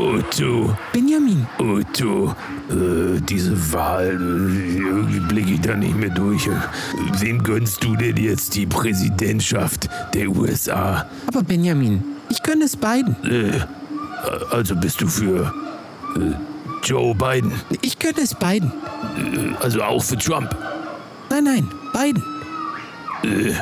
Otto, Benjamin, Otto, äh, diese Wahl, äh, irgendwie blicke ich da nicht mehr durch. Wem gönnst du denn jetzt die Präsidentschaft der USA? aber Benjamin, ich gönne es beiden. Äh, also bist du für äh, Joe Biden, Ich gönne es beiden. äh, also auch für Trump. Nein, nein, beiden. Äh,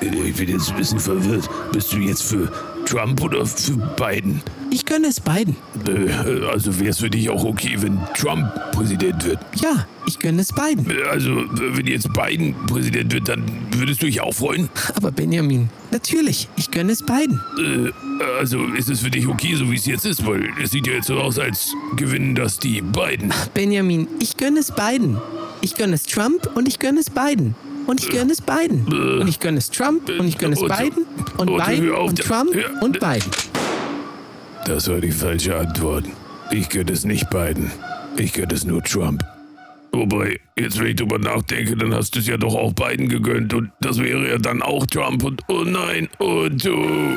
ich bin jetzt ein bisschen verwirrt. Bist du jetzt für Trump oder für Biden? Ich gönne es beiden. Äh, also wäre es für dich auch okay, wenn Trump Präsident wird? Ja, ich gönne es beiden. Äh, Also, wenn jetzt Biden Präsident wird, dann würdest du dich auch freuen? Aber Benjamin, natürlich, ich gönne es beiden. Äh, also ist es für dich okay, so wie es jetzt ist? Weil es sieht ja jetzt so aus, als gewinnen das die beiden. Benjamin, ich gönne es beiden. Ich gönne es Trump und ich gönne es beiden. Und ich gönne es beiden. Und ich gönne es Trump und ich gönne es Biden und Biden und Trump und Biden. Das war die falsche Antwort. Ich gönne es nicht Biden. Ich gönne es nur Trump. Wobei, jetzt wenn ich drüber nachdenke, dann hast du es ja doch auch Biden gegönnt und das wäre ja dann auch Trump und oh nein, Otto.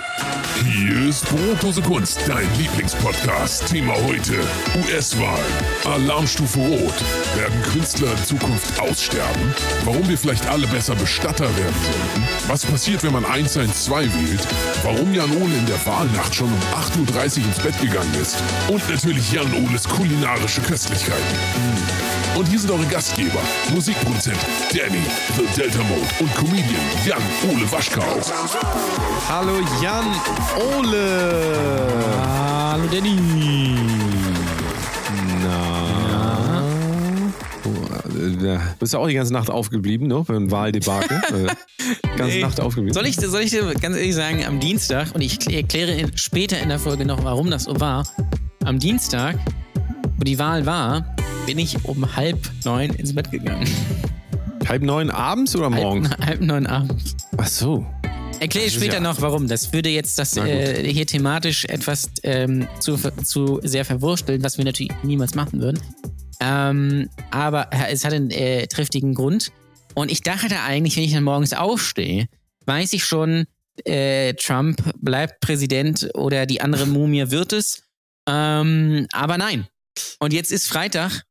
Hier ist Brotlose Kunst, dein Lieblingspodcast. Thema heute: US-Wahl. Alarmstufe Rot. Werden Künstler in Zukunft aussterben? Warum wir vielleicht alle besser Bestatter werden sollten? Was passiert, wenn man 112 wählt? Warum Jan Ole in der Wahlnacht schon um 8.30 Uhr ins Bett gegangen ist? Und natürlich Jan Oles kulinarische Köstlichkeiten. Und hier sind eure Gastgeber: Musikproduzent Danny, The Delta Mode und Comedian Jan Ole Waschkau. Hallo Jan Ole. Hallo Danny. Na. Oh, äh, bist du auch die ganze Nacht aufgeblieben, ne? Beim Wahldebakel. Äh, ganze Nee. Nacht aufgeblieben. Soll ich, soll ich dir ganz ehrlich sagen, am Dienstag, und ich erkläre später in der Folge noch, warum das so war, am Dienstag, wo die Wahl war, bin ich um halb neun ins Bett gegangen. Halb neun abends oder morgens? Halb, halb neun abends. Ach so. Erkläre ich später ja- noch, warum. Das würde jetzt das äh, hier thematisch etwas ähm, zu, zu sehr verwursteln, was wir natürlich niemals machen würden. Ähm, aber es hat einen äh, triftigen Grund. Und ich dachte eigentlich, wenn ich dann morgens aufstehe, weiß ich schon, äh, Trump bleibt Präsident oder die andere Mumie wird es. Ähm, aber nein. Und jetzt ist Freitag,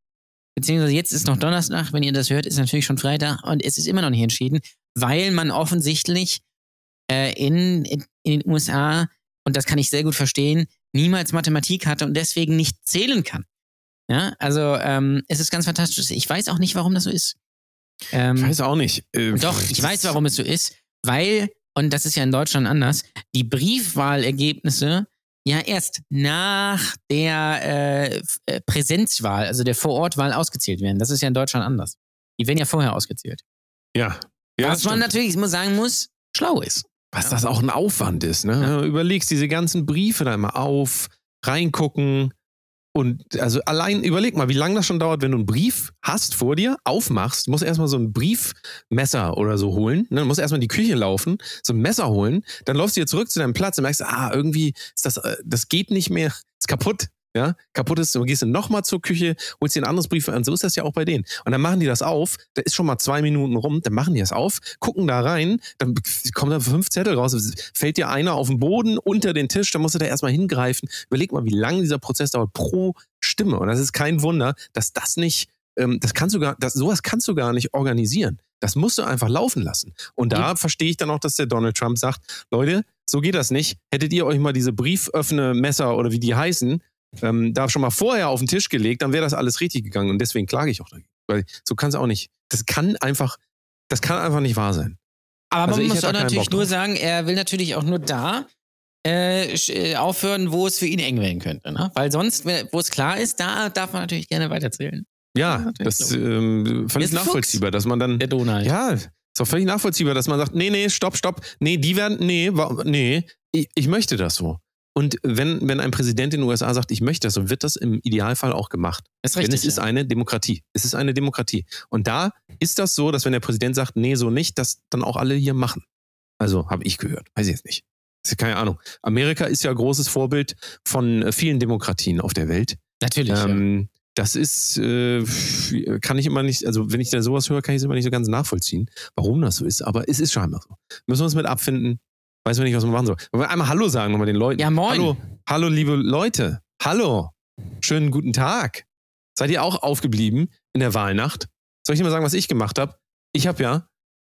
beziehungsweise jetzt ist noch Donnerstag, wenn ihr das hört, ist natürlich schon Freitag und es ist immer noch nicht entschieden, weil man offensichtlich äh, in, in, in den USA, und das kann ich sehr gut verstehen, niemals Mathematik hatte und deswegen nicht zählen kann. Ja, also ähm, es ist ganz fantastisch. Ich weiß auch nicht, warum das so ist. Ähm, Ich weiß auch nicht. Äh, doch, ich weiß, warum es so ist, weil, und das ist ja in Deutschland anders, die Briefwahlergebnisse ja erst nach der äh, äh, Präsenzwahl, also der Vorortwahl ausgezählt werden. Das ist ja in Deutschland anders. Die werden ja vorher ausgezählt. Ja. ja Was man natürlich immer sagen muss, schlau ist. Was das auch ein Aufwand ist, ne? Du Überlegst diese ganzen Briefe da immer auf, reingucken. Und also allein überleg mal, wie lange das schon dauert, wenn du einen Brief hast vor dir, aufmachst, musst erstmal so ein Briefmesser oder so holen. Ne? Musst erstmal in die Küche laufen, so ein Messer holen, dann läufst du wieder zurück zu deinem Platz und merkst, ah, irgendwie ist das, äh, das geht nicht mehr, ist kaputt. Ja, kaputt ist, du gehst dann nochmal zur Küche, holst dir ein anderes Brief und so ist das ja auch bei denen. Und dann machen die das auf, da ist schon mal zwei Minuten rum, dann machen die das auf, gucken da rein, dann kommen da fünf Zettel raus, fällt dir einer auf den Boden unter den Tisch, dann musst du da erstmal hingreifen. Überleg mal, wie lange dieser Prozess dauert pro Stimme. Und das ist kein Wunder, dass das nicht, ähm, das kannst du gar, das, sowas kannst du gar nicht organisieren. Das musst du einfach laufen lassen. Und da verstehe ich dann auch, dass der Donald Trump sagt, Leute, so geht das nicht. Hättet ihr euch mal diese Brieföffne-Messer oder wie die heißen, ähm, da schon mal vorher auf den Tisch gelegt, dann wäre das alles richtig gegangen. Und deswegen klage ich auch dagegen. Weil so kann es auch nicht. Das kann einfach, das kann einfach nicht wahr sein. Aber Also man muss auch natürlich nur sagen, er will natürlich auch nur da äh, äh, aufhören, wo es für ihn eng werden könnte. Ne? Weil sonst, wo es klar ist, da darf man natürlich gerne weiterzählen. Ja, das so. ähm, völlig ist ein Fuchs. nachvollziehbar, dass man dann. Der Donald. Ja, ist doch völlig nachvollziehbar, dass man sagt, nee, nee, stopp, stopp, nee, die werden, nee, nee, ich, ich möchte das so. Und wenn, wenn ein Präsident in den USA sagt, ich möchte das so, wird das im Idealfall auch gemacht. ist Denn richtig. es ist ja. eine Demokratie. Es ist eine Demokratie. Und da ist das so, dass wenn der Präsident sagt, nee, so nicht, das dann auch alle hier machen. Also habe ich gehört. Weiß ich jetzt nicht. Ist ja keine Ahnung. Amerika ist ja großes Vorbild von äh, vielen Demokratien auf der Welt. natürlich. ja. Ähm, das ist, äh, kann ich immer nicht, also wenn ich da sowas höre, kann ich es immer nicht so ganz nachvollziehen, warum das so ist. Aber es ist scheinbar so. Müssen wir uns mit abfinden. Weiß man nicht, was man machen soll. Wollen wir einmal Hallo sagen nochmal den Leuten? Ja, moin. Hallo, hallo liebe Leute. Hallo, schönen guten Tag. Seid ihr auch aufgeblieben in der Wahlnacht? Soll ich dir mal sagen, was ich gemacht habe? Ich habe ja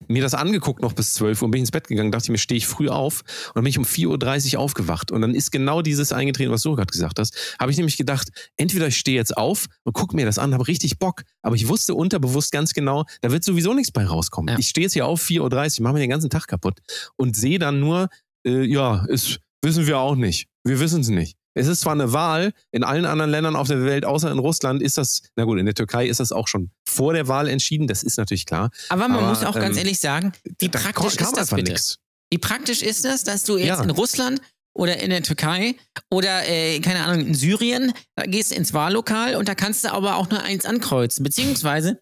mir das angeguckt noch bis 12 Uhr und bin ins Bett gegangen, dachte ich mir, stehe ich früh auf und dann bin ich um 4.30 Uhr aufgewacht und dann ist genau dieses eingetreten, was du gerade gesagt hast. Habe ich nämlich gedacht, entweder ich stehe jetzt auf und gucke mir das an, habe richtig Bock, aber ich wusste unterbewusst ganz genau, da wird sowieso nichts bei rauskommen. Ja. Ich stehe jetzt hier auf 4.30 Uhr, mache mir den ganzen Tag kaputt und sehe dann nur, äh, ja, es wissen wir auch nicht. Wir wissen es nicht. Es ist zwar eine Wahl, in allen anderen Ländern auf der Welt, außer in Russland, ist das, na gut, in der Türkei ist das auch schon vor der Wahl entschieden, das ist natürlich klar. Aber man Aber, muss auch ganz ähm, ehrlich sagen, wie Da praktisch ist das bitte? nix. Wie praktisch ist das, dass du jetzt Ja. in Russland oder in der Türkei oder, äh, keine Ahnung, in Syrien, da gehst du ins Wahllokal und da kannst du aber auch nur eins ankreuzen. Beziehungsweise,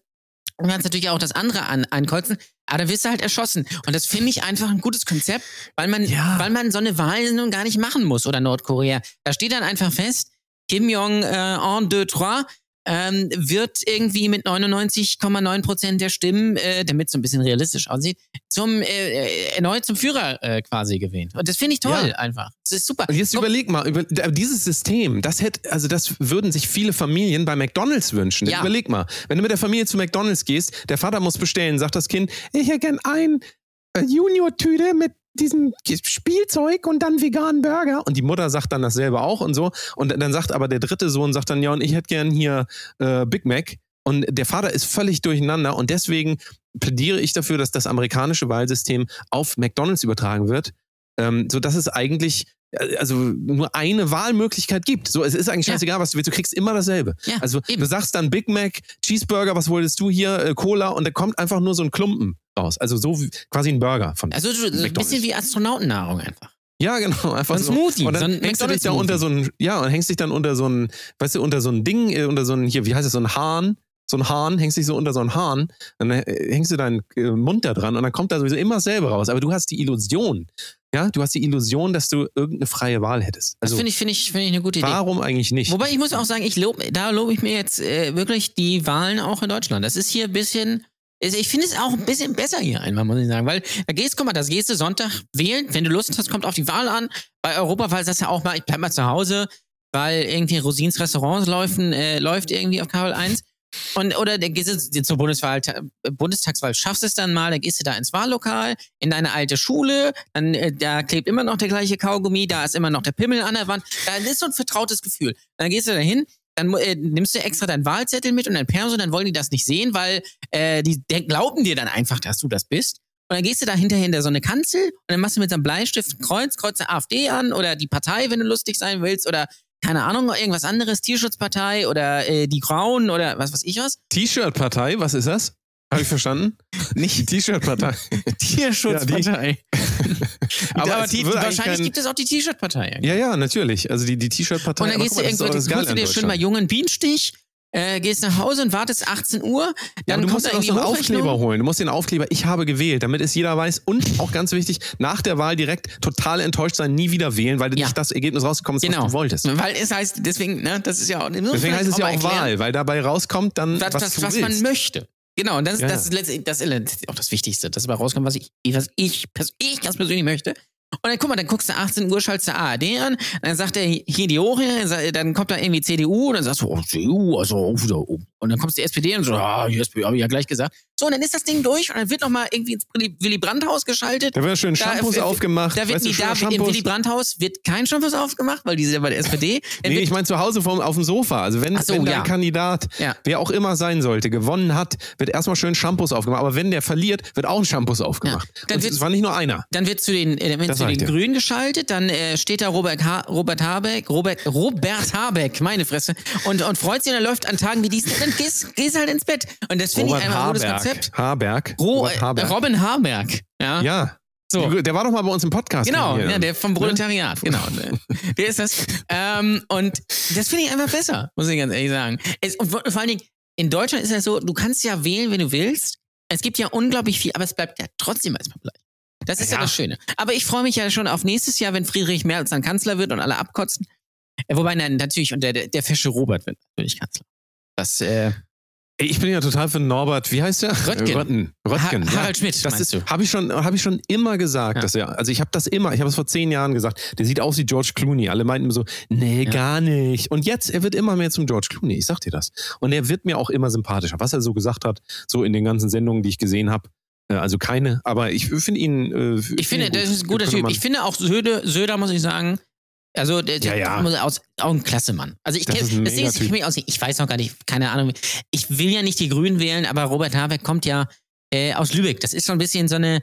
du kannst natürlich auch das andere an, ankreuzen, aber da wirst du halt erschossen. Und das finde ich einfach ein gutes Konzept, weil man, Ja. weil man so eine Wahl nun gar nicht machen muss oder Nordkorea. Da steht dann einfach fest, Kim Jong äh, 1, 2, 3 ähm, wird irgendwie mit 99,9 Prozent der Stimmen, äh, damit es so ein bisschen realistisch aussieht, zum äh, äh, erneut zum Führer äh, quasi gewählt. Und das finde ich toll Ja. einfach. Das ist super. Und jetzt Guck, überleg mal, über, dieses System, das hätte, also das würden sich viele Familien bei McDonalds wünschen. Ja. Überleg mal, wenn du mit der Familie zu McDonalds gehst, der Vater muss bestellen, sagt das Kind, ich hätte gern ein äh, Junior-Tüte mit diesem Spielzeug und dann veganen Burger. Und die Mutter sagt dann dasselbe auch und so. Und dann sagt aber der dritte Sohn, sagt dann, ja, und ich hätte gern hier äh, Big Mac. Und der Vater ist völlig durcheinander und deswegen plädiere ich dafür, dass das amerikanische Wahlsystem auf McDonalds übertragen wird, ähm, so dass es eigentlich also nur eine Wahlmöglichkeit gibt. So, es ist eigentlich Ja. scheißegal, was du willst. Du kriegst immer dasselbe. Ja, also eben. du sagst dann Big Mac, Cheeseburger, was wolltest du hier, äh, Cola und da kommt einfach nur so ein Klumpen raus. Also so wie, quasi ein Burger von. Also so ein bisschen wie Astronautennahrung einfach. ja, genau, einfach So ein so. Smoothie, Und so dann ein hängst du dich da unter so ein, ja, und hängst dich dann unter so ein, weißt du, unter so ein Ding, äh, unter so ein, hier, wie heißt das, so ein Hahn, so ein Hahn, hängst dich so unter so ein Hahn, dann äh, hängst du deinen äh, Mund da dran und dann kommt da sowieso immer dasselbe raus. Aber du hast die Illusion, ja, du hast die Illusion, dass du irgendeine freie Wahl hättest. Das Also, finde ich, finde ich, finde ich eine gute Idee. warum eigentlich nicht? Wobei ich muss auch sagen, ich lob, da lobe ich mir jetzt äh, wirklich die Wahlen auch in Deutschland. Das ist hier ein bisschen, ich finde es auch ein bisschen besser hier einmal, muss ich sagen. Weil da gehst, guck mal, das gehst du Sonntag wählen, wenn du Lust hast, kommt auf die Wahl an. Bei Europawahl ist das ja auch mal, ich bleib mal zu Hause, weil irgendwie Rosins Restaurants laufen, äh, läuft irgendwie auf Kabel 1. Und, oder dann gehst du zur Bundeswahl, äh, Bundestagswahl, schaffst es dann mal, dann gehst du da ins Wahllokal, in deine alte Schule, dann äh, da klebt immer noch der gleiche Kaugummi, da ist immer noch der Pimmel an der Wand. Da ist so ein vertrautes Gefühl. Dann gehst du da hin, dann äh, nimmst du extra deinen Wahlzettel mit und dein Perso, dann wollen die das nicht sehen, weil äh, die glauben dir dann einfach, dass du das bist. Und dann gehst du da hinterher hinter so eine Kanzel und dann machst du mit so einem Bleistift ein Kreuz, kreuzt eine AfD an oder die Partei, wenn du lustig sein willst oder keine Ahnung, irgendwas anderes, Tierschutzpartei oder äh, die Grauen oder was weiß ich was. T-Shirt-Partei, was ist das? Habe ich verstanden? Nicht T-Shirt-Partei. Tierschutzpartei. aber Aber es die, wahrscheinlich kein- gibt es auch die T-Shirt-Partei. Ja, ja, natürlich. Also die, die T-Shirt-Partei. Und dann aber gehst du irgendwo, holst du dir schön mal jungen Bienenstich, äh, gehst nach Hause und wartest 18 Uhr, Ja, dann aber du musst da ja so irgendwie einen. Aufkleber holen. Du musst den Aufkleber, ich habe gewählt, damit es jeder weiß. Und auch ganz wichtig, nach der Wahl direkt total enttäuscht sein, nie wieder wählen, weil Ja. nicht das Ergebnis rausgekommen ist, Genau. was du wolltest. Weil es heißt, deswegen, ne, das ist ja auch. Deswegen heißt es ja auch Wahl, weil dabei rauskommt dann, Was, was, was, was man möchte. Genau, und das, ist Ja, das, ist letztendlich, das auch das Wichtigste, dass dabei rauskommt, was ich, was ich, pers- ich ganz persönlich möchte. Und dann guck mal, dann guckst du 18 Uhr, schaltest du ARD an, dann sagt er hier die Ohren, dann kommt da irgendwie CDU, und dann sagst du, oh, CDU, also, oh, da oben. Und dann kommst die SPD und so, ah, die SPD habe ich ja gleich gesagt. So, und dann ist das Ding durch und dann wird nochmal irgendwie ins Willy- Brandt-Haus geschaltet. Da werden schön Da- Shampoos äh, aufgemacht. Da wird weißt du, nie, da im Shampoos. Willy Brandt-Haus wird kein Shampoos aufgemacht, weil die sind ja bei der SPD. Dann Nee, ich meine zu Hause vom, auf dem Sofa. Also wenn, so, wenn dein ja. Kandidat, Ja. wer auch immer sein sollte, gewonnen hat, wird erstmal schön Shampoos aufgemacht. Aber wenn der verliert, wird auch ein Shampoos aufgemacht. Dann Und es war nicht nur einer. Dann wird zu den, äh, ich den dir. Grünen geschaltet, dann äh, steht da Robert, ha Robert Habeck, Robert, Robert Habeck, meine Fresse, und, und freut sich und er läuft an Tagen wie diesen, dann gehst, gehst halt ins Bett. Und das finde ich einfach ein gutes. Konzept. Haberg. Ro Robert äh, Haberg. Robin Haberg. Ja. Ja. So. Der war doch mal bei uns im Podcast. Genau, hier. ja, der vom Proletariat, genau. Der ist das. Ähm, und das finde ich einfach besser, muss ich ganz ehrlich sagen. Es, vor allen Dingen, in Deutschland ist es so, du kannst ja wählen, wenn du willst. Es gibt ja unglaublich viel, aber es bleibt ja trotzdem erstmal gleich. Das ist ja. Ja. das Schöne. Aber ich freue mich ja schon auf nächstes Jahr, wenn Friedrich Merz dann Kanzler wird und alle abkotzen. Äh, Wobei, nein, natürlich, und der, der, fesche Robert wird natürlich Kanzler. Das, äh, Ich bin ja total für Norbert, wie heißt der? Röttgen. Äh, Röttgen. Röttgen. Ha- Harald Schmidt, Das ist, habe ich schon, habe ich schon immer gesagt, Ja. dass er, also ich habe das immer, ich habe es vor zehn Jahren gesagt, der sieht aus wie George Clooney. Alle meinten immer so, nee, Ja. gar nicht. Und jetzt, er wird immer mehr zum George Clooney. Ich sag dir das. Und er wird mir auch immer sympathischer. Was er so gesagt hat, so in den ganzen Sendungen, die ich gesehen habe, also keine, aber ich finde ihn. Äh, Ich finde, ihn das ist ein guter Typ. Ich finde auch Söder, Söder muss ich sagen, also der, der Ja, ja. aus, auch ein klasse Mann. Also ich Das kenn, ist das ich, mich aus, ich weiß noch gar nicht, keine Ahnung. Ich will ja nicht die Grünen wählen, aber Robert Habeck kommt ja äh, aus Lübeck. Das ist so ein bisschen so eine,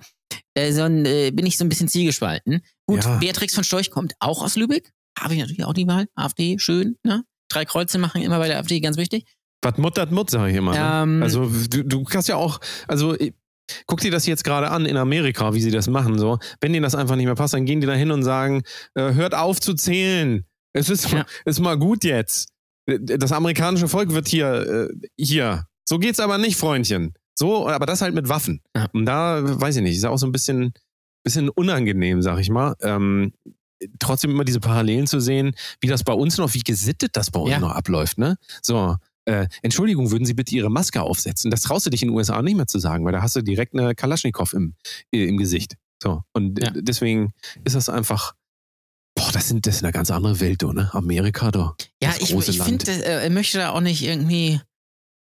äh, so ein, äh, bin ich so ein bisschen zielgespalten. Gut, Ja. Beatrix von Storch kommt auch aus Lübeck. Habe ich natürlich auch die Wahl. AfD, schön, ne? Drei Kreuze machen immer bei der AfD, ganz wichtig. Was muttert Mut, sag ich immer. Ne? Ähm, Also du, du kannst ja auch, also guck dir das jetzt gerade an in Amerika, wie sie das machen. So, wenn denen das einfach nicht mehr passt, dann gehen die da hin und sagen, äh, hört auf zu zählen. Es ist, Ja. ist mal gut jetzt. Das amerikanische Volk wird hier, äh, hier. So geht's aber nicht, Freundchen. So, aber das halt mit Waffen. Ja. Und da, weiß ich nicht, ist auch so ein bisschen, bisschen unangenehm, sag ich mal. Ähm, trotzdem immer diese Parallelen zu sehen, wie das bei uns noch, wie gesittet das bei uns Ja. noch abläuft, ne? So, äh, Entschuldigung, würden Sie bitte Ihre Maske aufsetzen? Das traust du dich in den USA nicht mehr zu sagen, weil da hast du direkt eine Kalaschnikow im, äh, im Gesicht. So, und Ja. deswegen ist das einfach, boah, das, sind, das ist eine ganz andere Welt, du, ne? Amerika, du. Ja, ich, ich finde, äh, er möchte da auch nicht irgendwie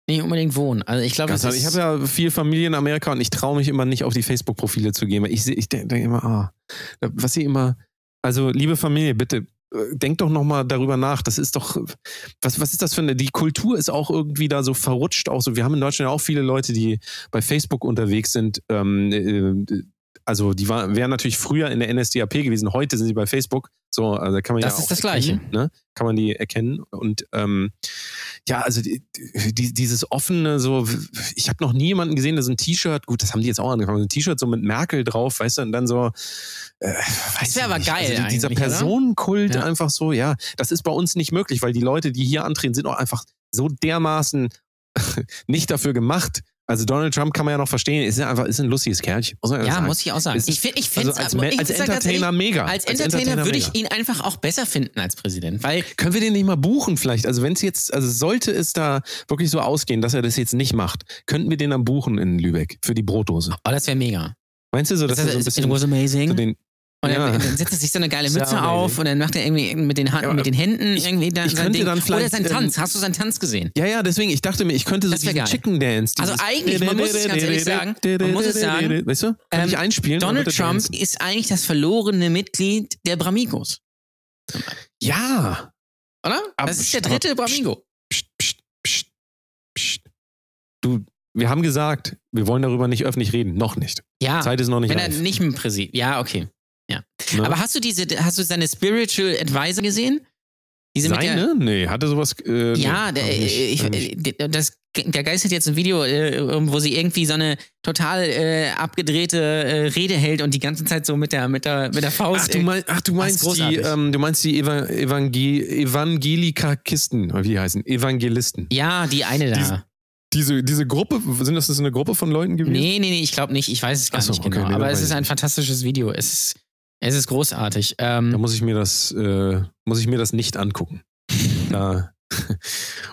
nicht unbedingt wohnen. Also ich glaube, ich habe ja viel Familie in Amerika und ich traue mich immer nicht auf die Facebook-Profile zu gehen, weil ich, ich denke denk immer, ah, was sie immer, also liebe Familie, bitte denkt doch nochmal darüber nach. Das ist doch, was, was ist das für eine, die Kultur ist auch irgendwie da so verrutscht, auch so, wir haben in Deutschland auch viele Leute, die bei Facebook unterwegs sind, ähm, äh, also die war, wären natürlich früher in der NSDAP gewesen, heute sind sie bei Facebook. So, also da kann man Das ja ist auch das Gleiche. Ne? Kann man die erkennen. Und ähm, ja, also die, die, dieses offene, so, ich habe noch nie jemanden gesehen, der so ein T-Shirt, gut, das haben die jetzt auch angefangen, so ein T-Shirt so mit Merkel drauf, weißt du, und dann so, äh, weiß wär ich aber nicht. geil Also die- dieser? Personenkult Ja. einfach so, ja, das ist bei uns nicht möglich, weil die Leute, die hier antreten, sind auch einfach so dermaßen nicht dafür gemacht. Also Donald Trump kann man ja noch verstehen, ist ja einfach, ist ein lustiges Kerlchen. Muss ja, sagen. muss ich auch sagen. Ist- Ich finde, ich also als, Ma- als Entertainer mega. als Entertainer würde ich ihn einfach auch besser finden als Präsident, weil Können wir den nicht mal buchen vielleicht? Also wenn es jetzt, also sollte es da wirklich so ausgehen, dass er das jetzt nicht macht, könnten wir den dann buchen in Lübeck für die Brotdose. oh, das wäre mega. Meinst du so, dass Das, er so ein bisschen it was amazing. so den, und ja. dann, dann setzt er sich so eine geile ja Mütze amazing. auf und dann macht er irgendwie mit den, Hand, Ja, mit den Händen ich- irgendwie dann ich sein Ding. dann Oder sein ähm, Tanz. Hast du seinen Tanz gesehen? ja, ja, deswegen, ich dachte mir, ich könnte so diesen geil. Chicken Dance. Also eigentlich, man muss es ganz ehrlich sagen, man muss es sagen, weißt du, kann ähm, ich einspielen? Donald Trump ist eigentlich das verlorene Mitglied der Bramigos, Ja. oder? Aber- Das ist der dritte Bramigo. Psst, psst, psst, psst. Du, wir haben gesagt, wir wollen darüber nicht öffentlich reden. Noch nicht. Ja, Zeit ist noch nicht wenn er reif. nicht mit Präsident. Ja, okay. Ne? Aber hast du diese, hast du seine Spiritual Advisor gesehen? Diese mit der, Seine? Nee, hatte sowas. Äh, Ja, der, hab ich ich, äh, das, der geistert jetzt ein Video, äh, wo sie irgendwie so eine total äh, abgedrehte äh, Rede hält und die ganze Zeit so mit der, mit der, mit der Faust. Ach, du, mein, ach, du meinst die, ähm, du meinst die Eva Evangel Evangelikakisten, wie die heißen? Evangelisten. ja, die eine da. Diese- Diese, diese Gruppe, sind das eine Gruppe von Leuten gewesen? nee, nee, nee, ich glaube nicht. Ich weiß es gar so, nicht okay, genau. nee, aber es ist ein fantastisches Video. Es ist, es ist großartig. Da Ähm, muss ich mir das, äh, muss ich mir das nicht angucken. Da,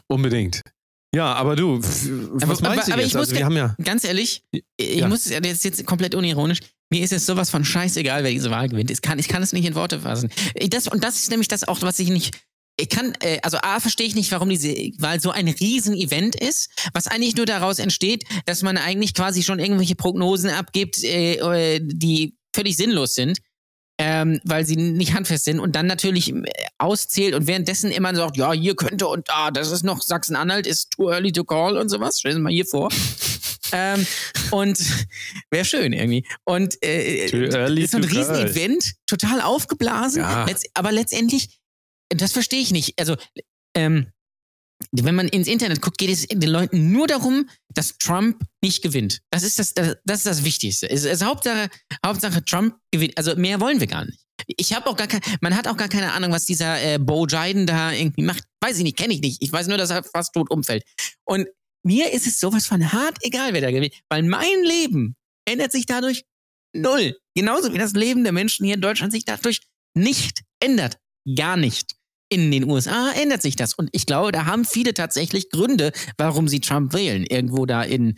unbedingt. Ja, aber du, was Aber- meinst aber- du aber jetzt? ich muss Also, wir haben ja, ganz ehrlich, ich Ja. muss es jetzt, jetzt komplett unironisch. Mir ist es sowas von scheißegal, wer diese Wahl gewinnt. Ich kann, ich kann es nicht in Worte fassen. Das, und das ist nämlich das auch, was ich nicht. Ich kann, äh, also A, verstehe ich nicht, warum diese Wahl so ein Riesen-Event ist, was eigentlich nur daraus entsteht, dass man eigentlich quasi schon irgendwelche Prognosen abgibt, äh, äh, die völlig sinnlos sind. Ähm, weil sie nicht handfest sind und dann natürlich äh, auszählt und währenddessen immer sagt, ja, hier könnte und da, das ist noch Sachsen-Anhalt, ist too early to call und sowas. Stellen Sie mal hier vor. ähm, und wäre schön irgendwie. Und äh, ist so ein. Riesen-Event, total aufgeblasen, Ja. letzt, aber letztendlich, das verstehe ich nicht. Also, ähm, wenn man ins Internet guckt, geht es den Leuten nur darum, dass Trump nicht gewinnt. Das ist das, das, das, ist das Wichtigste. Es ist Hauptsache, Hauptsache Trump gewinnt. Also mehr wollen wir gar nicht. Ich habe auch gar kein, man hat auch gar keine Ahnung, was dieser äh, Bo Jiden da irgendwie macht. Weiß ich nicht, kenne ich nicht. Ich weiß nur, dass er fast tot umfällt. Und mir ist es sowas von hart egal, wer da gewinnt, weil mein Leben ändert sich dadurch null. Genauso wie das Leben der Menschen hier in Deutschland sich dadurch nicht ändert. Gar nicht. In den USA ändert sich das. Und ich glaube, da haben viele tatsächlich Gründe, warum sie Trump wählen. Irgendwo da in,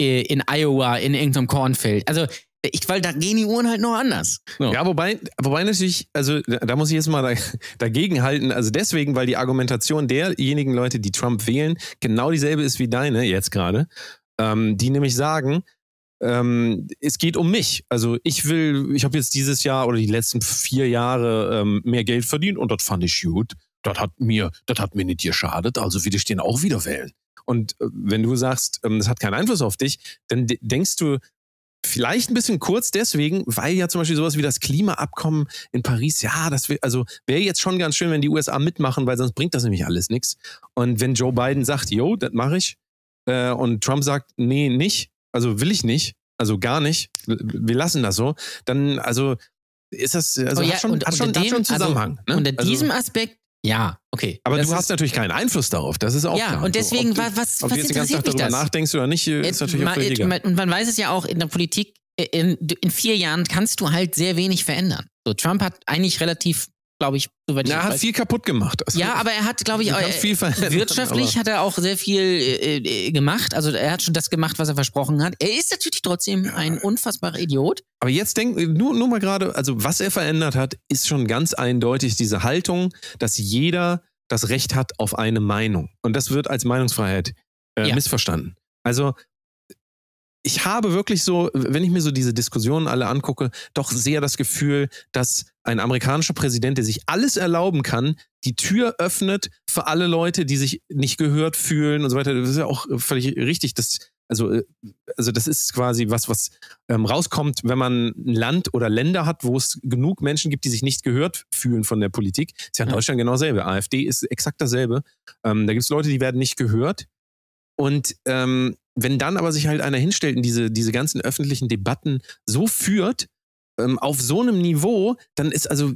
äh, in Iowa, in irgendeinem Kornfeld. Also, ich, weil da gehen die Uhren halt noch anders. So. Ja, wobei, wobei natürlich, also da muss ich jetzt mal da, dagegen halten. Also deswegen, weil die Argumentation derjenigen Leute, die Trump wählen, genau dieselbe ist wie deine jetzt gerade. Ähm, die nämlich sagen, ähm, es geht um mich. Also ich will, ich habe jetzt dieses Jahr oder die letzten vier Jahre ähm, mehr Geld verdient und das fand ich gut. Das hat mir, das hat mir nicht geschadet, also will ich den auch wieder wählen. Und äh, wenn du sagst, ähm, das hat keinen Einfluss auf dich, dann de denkst du vielleicht ein bisschen kurz deswegen, weil ja zum Beispiel sowas wie das Klimaabkommen in Paris, ja, das wär, also wäre jetzt schon ganz schön, wenn die USA mitmachen, weil sonst bringt das nämlich alles nichts. Und wenn Joe Biden sagt, yo, das mache ich, äh, und Trump sagt, nee, nicht, also will ich nicht, also gar nicht, wir lassen das so, dann, also ist das, also Oh ja, hat, schon, und- hat, schon, unter hat schon dem- also Zusammenhang. ne? Unter also, diesem Aspekt, ja, okay. aber Das du hast natürlich keinen Einfluss darauf, das ist auch Ja, klar. und deswegen, ob du, wa- was- ob was du jetzt den ganzen Tag interessiert mich darüber das? nachdenkst oder nicht, ist Äh, natürlich auch ma- äh, egal. man- Und man weiß es ja auch in der Politik, äh, in, in vier Jahren kannst du halt sehr wenig verändern. So, Trump hat eigentlich relativ, glaube ich, soweit Na, er hat weiß- viel kaputt gemacht. Also, Ja, aber er hat, glaube ich, äh, wirtschaftlich hat er auch sehr viel äh, äh, gemacht. Also er hat schon das gemacht, was er versprochen hat. Er ist natürlich trotzdem ein unfassbarer Idiot. Aber jetzt denk nur, nur mal gerade, also was er verändert hat, ist schon ganz eindeutig diese Haltung, dass jeder das Recht hat auf eine Meinung. Und das wird als Meinungsfreiheit äh, Ja. missverstanden. Also ich habe wirklich so, wenn ich mir so diese Diskussionen alle angucke, doch sehr das Gefühl, dass ein amerikanischer Präsident, der sich alles erlauben kann, die Tür öffnet für alle Leute, die sich nicht gehört fühlen und so weiter. Das ist ja auch völlig richtig. Das, also, äh, also das ist quasi was, was ähm, rauskommt, wenn man ein Land oder Länder hat, wo es genug Menschen gibt, die sich nicht gehört fühlen von der Politik. Ist ja in. Deutschland genau dasselbe. AfD ist exakt dasselbe. Ähm, da gibt es Leute, die werden nicht gehört. Und ähm, wenn dann aber sich halt einer hinstellt und diese, diese ganzen öffentlichen Debatten so führt, ähm, auf so einem Niveau, dann ist also,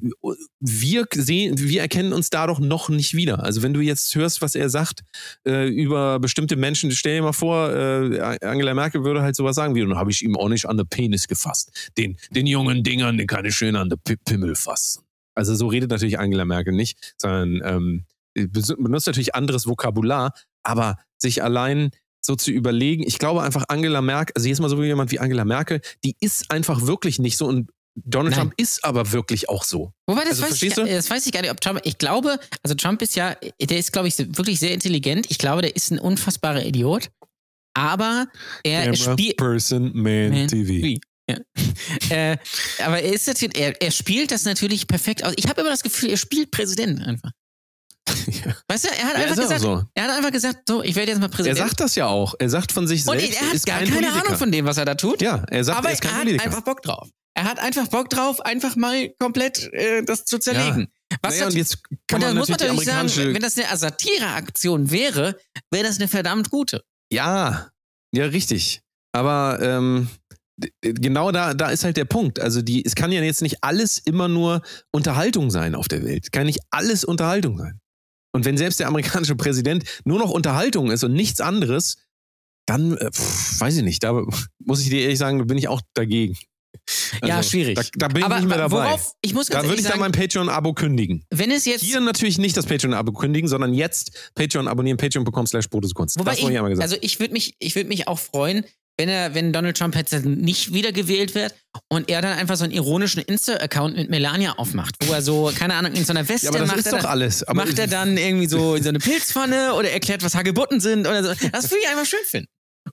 wir sehen, wir erkennen uns da doch noch nicht wieder. Also wenn du jetzt hörst, was er sagt äh, über bestimmte Menschen, stell dir mal vor, äh, Angela Merkel würde halt sowas sagen wie, dann habe ich ihm auch nicht an den Penis gefasst. Den, den jungen Dingern, den kann ich schön an den P Pimmel fassen. Also so redet natürlich Angela Merkel nicht, sondern ähm, benutzt natürlich anderes Vokabular, aber sich allein so zu überlegen, ich glaube einfach Angela Merkel, also jetzt mal so jemand wie Angela Merkel, die ist einfach wirklich nicht so und Donald Nein. Trump ist aber wirklich auch so. Wobei, das, Also, weiß ich, das weiß ich gar nicht, ob Trump, ich glaube, also Trump ist ja, der ist, glaube ich, wirklich sehr intelligent. Ich glaube, der ist ein unfassbarer Idiot. Aber er spielt. Person, Man, Man, TV. Ja. äh, aber er ist natürlich, er, er spielt das natürlich perfekt aus. Ich habe immer das Gefühl, er spielt Präsident einfach. Ja. Weißt du, er hat Ja, einfach gesagt, so. er hat einfach gesagt, so, ich werde jetzt mal Er Präsident. sagt das ja auch. Er sagt von sich und selbst, er hat ist gar kein keine Politiker. Ahnung von dem, was er da tut. Ja, er sagt, aber er ist kein er hat Politiker. einfach Bock drauf. Er hat einfach Bock drauf, einfach mal komplett äh, das zu zerlegen. Was naja, nat- und jetzt kann und dann man muss man natürlich sagen, wenn das eine Satireaktion wäre, wäre das eine verdammt gute. Ja, ja, richtig. Aber ähm, genau da, da ist halt der Punkt. Also die, es kann ja jetzt nicht alles immer nur Unterhaltung sein auf der Welt. Es kann nicht alles Unterhaltung sein. Und wenn selbst der amerikanische Präsident nur noch Unterhaltung ist und nichts anderes, dann äh, weiß ich nicht. Da muss ich dir ehrlich sagen, bin ich auch dagegen. Ja, schwierig. Da, da bin ich Aber nicht mehr dabei. worauf, ich muss ganz da würde ich dann sagen, mein Patreon-Abo kündigen. wenn es jetzt Hier natürlich nicht das Patreon-Abo kündigen, sondern jetzt Patreon abonnieren, patreon.com slash. Wobei Das wollte ich einmal ich, gesagt. also ich würde mich, ich würde mich auch freuen, wenn er, wenn Donald Trump jetzt nicht wiedergewählt wird und er dann einfach so einen ironischen Insta-Account mit Melania aufmacht, wo er so, keine Ahnung, in so einer Weste ja, aber das macht, ist er doch dann, alles. Aber macht er dann irgendwie so, so eine Pilzpfanne oder erklärt, was Hagebutten sind oder so. Das würde ich einfach schön finden.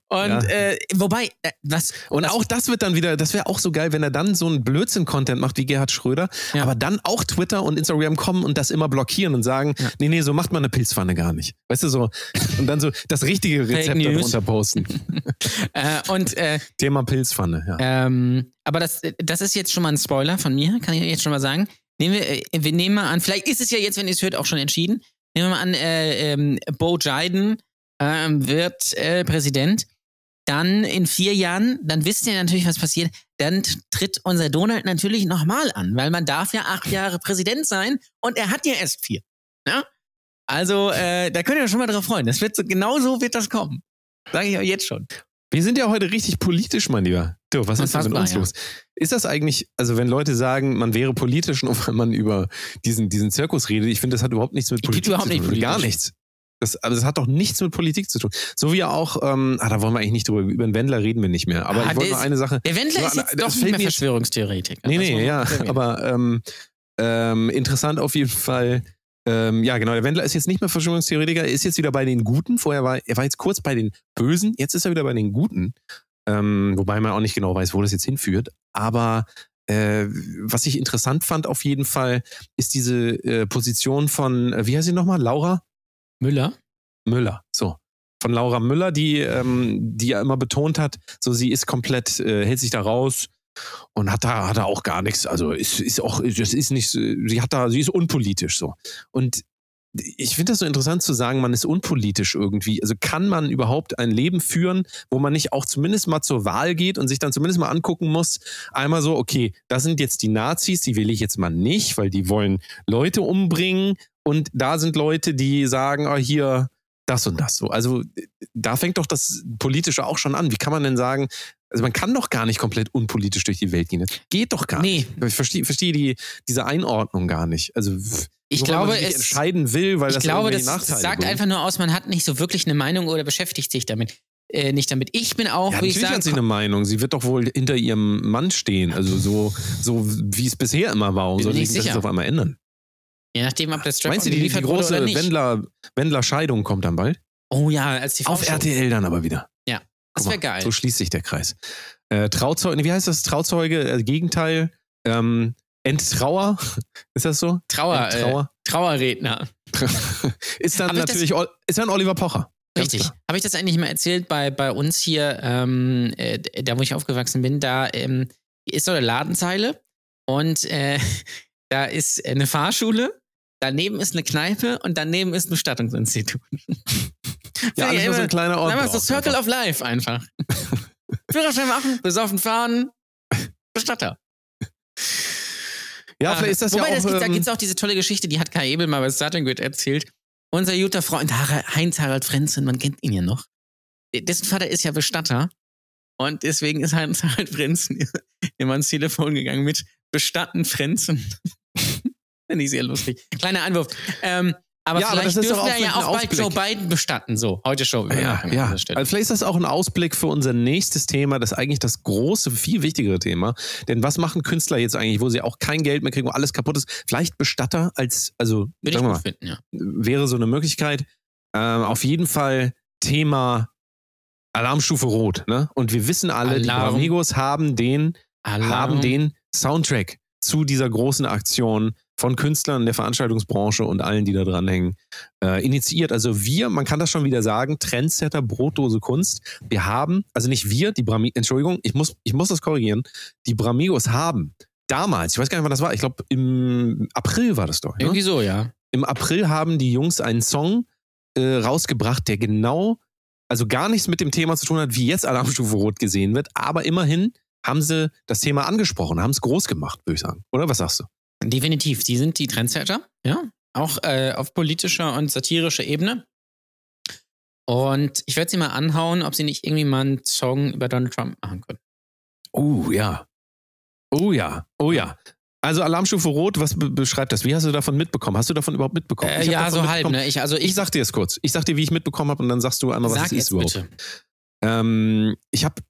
Und Ja. äh, wobei, äh, was, Und was, auch das wird dann wieder, das wäre auch so geil, wenn er dann so einen Blödsinn-Content macht wie Gerhard Schröder, Ja. aber dann auch Twitter und Instagram kommen und das immer blockieren und sagen, Ja. nee, nee, so macht man eine Pilzpfanne gar nicht. Weißt du so? Und dann so das richtige Rezept darunter posten. äh, und äh, Thema Pilzpfanne, ja. Ähm, aber das, das ist jetzt schon mal ein Spoiler von mir, kann ich jetzt schon mal sagen. Nehmen wir, äh, wir nehmen mal an, vielleicht ist es ja jetzt, wenn ihr es hört, auch schon entschieden. Nehmen wir mal an, äh, ähm, Bo Biden ähm, wird äh, Präsident. Dann in vier Jahren, dann wisst ihr natürlich, was passiert. Dann tritt unser Donald natürlich nochmal an, weil man darf ja acht Jahre Präsident sein und er hat ja erst vier. Ja? Also, äh, da könnt ihr euch schon mal drauf freuen. Das wird so, genau so wird das kommen. Sage ich euch jetzt schon. Wir sind ja heute richtig politisch, mein Lieber. Du, was ist denn mit uns ja. los? Ist das eigentlich, also wenn Leute sagen, man wäre politisch, nur weil man über diesen, diesen Zirkus redet, ich finde, das hat überhaupt nichts mit Politik zu tun. nicht Gar politisch. nichts. Das, also das hat doch nichts mit Politik zu tun. So wie auch, ähm, ah, da wollen wir eigentlich nicht drüber, über den Wendler reden wir nicht mehr. Aber Ah, ich wollte nur eine Sache. Der Wendler Nur ist jetzt doch nicht mehr Verschwörungstheoretiker. Nee, nee, ja, aber ähm, ähm, interessant auf jeden Fall. Ähm, ja, genau. Der Wendler ist jetzt nicht mehr Verschwörungstheoretiker, er ist jetzt wieder bei den Guten. Vorher war er war jetzt kurz bei den Bösen, jetzt ist er wieder bei den Guten. Ähm, wobei man auch nicht genau weiß, wo das jetzt hinführt. Aber äh, was ich interessant fand auf jeden Fall, ist diese äh, Position von, äh, wie heißt sie nochmal? Laura Müller? Müller. So. Von Laura Müller, die, ähm, die ja immer betont hat, so sie ist komplett, äh, hält sich da raus und hat da, hat da auch gar nichts. Also ist, ist auch, das ist nicht, sie hat da, sie ist unpolitisch so. Und ich finde das so interessant zu sagen, man ist unpolitisch irgendwie. Also kann man überhaupt ein Leben führen, wo man nicht auch zumindest mal zur Wahl geht und sich dann zumindest mal angucken muss, einmal so, okay, das sind jetzt die Nazis, die will ich jetzt mal nicht, weil die wollen Leute umbringen und da sind Leute, die sagen, ah, hier, das und das so. Also da fängt doch das Politische auch schon an. Wie kann man denn sagen, also man kann doch gar nicht komplett unpolitisch durch die Welt gehen. Das geht doch gar Nee. nicht. Ich verstehe verstehe die, diese Einordnung gar nicht. Also Ich man glaube, nicht es, entscheiden will, weil ich das glaube, das Nachteile sagt bringt. einfach nur aus, man hat nicht so wirklich eine Meinung oder beschäftigt sich damit. Äh, nicht damit. Ich bin auch, Ja, wie ich sagen, hat sie eine Meinung. Sie wird doch wohl hinter ihrem Mann stehen. Also so, so wie es bisher immer war. Und soll sich das auf einmal ändern. je nachdem, ob das Strap Meinst du, die, die große nicht. Wendler, Wendler-Scheidung kommt dann bald? Oh ja, als die Auf RTL dann aber wieder. Ja, das wäre geil. So schließt sich der Kreis. Äh, Trauzeuge, wie heißt das? Trauzeuge, äh, Gegenteil, ähm, Enttrauer, ist das so? Trauer, äh, Enttrauer. Trauerredner. ist dann das- natürlich, Ol- ist dann Oliver Pocher. Richtig. Habe ich das eigentlich mal erzählt bei, bei uns hier, ähm, äh, da wo ich aufgewachsen bin, da ähm, ist so eine Ladenzeile und äh, da ist eine Fahrschule, daneben ist eine Kneipe und daneben ist ein Bestattungsinstitut. Ja, alles nur so ein kleiner Ort. Einfach so Circle einfach. of Life einfach. Führerschein machen, besoffen fahren, Bestatter. Ja, Ah, vielleicht ist das Wobei, ja auch. gibt, da ähm, gibt es auch diese tolle Geschichte, die hat Kai Ebel mal bei Starting erzählt. Unser guter Freund Har- Heinz Harald Frenzen, man kennt ihn ja noch. Dessen Vater ist ja Bestatter. Und deswegen ist Heinz Harald Frenzen immer ans Telefon gegangen mit Bestatten Frenzen. Finde ich sehr lustig. Kleiner Einwurf. Ähm, aber Ja, aber vielleicht das ist dürfen wir ja auch bald. Joe Biden bestatten. So, heute Show. Ja, ja. Also vielleicht ist das auch ein Ausblick für unser nächstes Thema, das ist eigentlich das große, viel wichtigere Thema. Denn was machen Künstler jetzt eigentlich, wo sie auch kein Geld mehr kriegen, wo alles kaputt ist? Vielleicht Bestatter als, also Würde ich sagen wir mal, finden, ja. wäre so eine Möglichkeit. Ähm, auf jeden Fall Thema Alarmstufe Rot. Ne? Und wir wissen alle, die Alarm. Bramigos haben den, Alarm. haben den Soundtrack zu dieser großen Aktion von Künstlern der Veranstaltungsbranche und allen, die da dranhängen, äh, initiiert. Also wir, man kann das schon wieder sagen, Trendsetter Brotdose Kunst. Wir haben, also nicht wir, die Brami, Entschuldigung, ich muss, ich muss das korrigieren. Die Bramigos haben damals, ich weiß gar nicht, wann das war, ich glaube im April war das doch. Ne? Irgendwie so, ja. Im April haben die Jungs einen Song äh, rausgebracht, der genau, also gar nichts mit dem Thema zu tun hat, wie jetzt Alarmstufe Rot gesehen wird, aber immerhin haben sie das Thema angesprochen, haben es groß gemacht, würde ich sagen. Oder was sagst du? Definitiv, die sind die Trendsetter, ja. Auch äh, auf politischer und satirischer Ebene. Und ich werde sie mal anhauen, ob sie nicht irgendwie mal einen Song über Donald Trump machen können. Oh ja. Oh ja. Oh ja. Also Alarmstufe Rot, was be beschreibt das? Wie hast du davon mitbekommen? Hast du davon überhaupt mitbekommen? Äh, ja, so halb, ne? Ich, also Ich ich, sag dir es kurz. Ich sag dir, wie ich mitbekommen habe und dann sagst du einmal, was sag es ist überhaupt. bitte. Ähm, ich habe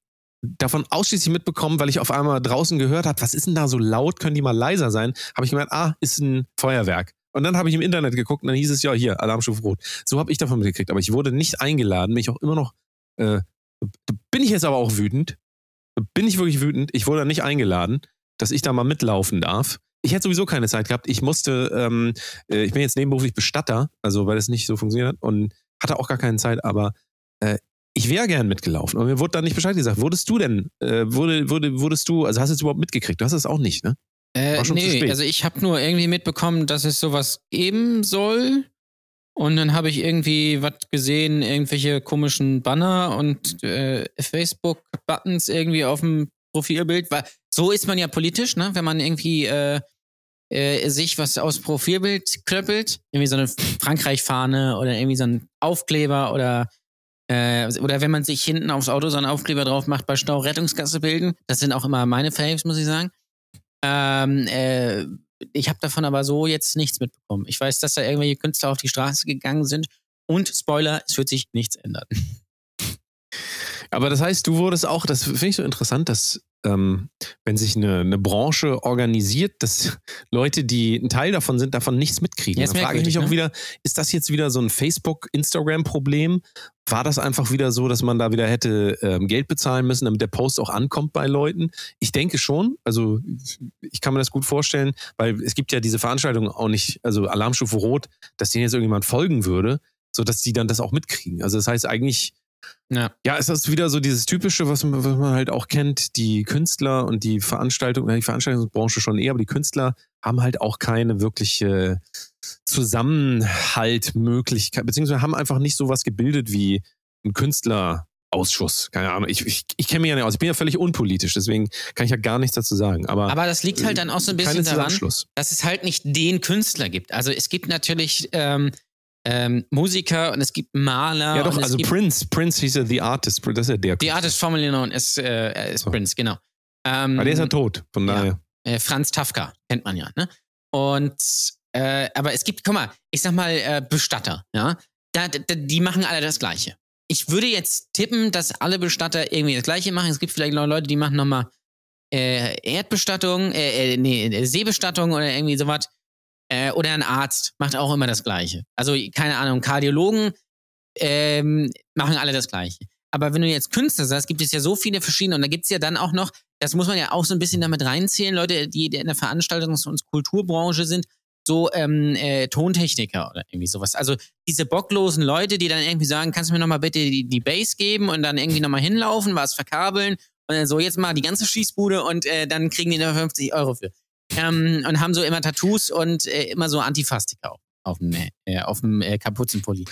davon ausschließlich mitbekommen, weil ich auf einmal draußen gehört habe, was ist denn da so laut, können die mal leiser sein? Habe ich gemerkt, ah, ist ein Feuerwerk. Und dann habe ich im Internet geguckt und dann hieß es ja hier, Alarmstufe Rot. So habe ich davon mitgekriegt, aber ich wurde nicht eingeladen, bin ich auch immer noch, äh, bin ich jetzt aber auch wütend. Bin ich wirklich wütend. Ich wurde nicht eingeladen, dass ich da mal mitlaufen darf. Ich hätte sowieso keine Zeit gehabt. Ich musste, ähm, äh, ich bin jetzt nebenberuflich Bestatter, also weil es nicht so funktioniert hat und hatte auch gar keine Zeit, aber äh, ich wäre gern mitgelaufen. Und mir wurde dann nicht Bescheid gesagt. Wurdest du denn, äh, wurde, wurde, wurdest du, also hast du es überhaupt mitgekriegt? Du hast es auch nicht, ne? Äh, nee, also ich habe nur irgendwie mitbekommen, dass es sowas geben soll. Und dann habe ich irgendwie was gesehen, irgendwelche komischen Banner und äh, Facebook-Buttons irgendwie auf dem Profilbild. Weil so ist man ja politisch, ne? Wenn man irgendwie äh, äh, sich was aus Profilbild klöppelt, irgendwie so eine Frankreich-Fahne oder irgendwie so ein Aufkleber oder Äh, oder wenn man sich hinten aufs Auto so einen Aufkleber drauf macht, bei Stau Rettungsgasse bilden. Das sind auch immer meine Faves, muss ich sagen. Ähm, äh, ich habe davon aber so jetzt nichts mitbekommen. Ich weiß, dass da irgendwelche Künstler auf die Straße gegangen sind. Und Spoiler, es wird sich nichts ändern. Aber das heißt, du wurdest auch, das finde ich so interessant, dass ähm, wenn sich eine, eine Branche organisiert, dass Leute, die ein Teil davon sind, davon nichts mitkriegen. Ja, ist da frage ich mich merkwürdig, auch wieder, ist das jetzt wieder so ein Facebook-Instagram-Problem? War das einfach wieder so, dass man da wieder hätte ähm, Geld bezahlen müssen, damit der Post auch ankommt bei Leuten? Ich denke schon. Also ich kann mir das gut vorstellen, weil es gibt ja diese Veranstaltung auch nicht, also Alarmstufe Rot, dass denen jetzt irgendjemand folgen würde, sodass die dann das auch mitkriegen. Also das heißt eigentlich, Ja. ja, es ist wieder so dieses Typische, was man, was man halt auch kennt. Die Künstler und die Veranstaltung, die Veranstaltungsbranche schon eher, aber die Künstler haben halt auch keine wirkliche Zusammenhaltmöglichkeit, beziehungsweise haben einfach nicht sowas gebildet wie ein Künstlerausschuss. Keine Ahnung. Ich, ich, ich kenne mich ja nicht aus. Ich bin ja völlig unpolitisch, deswegen kann ich ja gar nichts dazu sagen. Aber, Aber das liegt halt dann auch so ein bisschen daran, dass es halt nicht den Künstler gibt. Also es gibt natürlich ähm, ähm, Musiker und es gibt Maler. Ja, doch, also Prince, Prince hieß ja The Artist, das ist ja der. Künstler. Artist formerly known as, äh, as So. Prince, genau. Ähm, Aber der ist ja tot, von ja. daher. äh, Franz Tafka, kennt man ja, ne? Und äh, aber es gibt, guck mal, ich sag mal, äh, Bestatter, ja, da, da, die machen alle das Gleiche. Ich würde jetzt tippen, dass alle Bestatter irgendwie das Gleiche machen. Es gibt vielleicht noch Leute, die machen nochmal äh, Erdbestattung, äh, äh, nee, äh, Seebestattung oder irgendwie sowas. Äh, oder ein Arzt macht auch immer das Gleiche. Also, keine Ahnung, Kardiologen ähm, machen alle das Gleiche. Aber wenn du jetzt Künstler sagst, gibt es ja so viele verschiedene und da gibt es ja dann auch noch, das muss man ja auch so ein bisschen damit reinzählen, Leute, die in der Veranstaltungs- und Kulturbranche sind, so ähm, äh, Tontechniker oder irgendwie sowas. Also diese bocklosen Leute, die dann irgendwie sagen, kannst du mir nochmal bitte die, die Bass geben und dann irgendwie nochmal hinlaufen, was verkabeln und dann so jetzt mal die ganze Schießbude und äh, dann kriegen die da 50 Euro für. Ähm, und haben so immer Tattoos und äh, immer so Antifastika auf, auf dem, äh, auf dem äh, Kapuzenpulli.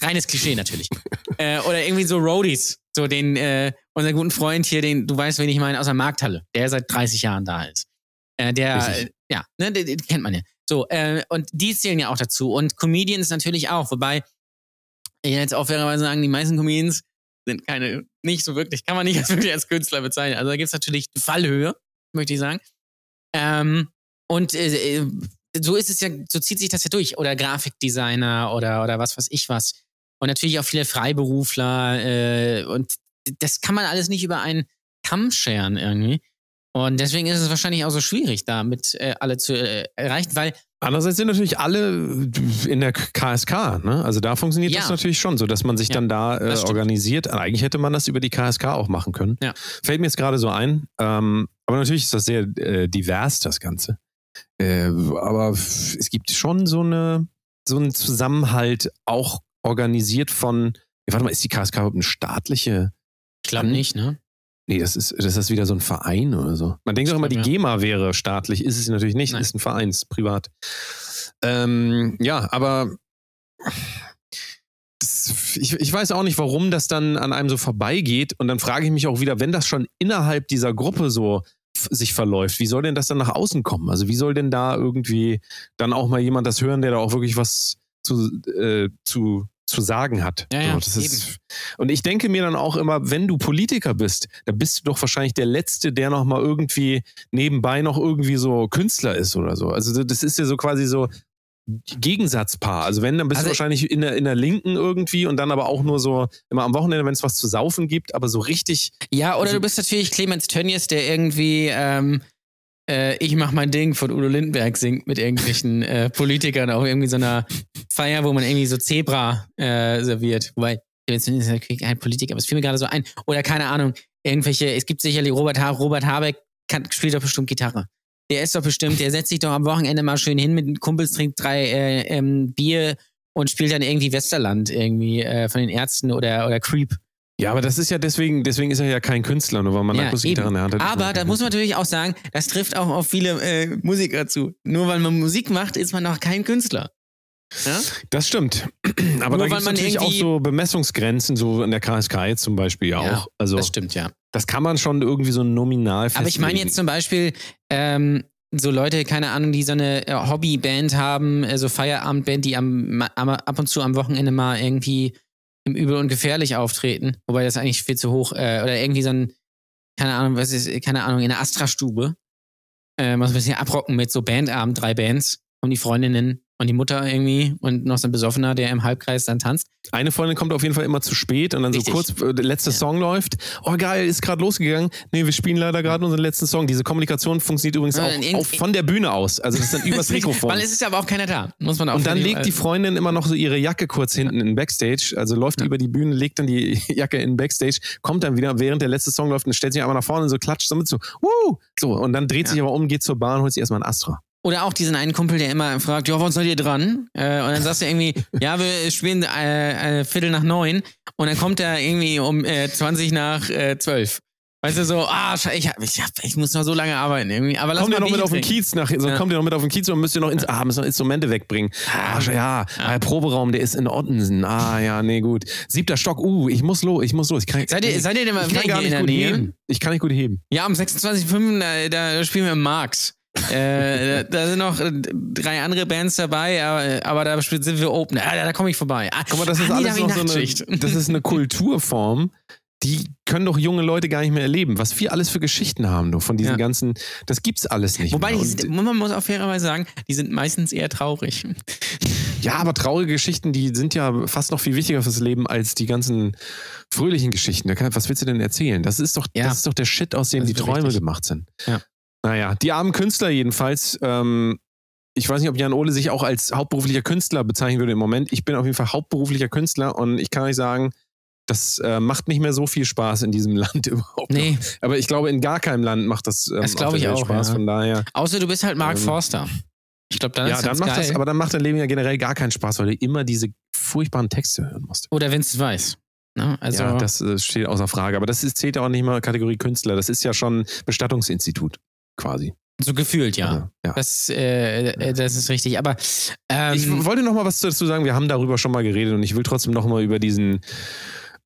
Reines Klischee natürlich. äh, oder irgendwie so Roadies. So den, äh, unseren guten Freund hier, den, du weißt, wen ich meine, aus der Markthalle, der seit 30 Jahren da ist. Äh, der, ja, ne, den, den kennt man ja. So, äh, und die zählen ja auch dazu. Und Comedians natürlich auch, wobei ich jetzt auch fairerweise sagen, die meisten Comedians sind keine, nicht so wirklich, kann man nicht als wirklich als Künstler bezeichnen. Also da gibt es natürlich Fallhöhe, möchte ich sagen. Ähm, und äh, äh, so ist es ja, so zieht sich das ja durch. Oder Grafikdesigner oder, oder was weiß ich was. Und natürlich auch viele Freiberufler. Äh, und das kann man alles nicht über einen Kamm scheren irgendwie. Und deswegen ist es wahrscheinlich auch so schwierig, damit äh, alle zu äh, erreichen, weil Andererseits sind natürlich alle in der KSK, ne? Also da funktioniert Ja. das natürlich schon, so dass man sich Ja, dann da äh, organisiert. Eigentlich hätte man das über die KSK auch machen können. Ja. Fällt mir jetzt gerade so ein. Ähm, aber natürlich ist das sehr äh, divers, das Ganze. Äh, aber es gibt schon so eine so einen Zusammenhalt, auch organisiert von. Ja, warte mal, ist die KSK überhaupt eine staatliche? ich glaube nicht, ne? Nee, das ist, das ist wieder so ein Verein oder so. Man denkt doch immer, die Ja. GEMA wäre staatlich. Ist es natürlich nicht. Nein. Ist ein Verein, ist privat. Ähm, ja, aber das, ich, ich weiß auch nicht, warum das dann an einem so vorbeigeht. Und dann frage ich mich auch wieder, wenn das schon innerhalb dieser Gruppe so sich verläuft, wie soll denn das dann nach außen kommen? Also wie soll denn da irgendwie dann auch mal jemand das hören, der da auch wirklich was zu, äh, zu, zu sagen hat? Ja, ja, so, ist, und ich denke mir dann auch immer, wenn du Politiker bist, dann bist du doch wahrscheinlich der Letzte, der noch mal irgendwie nebenbei noch irgendwie so Künstler ist oder so. Also das ist ja so quasi so Gegensatzpaar. Also wenn, dann bist Also- du wahrscheinlich in der, in der Linken irgendwie und dann aber auch nur so immer am Wochenende, wenn es was zu saufen gibt, aber so richtig, Ja, oder Also- du bist natürlich Clemens Tönnies, der irgendwie ähm, äh, Ich mach mein Ding von Udo Lindenberg singt mit irgendwelchen äh, Politikern auf irgendwie so einer Feier, wo man irgendwie so Zebra äh, serviert. Wobei, Clemens Tönnies ist kein Politiker, aber es fiel mir gerade so ein. Oder keine Ahnung, irgendwelche, es gibt sicherlich Robert, ha Robert Habeck, kann, spielt doch bestimmt Gitarre. Der ist doch bestimmt, der setzt sich doch am Wochenende mal schön hin mit Kumpels, trinkt drei äh, ähm, Bier und spielt dann irgendwie Westerland irgendwie äh, von den Ärzten oder, oder Creep. ja, aber das ist ja deswegen, deswegen ist er ja kein Künstler, nur weil man Ja, Akustikgitarre in der Hand hat. Aber da muss man natürlich auch sagen, das trifft auch auf viele äh, Musiker zu. Nur weil man Musik macht, ist man noch kein Künstler. Ja? Das stimmt. Aber Nur da gibt es natürlich auch so Bemessungsgrenzen, so in der KSK jetzt zum Beispiel ja, auch. Also Das das, stimmt, ja. kann man schon irgendwie so nominal festlegen. Aber ich meine jetzt zum Beispiel ähm, so Leute, keine Ahnung, die so eine äh, Hobbyband haben, äh, so Feierabendband, die am, am, ab und zu am Wochenende mal irgendwie im Übel und gefährlich auftreten, wobei das eigentlich viel zu hoch, äh, oder irgendwie so ein, keine Ahnung, was ist, keine Ahnung, in der Astra-Stube. Äh, was ein bisschen abrocken mit so Bandabend, drei Bands, und die Freundinnen und die Mutter irgendwie und noch so ein Besoffener, der im Halbkreis dann tanzt. Eine Freundin kommt auf jeden Fall immer zu spät und dann Richtig. so kurz, äh, der letzte Song läuft. Oh geil, ist gerade losgegangen. Nee, wir spielen leider gerade unseren letzten Song. Diese Kommunikation funktioniert übrigens Ja, auch, in- auch von der Bühne aus. Also das ist dann übers Mikrofon. Weil es ist aber auch keiner da, muss man auch Und dann legt die Freundin immer noch so ihre Jacke kurz hinten in Backstage, also läuft über die Bühne, legt dann die Jacke in Backstage, kommt dann wieder, während der letzte Song läuft und stellt sich einmal nach vorne und so klatscht so mit so, Woo! so und dann dreht sich aber um, geht zur Bahn, holt sich erstmal ein Astra. Oder auch diesen einen Kumpel, der immer fragt, ja, wann seid ihr dran? Äh, und dann sagst du irgendwie, ja, wir spielen äh, äh, Viertel nach neun. Und dann kommt er irgendwie um äh, 20 nach äh, zwölf. Weißt du, so, ah, ich, hab, ich, hab, ich muss noch so lange arbeiten irgendwie. Aber Kommt ihr noch mit auf den. Kiez nach, so Ja. kommt ihr noch mit auf den Kiez und müsst ihr noch, ins, ah, müssen noch Instrumente wegbringen. Ah, ja, der Proberaum, der ist in Ottensen. Ah, ja, nee, gut. Siebter Stock, uh, ich muss los, ich muss los. Ich kann, Seid ihr, seid ihr denn mal ich kann gar nicht der gut Nähe? heben. Ich kann nicht gut heben. Ja, am 26.05. Da, da spielen wir im Marx. Äh, da, sind noch äh, drei andere Bands dabei, aber, aber da sind wir open. Ah, da, da komme ich vorbei. Ah, Guck mal, das ist ah, alles noch ich so eine, das ist eine Kulturform, die können doch junge Leute gar nicht mehr erleben. Was wir alles für Geschichten haben, doch von diesen Ja. ganzen, das gibt's alles nicht Wobei, sind, man muss auch fairerweise sagen, die sind meistens eher traurig. ja, aber traurige Geschichten, die sind ja fast noch viel wichtiger fürs Leben als die ganzen fröhlichen Geschichten. Was willst du denn erzählen? Das ist doch, Ja. das ist doch der Shit, aus dem Das die Träume richtig. gemacht sind. Ja. Naja, die armen Künstler jedenfalls. Ähm, ich weiß nicht, ob Jan Ole sich auch als hauptberuflicher Künstler bezeichnen würde im Moment. Ich bin auf jeden Fall hauptberuflicher Künstler und ich kann euch sagen, das äh, macht nicht mehr so viel Spaß in diesem Land überhaupt. Nee, Noch. Aber ich glaube, in gar keinem Land macht das, ähm, Das auf glaub der ich auch, Spaß. ja. Von daher, außer du bist halt Mark Ähm, Forster. Ich glaube, dann ja, ist dann das macht geil. das, aber dann macht dein Leben ja generell gar keinen Spaß, weil du immer diese furchtbaren Texte hören musst. Oder Vincent Weiss. Ne? Also, ja, das äh, steht außer Frage. Aber das ist, zählt ja auch nicht mal Kategorie Künstler. Das ist ja schon Bestattungsinstitut quasi. so gefühlt, ja. ja. Das, äh, äh, das ist richtig. Aber ähm, Ich wollte noch mal was dazu sagen. Wir haben darüber schon mal geredet und ich will trotzdem noch mal über diesen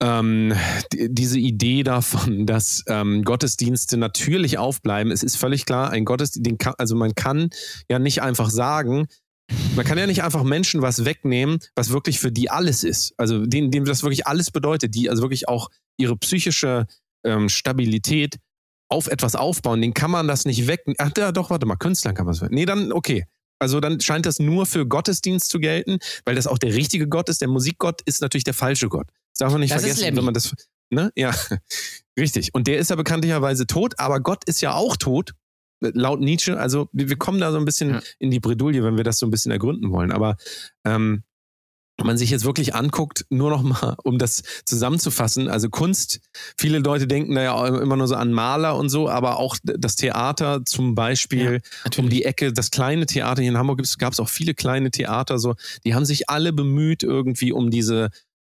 ähm, die, diese Idee davon, dass ähm, Gottesdienste natürlich aufbleiben. Es ist völlig klar, ein Gottesdienst, den kann, also man kann ja nicht einfach sagen, man kann ja nicht einfach Menschen was wegnehmen, was wirklich für die alles ist. Also denen, denen das wirklich alles bedeutet, die also wirklich auch ihre psychische ähm, Stabilität auf etwas aufbauen. Den kann man das nicht weg. Ach ja, doch, warte mal, Künstlern kann man es weg. Nee, dann okay. Also dann scheint das nur für Gottesdienst zu gelten, weil das auch der richtige Gott ist. Der Musikgott ist natürlich der falsche Gott. Das darf man nicht Das vergessen, wenn man das. Ne? Ja, richtig. Und der ist ja bekanntlicherweise tot, aber Gott ist ja auch tot, laut Nietzsche. Also wir, kommen da so ein bisschen Ja. in die Bredouille, wenn wir das so ein bisschen ergründen wollen. Aber ähm, man sich jetzt wirklich anguckt, nur noch mal, um das zusammenzufassen, also Kunst, viele Leute denken da ja immer nur so an Maler und so, aber auch das Theater zum Beispiel um die Ecke, das kleine Theater hier in Hamburg gab es auch viele kleine Theater, so, die haben sich alle bemüht irgendwie um diese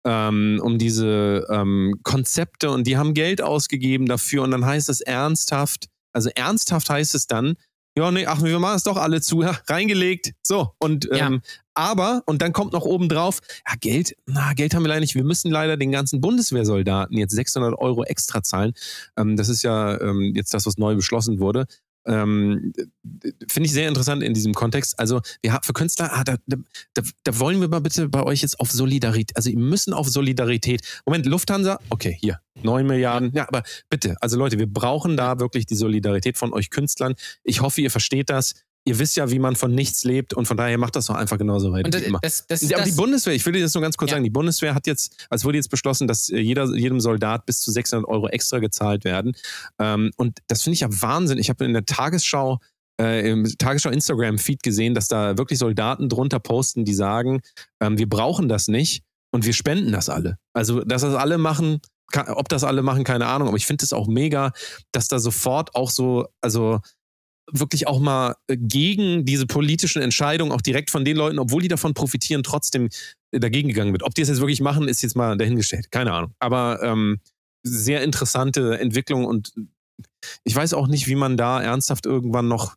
ähm, um diese ähm, Konzepte und die haben Geld ausgegeben dafür und dann heißt es ernsthaft, also ernsthaft heißt es dann, ja, nee, ach, wir machen es doch alle zu, ja, reingelegt, so und Ja. Aber, und dann kommt noch oben drauf, ja, Geld, na, Geld haben wir leider nicht. Wir müssen leider den ganzen Bundeswehrsoldaten jetzt 600 Euro extra zahlen. Ähm, das ist ja ähm, jetzt das, was neu beschlossen wurde. Ähm, Finde ich sehr interessant in diesem Kontext. Also, wir haben für Künstler, ah, da, da, da, wollen wir mal bitte bei euch jetzt auf Solidarität, also, wir müssen auf Solidarität. Moment, Lufthansa, okay, hier, 9 Milliarden. Ja, aber bitte, also Leute, wir brauchen da wirklich die Solidarität von euch Künstlern. Ich hoffe, ihr versteht das. Ihr wisst ja, wie man von nichts lebt und von daher macht das doch einfach genauso weiter das, wie immer. das, das, Ja, aber die Bundeswehr, ich will dir das nur ganz kurz Ja. sagen, die Bundeswehr hat jetzt, also wurde jetzt beschlossen, dass äh, jeder, jedem Soldat bis zu 600 Euro extra gezahlt werden. Ähm, und das finde ich ja Wahnsinn. Ich habe in der Tagesschau, äh, im Tagesschau Instagram-Feed gesehen, dass da wirklich Soldaten drunter posten, die sagen, ähm, wir brauchen das nicht und wir spenden das alle. Also, dass das alle machen, ka- ob das alle machen, keine Ahnung, aber ich finde es auch mega, dass da sofort auch so, also wirklich auch mal äh, gegen diese politischen Entscheidungen, auch direkt von den Leuten, obwohl die davon profitieren, trotzdem äh, dagegen gegangen wird. Ob die es jetzt wirklich machen, ist jetzt mal dahingestellt. Keine Ahnung. Aber ähm, sehr interessante Entwicklung und ich weiß auch nicht, wie man da ernsthaft irgendwann noch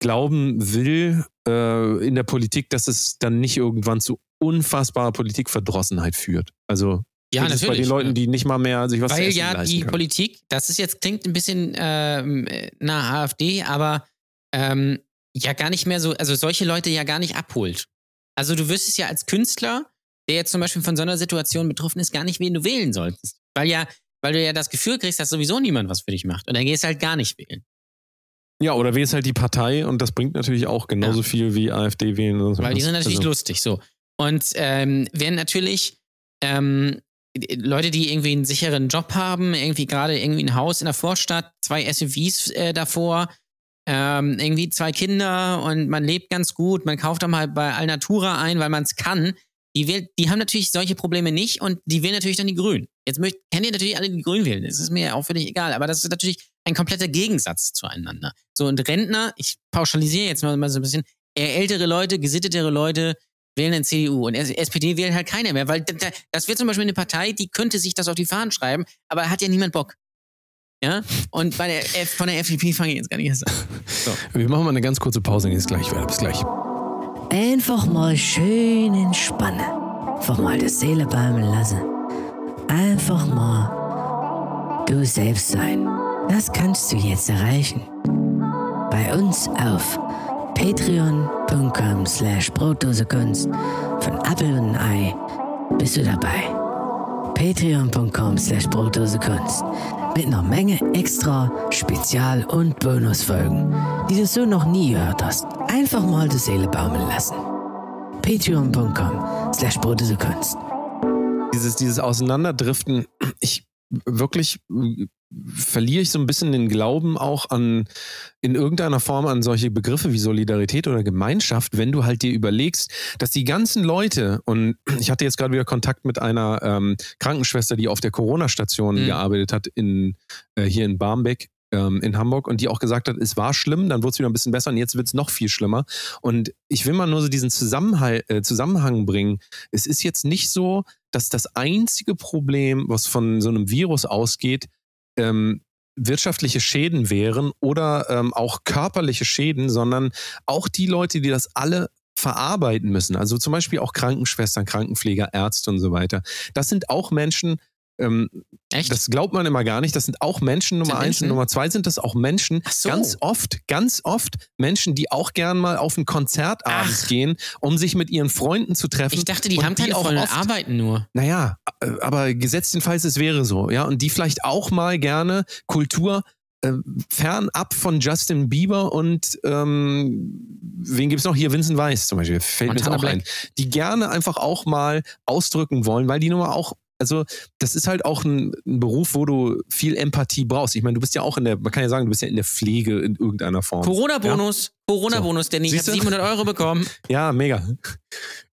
glauben will äh, in der Politik, dass es dann nicht irgendwann zu unfassbarer Politikverdrossenheit führt. Also ja, spätestens bei natürlich. den Leuten, die nicht mal mehr sich was Weil ja die können. Politik, das ist jetzt, klingt ein bisschen ähm, nach AfD, aber ähm, ja gar nicht mehr so, also solche Leute ja gar nicht abholt. Also du wirst es ja als Künstler, der jetzt zum Beispiel von so einer Situation betroffen ist, gar nicht, wen du wählen solltest. Weil ja, weil du ja das Gefühl kriegst, dass sowieso niemand was für dich macht. Und dann gehst du halt gar nicht wählen. Ja, oder wählst halt die Partei und das bringt natürlich auch genauso Ja. viel wie AfD wählen. Oder so. Weil die sind natürlich also, lustig, so. Und ähm, werden natürlich ähm, Leute, die irgendwie einen sicheren Job haben, irgendwie gerade irgendwie ein Haus in der Vorstadt, zwei SUVs äh, davor, ähm, irgendwie zwei Kinder und man lebt ganz gut, man kauft dann mal bei Alnatura ein, weil man es kann. Die, wählt, die haben natürlich solche Probleme nicht und die wählen natürlich dann die Grünen. Jetzt möcht, können die natürlich alle die Grünen wählen, das ist mir ja auch völlig egal, aber das ist natürlich ein kompletter Gegensatz zueinander. So, und Rentner, ich pauschalisiere jetzt mal, mal so ein bisschen, eher ältere Leute, gesittetere Leute wählen den CDU und SPD wählen halt keiner mehr, weil da- da- das wird zum Beispiel eine Partei, die könnte sich das auf die Fahnen schreiben, aber hat ja niemand Bock. Ja? Und bei der F von der FDP fange ich jetzt gar nicht erst an. Wir machen mal eine ganz kurze Pause und jetzt gleich weiter. Bis gleich. Einfach mal schön entspannen. Einfach mal die Seele baumeln lassen. Einfach mal du selbst sein. Das kannst du jetzt erreichen. Bei uns auf patreon.com slash brotdosekunst von Apple und Ei bist du dabei. Patreon.com slash brotdosekunst mit einer Menge extra Spezial- und Bonusfolgen, die du so noch nie gehört hast. Einfach mal die Seele baumeln lassen. Patreon.com slash brotdosekunst. Dieses, dieses Auseinanderdriften, ich wirklich verliere ich so ein bisschen den Glauben auch an in irgendeiner Form an solche Begriffe wie Solidarität oder Gemeinschaft, wenn du halt dir überlegst, dass die ganzen Leute und ich hatte jetzt gerade wieder Kontakt mit einer ähm, Krankenschwester, die auf der Corona-Station Mhm. gearbeitet hat in äh, hier in Barmbek ähm, in Hamburg und die auch gesagt hat, es war schlimm, dann wurde es wieder ein bisschen besser und jetzt wird es noch viel schlimmer. Und ich will mal nur so diesen Zusammenhang, äh, Zusammenhang bringen. Es ist jetzt nicht so, dass das einzige Problem, was von so einem Virus ausgeht, ähm, wirtschaftliche Schäden wären oder ähm, auch körperliche Schäden, sondern auch die Leute, die das alle verarbeiten müssen. Also zum Beispiel auch Krankenschwestern, Krankenpfleger, Ärzte und so weiter. Das sind auch Menschen, ähm, Echt? das glaubt man immer gar nicht. Das sind auch Menschen. Nummer Sind eins Menschen? und Nummer zwei sind das auch Menschen. So. Ganz oft, ganz oft Menschen, die auch gern mal auf ein Konzert abends gehen, um sich mit ihren Freunden zu treffen. ich dachte, die Und haben keine auch Freunde, oft- arbeiten nur. naja, äh, aber gesetztenfalls es wäre so, ja, und die vielleicht auch mal gerne Kultur äh, fernab von Justin Bieber und ähm, wen gibt's noch hier? Vincent Weiss zum Beispiel, fällt Montana mir jetzt auch ein. Die gerne einfach auch mal ausdrücken wollen, weil die Nummer auch also das ist halt auch ein, ein Beruf, wo du viel Empathie brauchst. Ich meine, du bist ja auch in der, man kann ja sagen, du bist ja in der Pflege in irgendeiner Form. Corona-Bonus, Corona-Bonus, denn ich habe Siehste? 700 Euro bekommen. Ja, mega.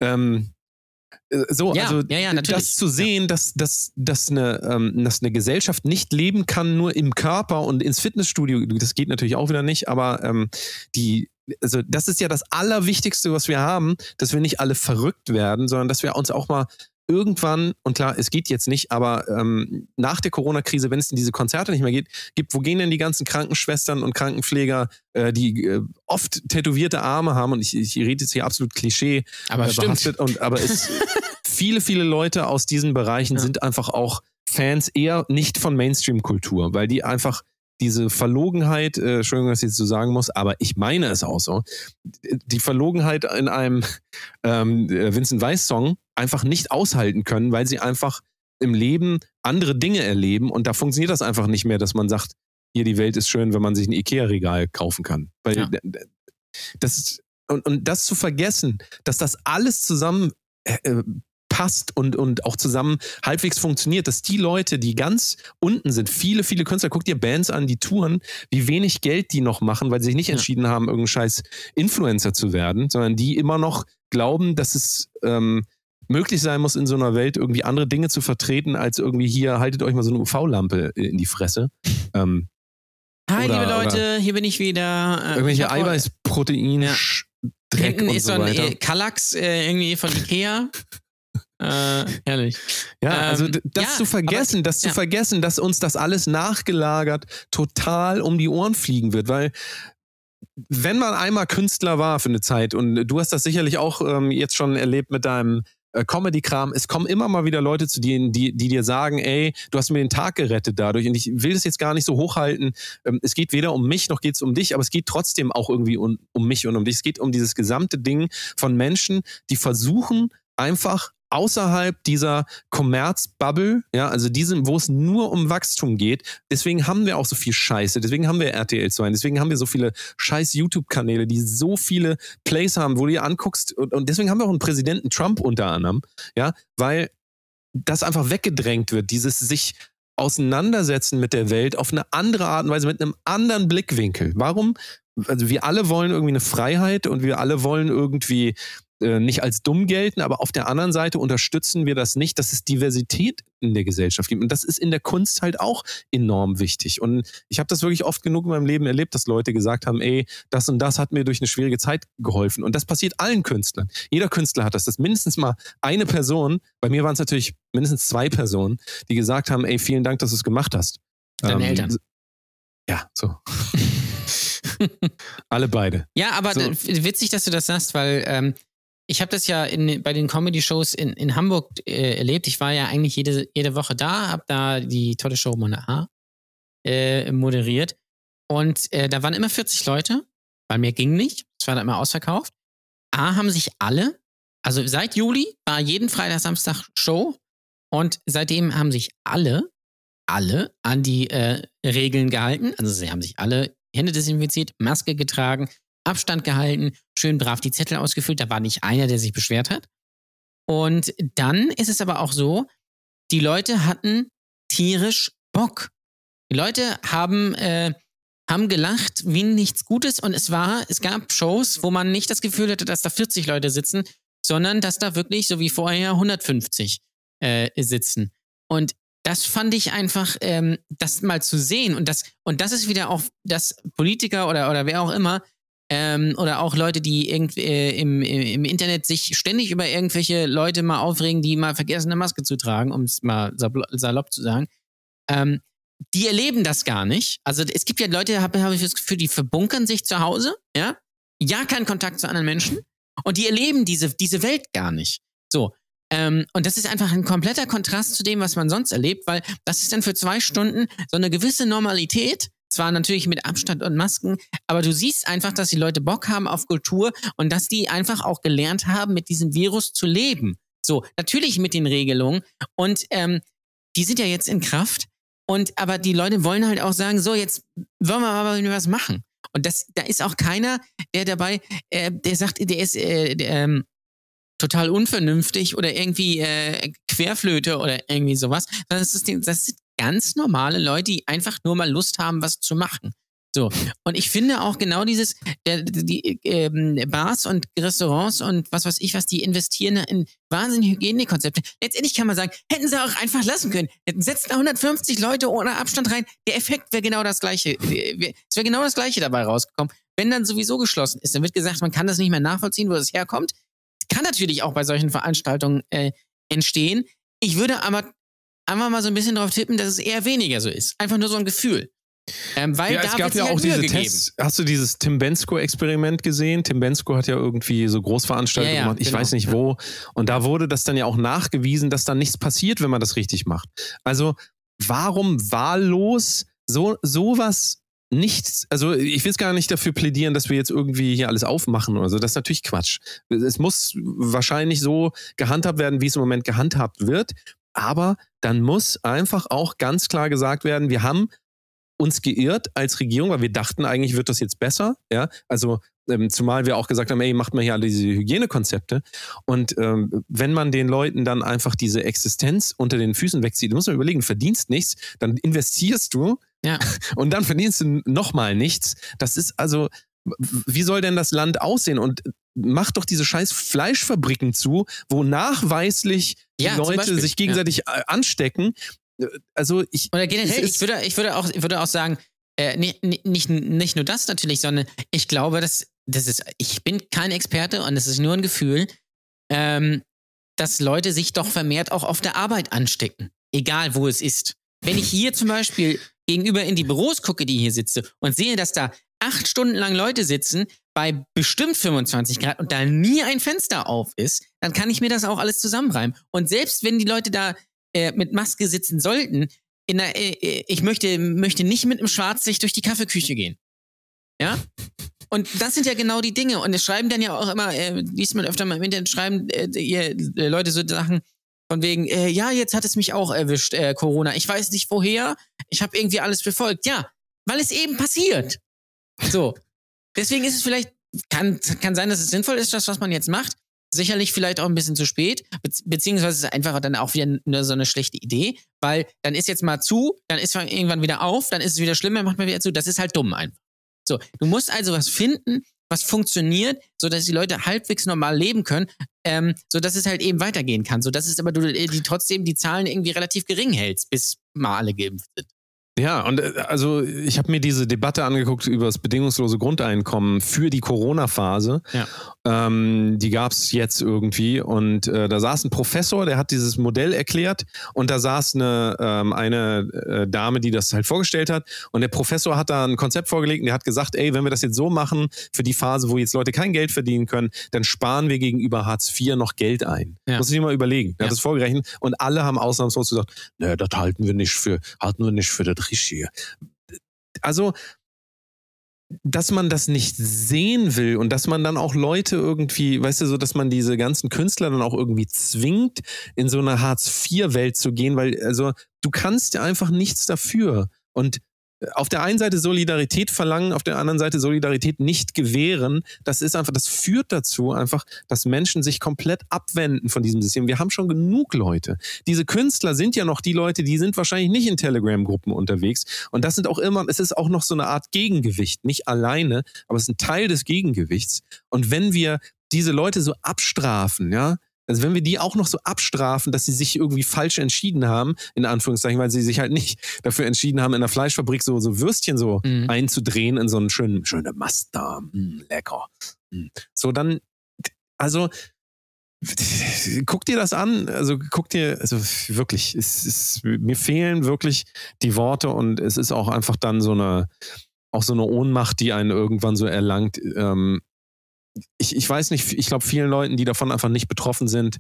Ähm, äh, so, Ja, also ja, ja, das zu sehen, dass, dass, dass, eine, ähm, dass eine Gesellschaft nicht leben kann, nur im Körper und ins Fitnessstudio, das geht natürlich auch wieder nicht, aber ähm, die, also das ist ja das Allerwichtigste, was wir haben, dass wir nicht alle verrückt werden, sondern dass wir uns auch mal irgendwann, und klar, es geht jetzt nicht, aber ähm, nach der Corona-Krise, wenn es in diese Konzerte nicht mehr geht, gibt, wo gehen denn die ganzen Krankenschwestern und Krankenpfleger, äh, die äh, oft tätowierte Arme haben, und ich, ich rede jetzt hier absolut Klischee, Aber äh, behaftet, und, aber es, viele, viele Leute aus diesen Bereichen Ja. sind einfach auch Fans eher nicht von Mainstream-Kultur, weil die einfach diese Verlogenheit, äh, Entschuldigung, dass ich jetzt so sagen muss, aber ich meine es auch so, die Verlogenheit in einem ähm, äh, Vincent Weiss-Song einfach nicht aushalten können, weil sie einfach im Leben andere Dinge erleben und da funktioniert das einfach nicht mehr, dass man sagt, hier die Welt ist schön, wenn man sich ein Ikea-Regal kaufen kann. Weil Ja. das ist, und, und das zu vergessen, dass das alles zusammen äh, äh, passt und, und auch zusammen halbwegs funktioniert, dass die Leute, die ganz unten sind, viele, viele Künstler, guck dir Bands an, die touren, wie wenig Geld die noch machen, weil sie sich nicht Ja. entschieden haben, irgendein scheiß Influencer zu werden, sondern die immer noch glauben, dass es ähm, möglich sein muss, in so einer Welt irgendwie andere Dinge zu vertreten, als irgendwie hier, haltet euch mal so eine UV-Lampe in die Fresse. Ähm, Hi, Oder- liebe Leute, hier bin ich wieder. Äh, ich irgendwelche hab heute- Eiweißprotein, Ja. Dreck Hinten und ist so ein äh, Kallax äh, irgendwie von Ikea. äh, herrlich. Ja, also Ähm, d- das ja, zu vergessen, das zu ja. vergessen, dass uns das alles nachgelagert total um die Ohren fliegen wird, weil wenn man einmal Künstler war für eine Zeit und du hast das sicherlich auch ähm, jetzt schon erlebt mit deinem äh, Comedy-Kram, es kommen immer mal wieder Leute zu dir, die, die dir sagen, ey, du hast mir den Tag gerettet dadurch und ich will das jetzt gar nicht so hochhalten. Ähm, es geht weder um mich noch geht es um dich, aber es geht trotzdem auch irgendwie um, um mich und um dich. Es geht um dieses gesamte Ding von Menschen, die versuchen einfach außerhalb dieser Kommerzbubble, ja, also diesem, wo es nur um Wachstum geht. Deswegen haben wir auch so viel Scheiße. Deswegen haben wir RTL 2. Deswegen haben wir so viele scheiß YouTube-Kanäle, die so viele Plays haben, wo du dir anguckst. Und, und deswegen haben wir auch einen Präsidenten Trump unter anderem, ja, weil das einfach weggedrängt wird, dieses sich auseinandersetzen mit der Welt auf eine andere Art und Weise, mit einem anderen Blickwinkel. Warum? Also wir alle wollen irgendwie eine Freiheit und wir alle wollen irgendwie äh, nicht als dumm gelten, aber auf der anderen Seite unterstützen wir das nicht, dass es Diversität in der Gesellschaft gibt. Und das ist in der Kunst halt auch enorm wichtig. Und ich habe das wirklich oft genug in meinem Leben erlebt, dass Leute gesagt haben, ey, das und das hat mir durch eine schwierige Zeit geholfen. Und das passiert allen Künstlern. Jeder Künstler hat das, dass mindestens mal eine Person, bei mir waren es natürlich mindestens zwei Personen, die gesagt haben, ey, vielen Dank, dass du es gemacht hast. Deine Ähm, Eltern. Ja, so. Alle beide. Ja, aber So. witzig, dass du das sagst, weil ähm, ich habe das ja in, bei den Comedy-Shows in, in Hamburg äh, erlebt. Ich war ja eigentlich jede, jede Woche da, habe da die tolle Show Mona A äh, moderiert. Und äh, da waren immer 40 Leute, weil mehr ging nicht. Es war da immer ausverkauft. A haben sich alle, also seit Juli war jeden Freitag, Samstag Show. Und seitdem haben sich alle, alle an die äh, Regeln gehalten. Also sie haben sich alle Hände desinfiziert, Maske getragen, Abstand gehalten, schön brav die Zettel ausgefüllt. Da war nicht einer, der sich beschwert hat. Und dann ist es aber auch so, die Leute hatten tierisch Bock. Die Leute haben, äh, haben gelacht wie nichts Gutes und es war, es gab Shows, wo man nicht das Gefühl hatte, dass da 40 Leute sitzen, sondern dass da wirklich so wie vorher 150 äh, sitzen. Und das fand ich einfach, ähm, das mal zu sehen und das, und das ist wieder auch, dass Politiker oder, oder wer auch immer ähm, oder auch Leute, die irgendwie äh, im, im Internet sich ständig über irgendwelche Leute mal aufregen, die mal vergessen, eine Maske zu tragen, um es mal salopp, zu sagen. Ähm, die erleben das gar nicht. Also es gibt ja Leute, habe hab ich das Gefühl, die verbunkern sich zu Hause, ja, ja, keinen Kontakt zu anderen Menschen und die erleben diese, diese Welt gar nicht. So. Ähm, und das ist einfach ein kompletter Kontrast zu dem, was man sonst erlebt, weil das ist dann für zwei Stunden so eine gewisse Normalität, zwar natürlich mit Abstand und Masken, aber du siehst einfach, dass die Leute Bock haben auf Kultur und dass die einfach auch gelernt haben, mit diesem Virus zu leben. So, natürlich mit den Regelungen und ähm, die sind ja jetzt in Kraft. Und aber die Leute wollen halt auch sagen, so jetzt wollen wir aber was machen. Und das, da ist auch keiner, der dabei, äh, der sagt, der ist äh, der, ähm, total unvernünftig oder irgendwie äh, Querflöte oder irgendwie sowas. Das, ist, das sind ganz normale Leute, die einfach nur mal Lust haben, was zu machen. So. Und ich finde auch genau dieses, der, die ähm, Bars und Restaurants und was weiß ich was, die investieren in wahnsinnige Hygienekonzepte. Letztendlich kann man sagen, hätten sie auch einfach lassen können. Setzen da 150 Leute ohne Abstand rein. Der Effekt wäre genau das gleiche. Es wäre genau das gleiche dabei rausgekommen. Wenn dann sowieso geschlossen ist, dann wird gesagt, man kann das nicht mehr nachvollziehen, wo das herkommt. Kann natürlich auch bei solchen Veranstaltungen äh, entstehen. Ich würde aber einfach mal so ein bisschen drauf tippen, dass es eher weniger so ist. Einfach nur so ein Gefühl. Ähm, weil Ja, da es gab ja halt auch Mühe diese gegeben. Tests. Hast du dieses Tim Bensko-Experiment gesehen? Tim Bensko hat ja irgendwie so Großveranstaltungen Ja, ja, gemacht, ich genau. weiß nicht wo. Und da wurde das dann ja auch nachgewiesen, dass dann nichts passiert, wenn man das richtig macht. Also, warum wahllos so sowas nichts, also ich will jetzt gar nicht dafür plädieren, dass wir jetzt irgendwie hier alles aufmachen oder so. Das ist natürlich Quatsch. Es muss wahrscheinlich so gehandhabt werden, wie es im Moment gehandhabt wird. Aber dann muss einfach auch ganz klar gesagt werden, wir haben uns geirrt als Regierung, weil wir dachten eigentlich wird das jetzt besser. Ja, also ähm, zumal wir auch gesagt haben, ey, macht mal hier alle diese Hygienekonzepte. Und ähm, wenn man den Leuten dann einfach diese Existenz unter den Füßen wegzieht, muss man überlegen, verdienst nichts, dann investierst du Ja. und dann verdienst du nochmal nichts. Das ist also, wie soll denn das Land aussehen? Und mach doch diese scheiß Fleischfabriken zu, wo nachweislich Ja, Leute sich gegenseitig äh, anstecken. Äh, Also ich, Oder generell, ich würde, ich würde auch, ich würde auch sagen, äh, ni- ni- nicht, nicht nur das natürlich, sondern ich glaube, dass das ist, ich bin kein Experte und es ist nur ein Gefühl, ähm, dass Leute sich doch vermehrt auch auf der Arbeit anstecken, egal wo es ist. Wenn ich hier zum Beispiel gegenüber in die Büros gucke, die hier sitze und sehe, dass da acht Stunden lang Leute sitzen bei bestimmt 25 Grad und da nie ein Fenster auf ist, dann kann ich mir das auch alles zusammenreimen. Und selbst wenn die Leute da äh, mit Maske sitzen sollten, der, äh, äh, ich möchte, möchte nicht mit einem Schwarzlicht durch die Kaffeeküche gehen. Ja? Und das sind ja genau die Dinge. Und es schreiben dann ja auch immer, äh, liest man öfter mal im Internet, schreiben äh, äh, Leute so Sachen von wegen, äh, ja, jetzt hat es mich auch erwischt, äh, Corona. Ich weiß nicht woher. Ich habe irgendwie alles befolgt. Ja, weil es eben passiert. So. Deswegen ist es vielleicht, kann, kann sein, dass es sinnvoll ist, das, was man jetzt macht. Sicherlich vielleicht auch ein bisschen zu spät, be beziehungsweise ist es einfach dann auch wieder nur so eine schlechte Idee, weil dann ist jetzt mal zu, dann ist man irgendwann wieder auf, dann ist es wieder schlimmer, macht man wieder zu. Das ist halt dumm einfach. So, du musst also was finden, was funktioniert, so dass die Leute halbwegs normal leben können, ähm, so dass es halt eben weitergehen kann, so dass es aber du äh, die trotzdem die Zahlen irgendwie relativ gering hältst, bis mal alle geimpft sind. Ja, und äh, also ich habe mir diese Debatte angeguckt über das bedingungslose Grundeinkommen für die Corona-Phase. Ja. Ähm, die gab es jetzt irgendwie und äh, da saß ein Professor, der hat dieses Modell erklärt und da saß eine, ähm, eine äh, Dame, die das halt vorgestellt hat und der Professor hat da ein Konzept vorgelegt und der hat gesagt, ey, wenn wir das jetzt so machen für die Phase, wo jetzt Leute kein Geld verdienen können, dann sparen wir gegenüber Hartz IV noch Geld ein. Ja. Muss ich mal überlegen. Er Ja. hat das vorgerechnet und alle haben ausnahmslos gesagt, ne, das halten wir nicht für, halten wir nicht für das Richtige. Also, dass man das nicht sehen will und dass man dann auch Leute irgendwie, weißt du, so, dass man diese ganzen Künstler dann auch irgendwie zwingt, in so eine Hartz-IV-Welt zu gehen, weil, also, du kannst ja einfach nichts dafür. Und auf der einen Seite Solidarität verlangen, auf der anderen Seite Solidarität nicht gewähren, das ist einfach, das führt dazu einfach, dass Menschen sich komplett abwenden von diesem System. Wir haben schon genug Leute. Diese Künstler sind ja noch die Leute, die sind wahrscheinlich nicht in Telegram-Gruppen unterwegs. Und das sind auch immer, es ist auch noch so eine Art Gegengewicht. Nicht alleine, aber es ist ein Teil des Gegengewichts. Und wenn wir diese Leute so abstrafen, ja, also wenn wir die auch noch so abstrafen, dass sie sich irgendwie falsch entschieden haben, in Anführungszeichen, weil sie sich halt nicht dafür entschieden haben, in der Fleischfabrik so, so Würstchen so Mhm. einzudrehen in so einen schönen, schöne Masta, mm, lecker. Mm. So dann, also guck dir das an, also guck dir, also wirklich, es ist, mir fehlen wirklich die Worte und es ist auch einfach dann so eine, auch so eine Ohnmacht, die einen irgendwann so erlangt. Ähm, ich, ich weiß nicht, ich glaube, vielen Leuten, die davon einfach nicht betroffen sind,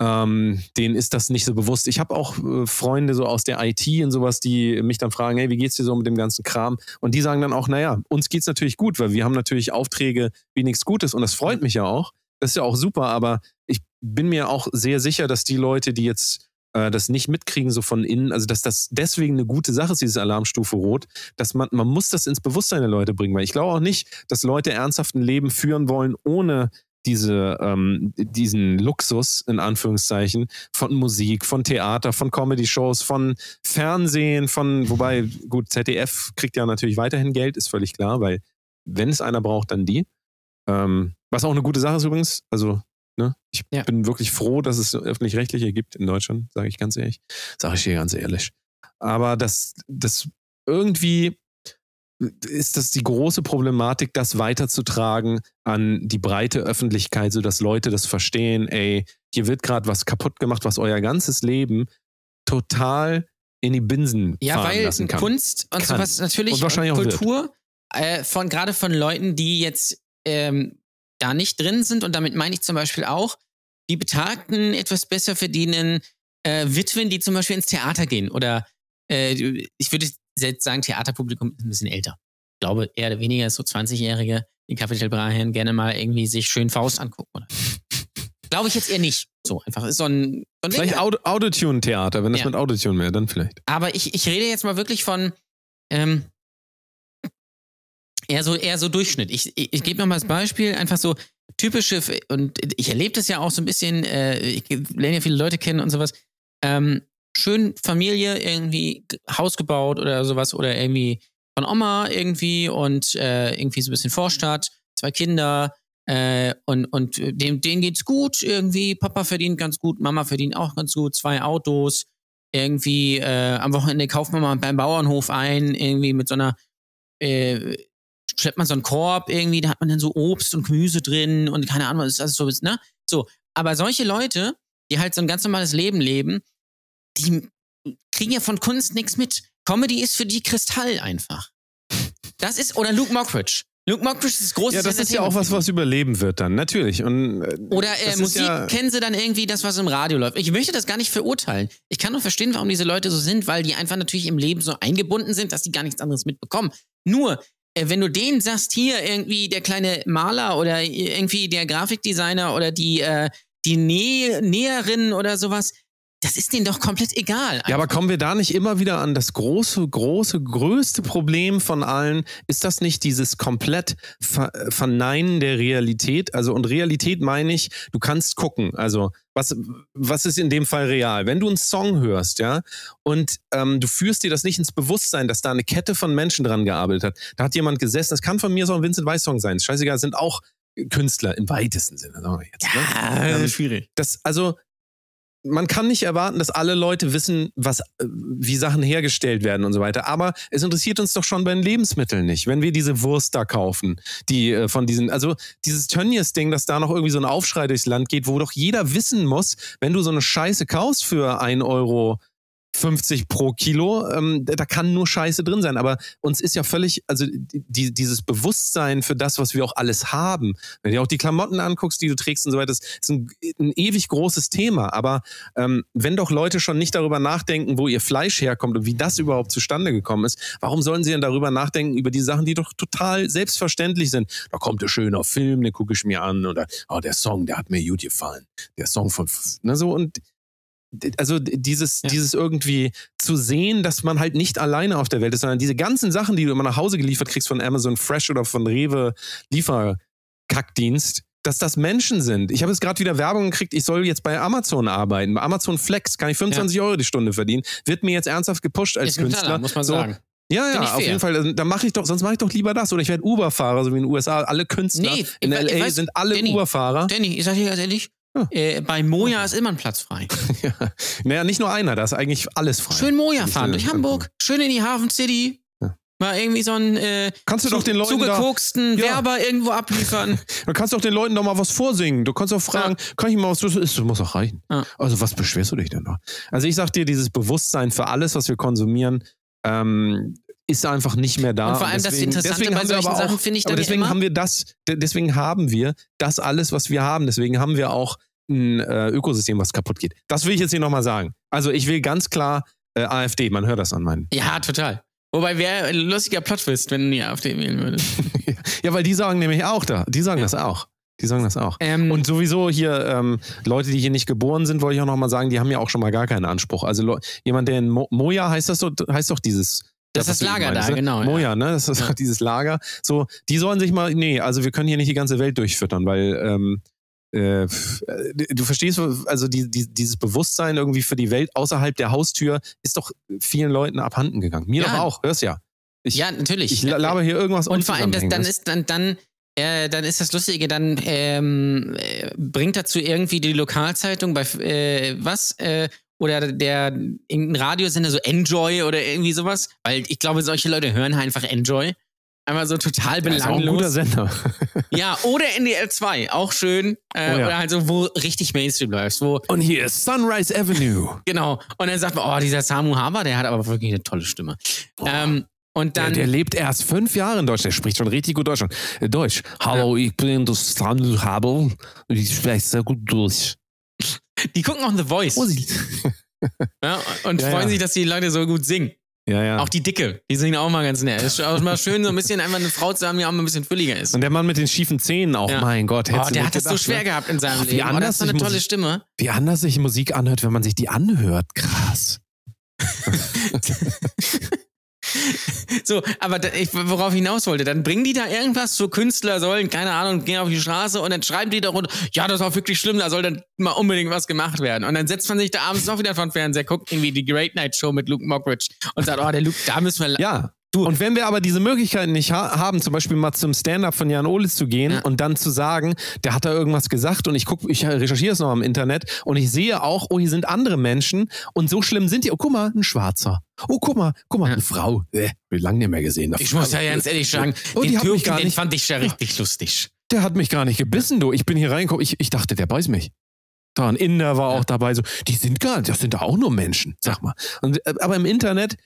ähm, denen ist das nicht so bewusst. Ich habe auch äh, Freunde so aus der IT und sowas, die mich dann fragen, hey, wie geht's dir so mit dem ganzen Kram? Und die sagen dann auch, naja, uns geht's natürlich gut, weil wir haben natürlich Aufträge wie nichts Gutes und das freut mich ja auch. Das ist ja auch super, aber ich bin mir auch sehr sicher, dass die Leute, die jetzt äh, das nicht mitkriegen, so von innen, also dass das deswegen eine gute Sache ist, diese Alarmstufe Rot, dass man, man muss das ins Bewusstsein der Leute bringen, weil ich glaube auch nicht, dass Leute ernsthaft ein Leben führen wollen, ohne diese, ähm, diesen Luxus, in Anführungszeichen, von Musik, von Theater, von Comedy-Shows, von Fernsehen, von, wobei, gut, ZDF kriegt ja natürlich weiterhin Geld, ist völlig klar, weil wenn es einer braucht, dann die. Ähm, was auch eine gute Sache ist übrigens, also ne, ich Ja. bin wirklich froh, dass es öffentlich-rechtliche gibt in Deutschland, sage ich ganz ehrlich. Sage ich hier ganz ehrlich. Aber das, das irgendwie ist das die große Problematik, das weiterzutragen an die breite Öffentlichkeit, sodass Leute das verstehen, ey, hier wird gerade was kaputt gemacht, was euer ganzes Leben total in die Binsen Ja, fahren weil lassen kann. Kunst und Kann. sowas natürlich Und wahrscheinlich. Kultur äh, von gerade von Leuten, die jetzt ähm, da nicht drin sind und damit meine ich zum Beispiel auch die Betagten etwas besser verdienen äh, Witwen, die zum Beispiel ins Theater gehen oder äh, ich würde jetzt sagen Theaterpublikum ist ein bisschen älter. Ich glaube eher oder weniger so 20-Jährige, die Capital Brahen gerne mal irgendwie sich schön Faust angucken. Oder? Glaube ich jetzt eher nicht. So einfach ist so ein, so ein. Vielleicht Auto- Autotune-Theater, wenn das Ja. mit Autotune wäre, dann vielleicht. Aber ich, ich rede jetzt mal wirklich von ähm, eher so eher so Durchschnitt. Ich, ich, ich gebe noch mal das Beispiel, einfach so typische und ich erlebe das ja auch so ein bisschen. Äh, ich lerne ja viele Leute kennen und sowas. Ähm, schön Familie irgendwie Haus gebaut oder sowas oder irgendwie von Oma irgendwie und äh, irgendwie so ein bisschen Vorstadt, zwei Kinder. Äh, und und dem, denen geht's gut irgendwie. Papa verdient ganz gut, Mama verdient auch ganz gut, zwei Autos irgendwie äh, am Wochenende kauft man mal beim Bauernhof ein, irgendwie mit so einer, äh, schleppt man so einen Korb irgendwie, da hat man dann so Obst und Gemüse drin und keine Ahnung, was ist das so, ne? So, aber solche Leute, die halt so ein ganz normales Leben leben, die kriegen ja von Kunst nichts mit. Comedy ist für die Kristall einfach. Das ist, oder Luke Mockridge. Luke Mockridge ist das große Ja, das ist ja auch was, was überleben wird dann, natürlich. Und, äh, oder äh, Musik ja- kennen sie dann irgendwie das, was im Radio läuft. Ich möchte das gar nicht verurteilen. Ich kann nur verstehen, warum diese Leute so sind, weil die einfach natürlich im Leben so eingebunden sind, dass die gar nichts anderes mitbekommen. Nur, wenn du denen sagst, hier irgendwie der kleine Maler oder irgendwie der Grafikdesigner oder die, äh, die Nä Näherin oder sowas, das ist denen doch komplett egal. Ja, aber kommen wir da nicht immer wieder an das große, große, größte Problem von allen? Ist das nicht dieses komplett Ver Verneinen der Realität? Also, und Realität meine ich, du kannst gucken. Also, was, was ist in dem Fall real? Wenn du einen Song hörst, ja, und ähm, du führst dir das nicht ins Bewusstsein, dass da eine Kette von Menschen dran gearbeitet hat. Da hat jemand gesessen, das kann von mir so ein Vincent Weiss Song sein. Ist Scheißegal, das sind auch Künstler im weitesten Sinne. Sagen wir jetzt, ne? ja, Ähm, schwierig. das, also, man kann nicht erwarten, dass alle Leute wissen, was, äh, wie Sachen hergestellt werden und so weiter. Aber es interessiert uns doch schon bei den Lebensmitteln nicht. Wenn wir diese Wurst da kaufen, die äh, von diesen, also dieses Tönnies-Ding, dass da noch irgendwie so ein Aufschrei durchs Land geht, wo doch jeder wissen muss, wenn du so eine Scheiße kaufst für 1 Euro 50 pro Kilo, ähm, da kann nur Scheiße drin sein. Aber uns ist ja völlig, also die, dieses Bewusstsein für das, was wir auch alles haben. Wenn du dir auch die Klamotten anguckst, die du trägst und so weiter, das ist ein, ein ewig großes Thema. Aber ähm, wenn doch Leute schon nicht darüber nachdenken, wo ihr Fleisch herkommt und wie das überhaupt zustande gekommen ist, warum sollen sie denn darüber nachdenken, über die Sachen, die doch total selbstverständlich sind? Da kommt ein schöner Film, den gucke ich mir an oder oh, der Song, der hat mir gut gefallen. Der Song von, ne, so und also dieses, Ja. dieses irgendwie zu sehen, dass man halt nicht alleine auf der Welt ist, sondern diese ganzen Sachen, die du immer nach Hause geliefert kriegst von Amazon Fresh oder von Rewe Lieferkackdienst, dass das Menschen sind. Ich habe jetzt gerade wieder Werbung gekriegt, ich soll jetzt bei Amazon arbeiten. Bei Amazon Flex kann ich 25 Euro die Stunde verdienen. Wird mir jetzt ernsthaft gepusht als Künstler. Knaller, muss man so, sagen. Ja, ja, auf jeden Fall. Also, Dann mache ich doch, sonst mache ich doch lieber das. Oder ich werde Uber-Fahrer, so wie in den USA. Alle Künstler Nee, in ich we- LA weiß, sind alle Uber-Fahrer. Danny, ich sag dir ganz ehrlich, Ja. äh, bei Moja ist immer ein Platz frei. Ja. Naja, nicht nur einer, da ist eigentlich alles frei. Schön Moja Ich fahren durch Hamburg, schön in die Hafen City. Ja. Mal irgendwie so einen äh, Kannst du doch den Leuten da, zugekoksten Ja. Werber irgendwo abliefern. du kannst doch den Leuten doch mal was vorsingen. Du kannst auch fragen, kann ich mal was, das muss auch reichen. Also was beschwerst du dich denn da? Also ich sag dir, dieses Bewusstsein für alles, was wir konsumieren, ähm, ist einfach nicht mehr da. Und vor allem das Interessante deswegen bei solchen aber auch, Sachen finde ich aber dann ja deswegen immer- haben wir das, de- deswegen haben wir das alles, was wir haben. Deswegen haben wir auch ein äh, Ökosystem, was kaputt geht. Das will ich jetzt hier nochmal sagen. Also ich will ganz klar äh, AfD, man hört das an meinen. ja, total. Wobei wäre ein lustiger Plot-Twist, wenn du die AfD wählen würdest. ja, weil die sagen nämlich auch da, die sagen das auch. Die sagen das auch. Ähm, Und sowieso hier ähm, Leute, die hier nicht geboren sind, wollte ich auch nochmal sagen, die haben ja auch schon mal gar keinen Anspruch. Also jemand, der in Mo Moja heißt das so, heißt doch dieses. Das ist das Lager da, meinst, ne? genau, ja. Moja, ne? Das ist Ja. dieses Lager. So, die sollen sich mal, nee, also wir können hier nicht die ganze Welt durchfüttern, weil ähm, äh, du verstehst, also die, die, dieses Bewusstsein irgendwie für die Welt außerhalb der Haustür ist doch vielen Leuten abhanden gegangen. Mir Ja. doch auch, hörst ja. Ich, ja, natürlich. ich laber hier irgendwas Und vor allem, das, dann ist dann, dann, äh, dann ist das Lustige, dann ähm, äh, bringt dazu irgendwie die Lokalzeitung bei äh, was? Äh, oder der irgendein Radiosender so Enjoy oder irgendwie sowas. Weil ich glaube, solche Leute hören einfach Enjoy. Einmal so total Ja, ist auch ein guter belanglos. Sender. Ja, oder NDR 2, auch schön. Äh, Oh ja. Oder halt so, wo richtig Mainstream läuft, wo Und hier ist Sunrise Avenue. Genau. Und dann sagt man, oh, dieser Samu Haber, der hat aber wirklich eine tolle Stimme. Ähm, und Der, dann, der lebt erst fünf Jahre in Deutschland. Der spricht schon richtig gut Deutsch. Äh, Deutsch. Hallo, ich bin der Samuel Habel. Ich spreche sehr gut Deutsch. die gucken auch The Voice. Ja, und Ja, freuen ja. sich, dass die Leute so gut singen. Ja, ja. Auch die Dicke, die singen auch mal ganz nett. Es ist auch mal schön, so ein bisschen einfach eine Frau zu haben, die auch mal ein bisschen fülliger ist. Und der Mann mit den schiefen Zähnen auch. Ja. Mein Gott. Oh, der hat das so gedacht, schwer ne? gehabt in seinem Ach, wie Leben. Oh, anders das ist so eine tolle Musik- Stimme. Wie anders sich Musik anhört, wenn man sich die anhört. Krass. So, aber da, ich, worauf ich hinaus wollte, dann bringen die da irgendwas, so Künstler sollen, keine Ahnung, gehen auf die Straße und dann schreiben die darunter, ja, das war wirklich schlimm, da soll dann mal unbedingt was gemacht werden. Und dann setzt man sich da abends noch wieder vor den Fernseher, guckt irgendwie die Great Night Show mit Luke Mockridge und sagt, oh, der Luke, da müssen wir. Ja. Und wenn wir aber diese Möglichkeit nicht ha haben, zum Beispiel mal zum Stand-up von Jan Olis zu gehen Ja. und dann zu sagen, der hat da irgendwas gesagt und ich guck, ich recherchiere es noch im Internet und ich sehe auch, oh, hier sind andere Menschen und so schlimm sind die. Oh, guck mal, ein Schwarzer. Oh, guck mal, guck mal, Ja. eine Frau. Äh, ich lange nicht mehr gesehen. Ich muss ja ganz ehrlich sagen, Oh, den Türken, gar den nicht- fand ich ja richtig lustig. Der hat mich gar nicht gebissen, du. Ich bin hier reingekommen. Ich, ich dachte, der beißt mich. Da ein Inder war auch dabei. So, die sind gar nicht, das sind da auch nur Menschen, sag mal. Und, äh, aber im Internet,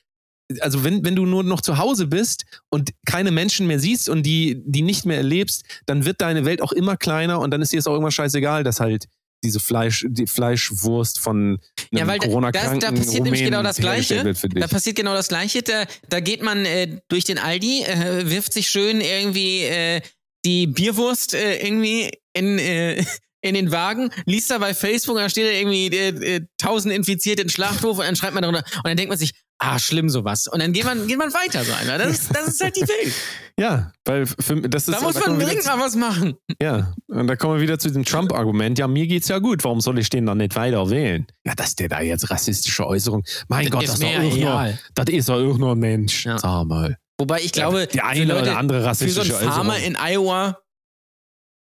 also wenn, wenn du nur noch zu Hause bist und keine Menschen mehr siehst und die, die nicht mehr erlebst, dann wird deine Welt auch immer kleiner und dann ist dir es auch irgendwann scheißegal, dass halt diese Fleisch, die Fleischwurst von Ja, weil da, da, da passiert nämlich Rumänen genau das Gleiche. Da passiert genau das Gleiche. Da, da geht man äh, durch den Aldi, äh, wirft sich schön irgendwie äh, die Bierwurst äh, irgendwie in, äh, in den Wagen, liest da bei Facebook da steht da irgendwie äh, äh, 1000 Infizierte in Schlachthof und dann schreibt man darunter und dann denkt man sich, ah, schlimm sowas. Und dann geht man, geht man weiter so einer. Das, ist- das ist halt die Welt. Ja, weil für, das ist Da muss man kommen wir dringend mal was machen. Ja, und da kommen wir wieder zu dem Trump-Argument. Ja, mir geht's ja gut. Warum soll ich den dann nicht weiter wählen? Ja, dass der da jetzt rassistische Äußerung. Mein Gott, das ist, doch nur, das ist doch auch nur ein Mensch. Ja. Sag mal. Wobei ich glaube, die für eine Leute, oder andere für so rassistische einen Farmer in Iowa,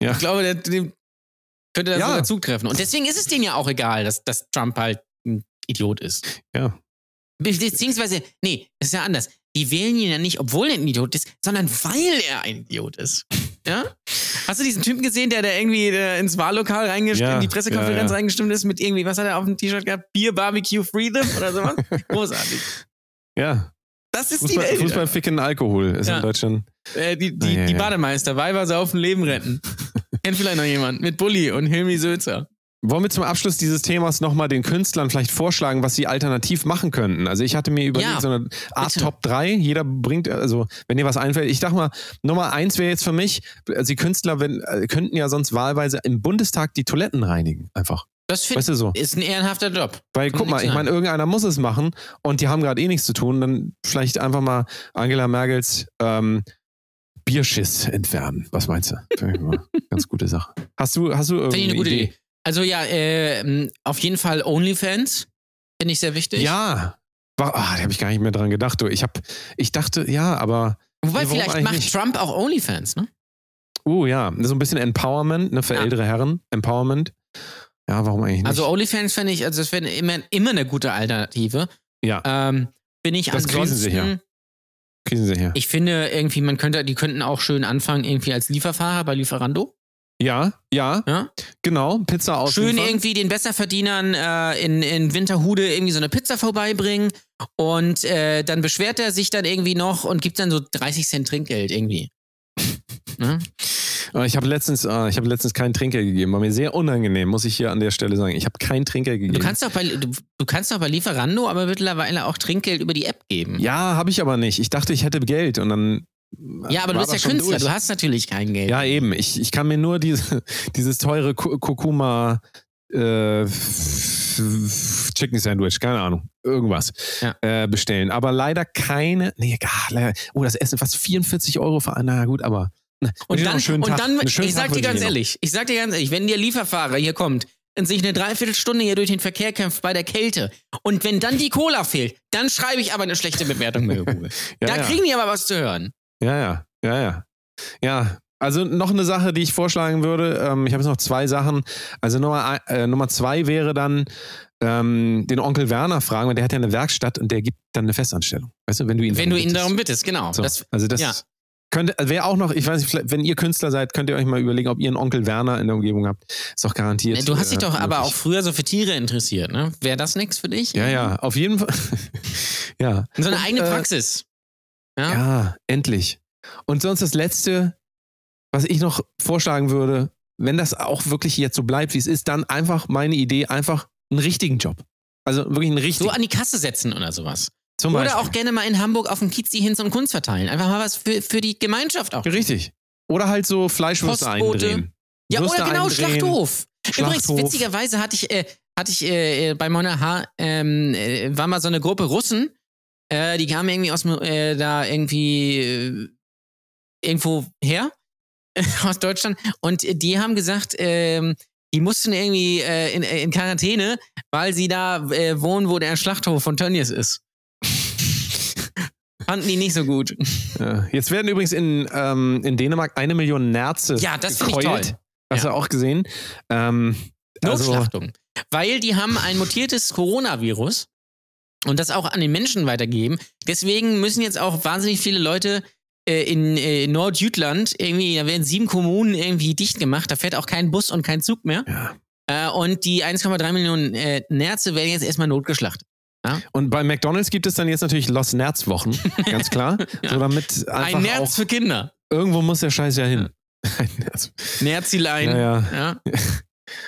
Ja. ich glaube, der, dem könnte das Ja. sogar zutreffen. Und deswegen ist es denen ja auch egal, dass, dass Trump halt ein Idiot ist. Ja. Beziehungsweise, nee, das ist ja anders. Die wählen ihn ja nicht, obwohl er ein Idiot ist, sondern weil er ein Idiot ist. Ja? Hast du diesen Typen gesehen, der da irgendwie äh, ins Wahllokal reingestimmt, Ja, in die Pressekonferenz ja, ja. reingestimmt ist mit irgendwie, was hat er auf dem T-Shirt gehabt? Bier, Barbecue, Freedom oder sowas? Großartig. Ja. Das ist die Fußball, Welt. Fußball ficken Alkohol ist in Deutschland. Äh, die die, ja, die. Bademeister, Weiber saufen, Leben retten. Kennt vielleicht noch jemand. Mit Bulli und Hilmi Sölzer. Wollen wir zum Abschluss dieses Themas nochmal den Künstlern vielleicht vorschlagen, was sie alternativ machen könnten? Also ich hatte mir überlegt, Ja, so eine Art bitte. Top 3. Jeder bringt, also wenn dir was einfällt. Ich dachte mal, Nummer eins wäre jetzt für mich, also die Künstler wenn, äh, könnten ja sonst wahlweise im Bundestag die Toiletten reinigen. Einfach. Das finde Weißt du so? ist ein ehrenhafter Job. Weil Kann guck mal, ich meine, irgendeiner muss es machen und die haben gerade eh nichts zu tun. Dann vielleicht einfach mal Angela Merkels ähm, Bierschiss entfernen. Was meinst du? Ganz gute Sache. Hast du, hast du irgendwie eine gute Idee. Also ja, äh, auf jeden Fall OnlyFans. Finde ich sehr wichtig. Ja. War, ah, da habe ich gar nicht mehr dran gedacht. Du. Ich, hab, ich dachte, ja, aber, Wobei Ja, vielleicht macht nicht? Trump auch OnlyFans, ne? uh ja, so ein bisschen Empowerment, ne, für Ja. ältere Herren. Empowerment. Ja, warum eigentlich nicht? Also OnlyFans finde ich, also das wäre immer, immer eine gute Alternative. ja, Ähm, bin ich Das kriegen sie ansonsten, kriegen sie her. ich finde irgendwie, man könnte, die könnten auch schön anfangen, irgendwie als Lieferfahrer bei Lieferando. Ja, ja, Ja? genau. Pizza aus. Schön irgendwie den Besserverdienern äh, in, in Winterhude irgendwie so eine Pizza vorbeibringen und äh, dann beschwert er sich dann irgendwie noch und gibt dann so 30 Cent Trinkgeld irgendwie. ne? Äh, Ich habe letztens, äh, ich habe letztens kein Trinkgeld gegeben. War mir sehr unangenehm, muss ich hier an der Stelle sagen. Ich habe kein Trinkgeld gegeben. Du kannst doch bei du, du kannst doch bei Lieferando aber mittlerweile auch Trinkgeld über die App geben. ja, habe ich aber nicht. Ich dachte, ich hätte Geld und dann. Ja, aber du bist ja Künstler, durch. du hast natürlich kein Geld. Ja, eben. Ich, ich kann mir nur diese, dieses teure Ku- Kurkuma äh, Chicken Sandwich, keine Ahnung, irgendwas Ja. äh, bestellen. Aber leider keine. Nee, gar, leider, oh, das Essen fast 44 Euro für. Na gut, aber. na, wünsche Und dann, und Tag. dann ich Tag sag dir ganz ehrlich, ich sag dir ganz ehrlich, wenn der Lieferfahrer hier kommt und sich eine Dreiviertelstunde hier durch den Verkehr kämpft bei der Kälte und wenn dann die Cola fehlt, dann schreibe ich aber eine schlechte Bewertung Google. Ja, da ja. kriegen die aber was zu hören. Ja, ja, ja, ja. Ja, also noch eine Sache, die ich vorschlagen würde. Ähm, ich habe jetzt noch zwei Sachen. Also Nummer, äh, Nummer zwei wäre dann ähm, den Onkel Werner fragen, weil der hat ja eine Werkstatt und der gibt dann eine Festanstellung. Weißt du, wenn du ihn Wenn du ihn bittest. darum bittest, genau. So, Das, also das ja. könnte, wäre auch noch, ich weiß nicht, wenn ihr Künstler seid, könnt ihr euch mal überlegen, ob ihr einen Onkel Werner in der Umgebung habt. Ist doch garantiert. du hast dich äh, doch aber auch früher so für Tiere interessiert, ne? Wäre das nichts für dich? Ja, ja, auf jeden Fall. ja. So eine Und, eigene äh, Praxis. Ja. Ja, endlich. Und sonst das Letzte, was ich noch vorschlagen würde, wenn das auch wirklich jetzt so bleibt, wie es ist, dann einfach meine Idee, einfach einen richtigen Job. Also wirklich einen richtigen. So an die Kasse setzen oder sowas. zum Oder Beispiel. auch gerne mal in Hamburg auf dem Kiez die Hinz und Kunst verteilen. Einfach mal was für, für die Gemeinschaft auch. Richtig. Oder halt so Fleischwürste Postbote. eindrehen. Ja, Würste oder genau, eindrehen. Schlachthof. Übrigens, Schlachthof. witzigerweise hatte ich, äh, hatte ich äh, bei Mona H. Ähm, äh, war mal so eine Gruppe Russen, äh, die kamen irgendwie aus äh, da irgendwie äh, irgendwo her, aus Deutschland, und die haben gesagt, ähm, die mussten irgendwie äh, in, in Quarantäne, weil sie da äh, wohnen, wo der Schlachthof von Tönnies ist. Fanden die nicht so gut. Ja. Jetzt werden übrigens in, ähm, in Dänemark eine Million Nerze Ja, das finde ich toll. Hast Ja. du auch gesehen? Ähm, also, Notschlachtung. Weil die haben ein mutiertes Coronavirus und das auch an den Menschen weitergeben. Deswegen müssen jetzt auch wahnsinnig viele Leute äh, in äh, Nordjütland irgendwie, da werden sieben Kommunen irgendwie dicht gemacht, da fährt auch kein Bus und kein Zug mehr. ja. Äh, und die 1,3 Millionen äh, Nerze werden jetzt erstmal notgeschlachtet. Und bei McDonalds gibt es dann jetzt natürlich Los Nerz-Wochen, ganz klar. So damit einfach Ein Nerz auch, für Kinder. irgendwo muss der Scheiß ja hin. Ein Nerz. Nerzilein. Ja, ja. Ja.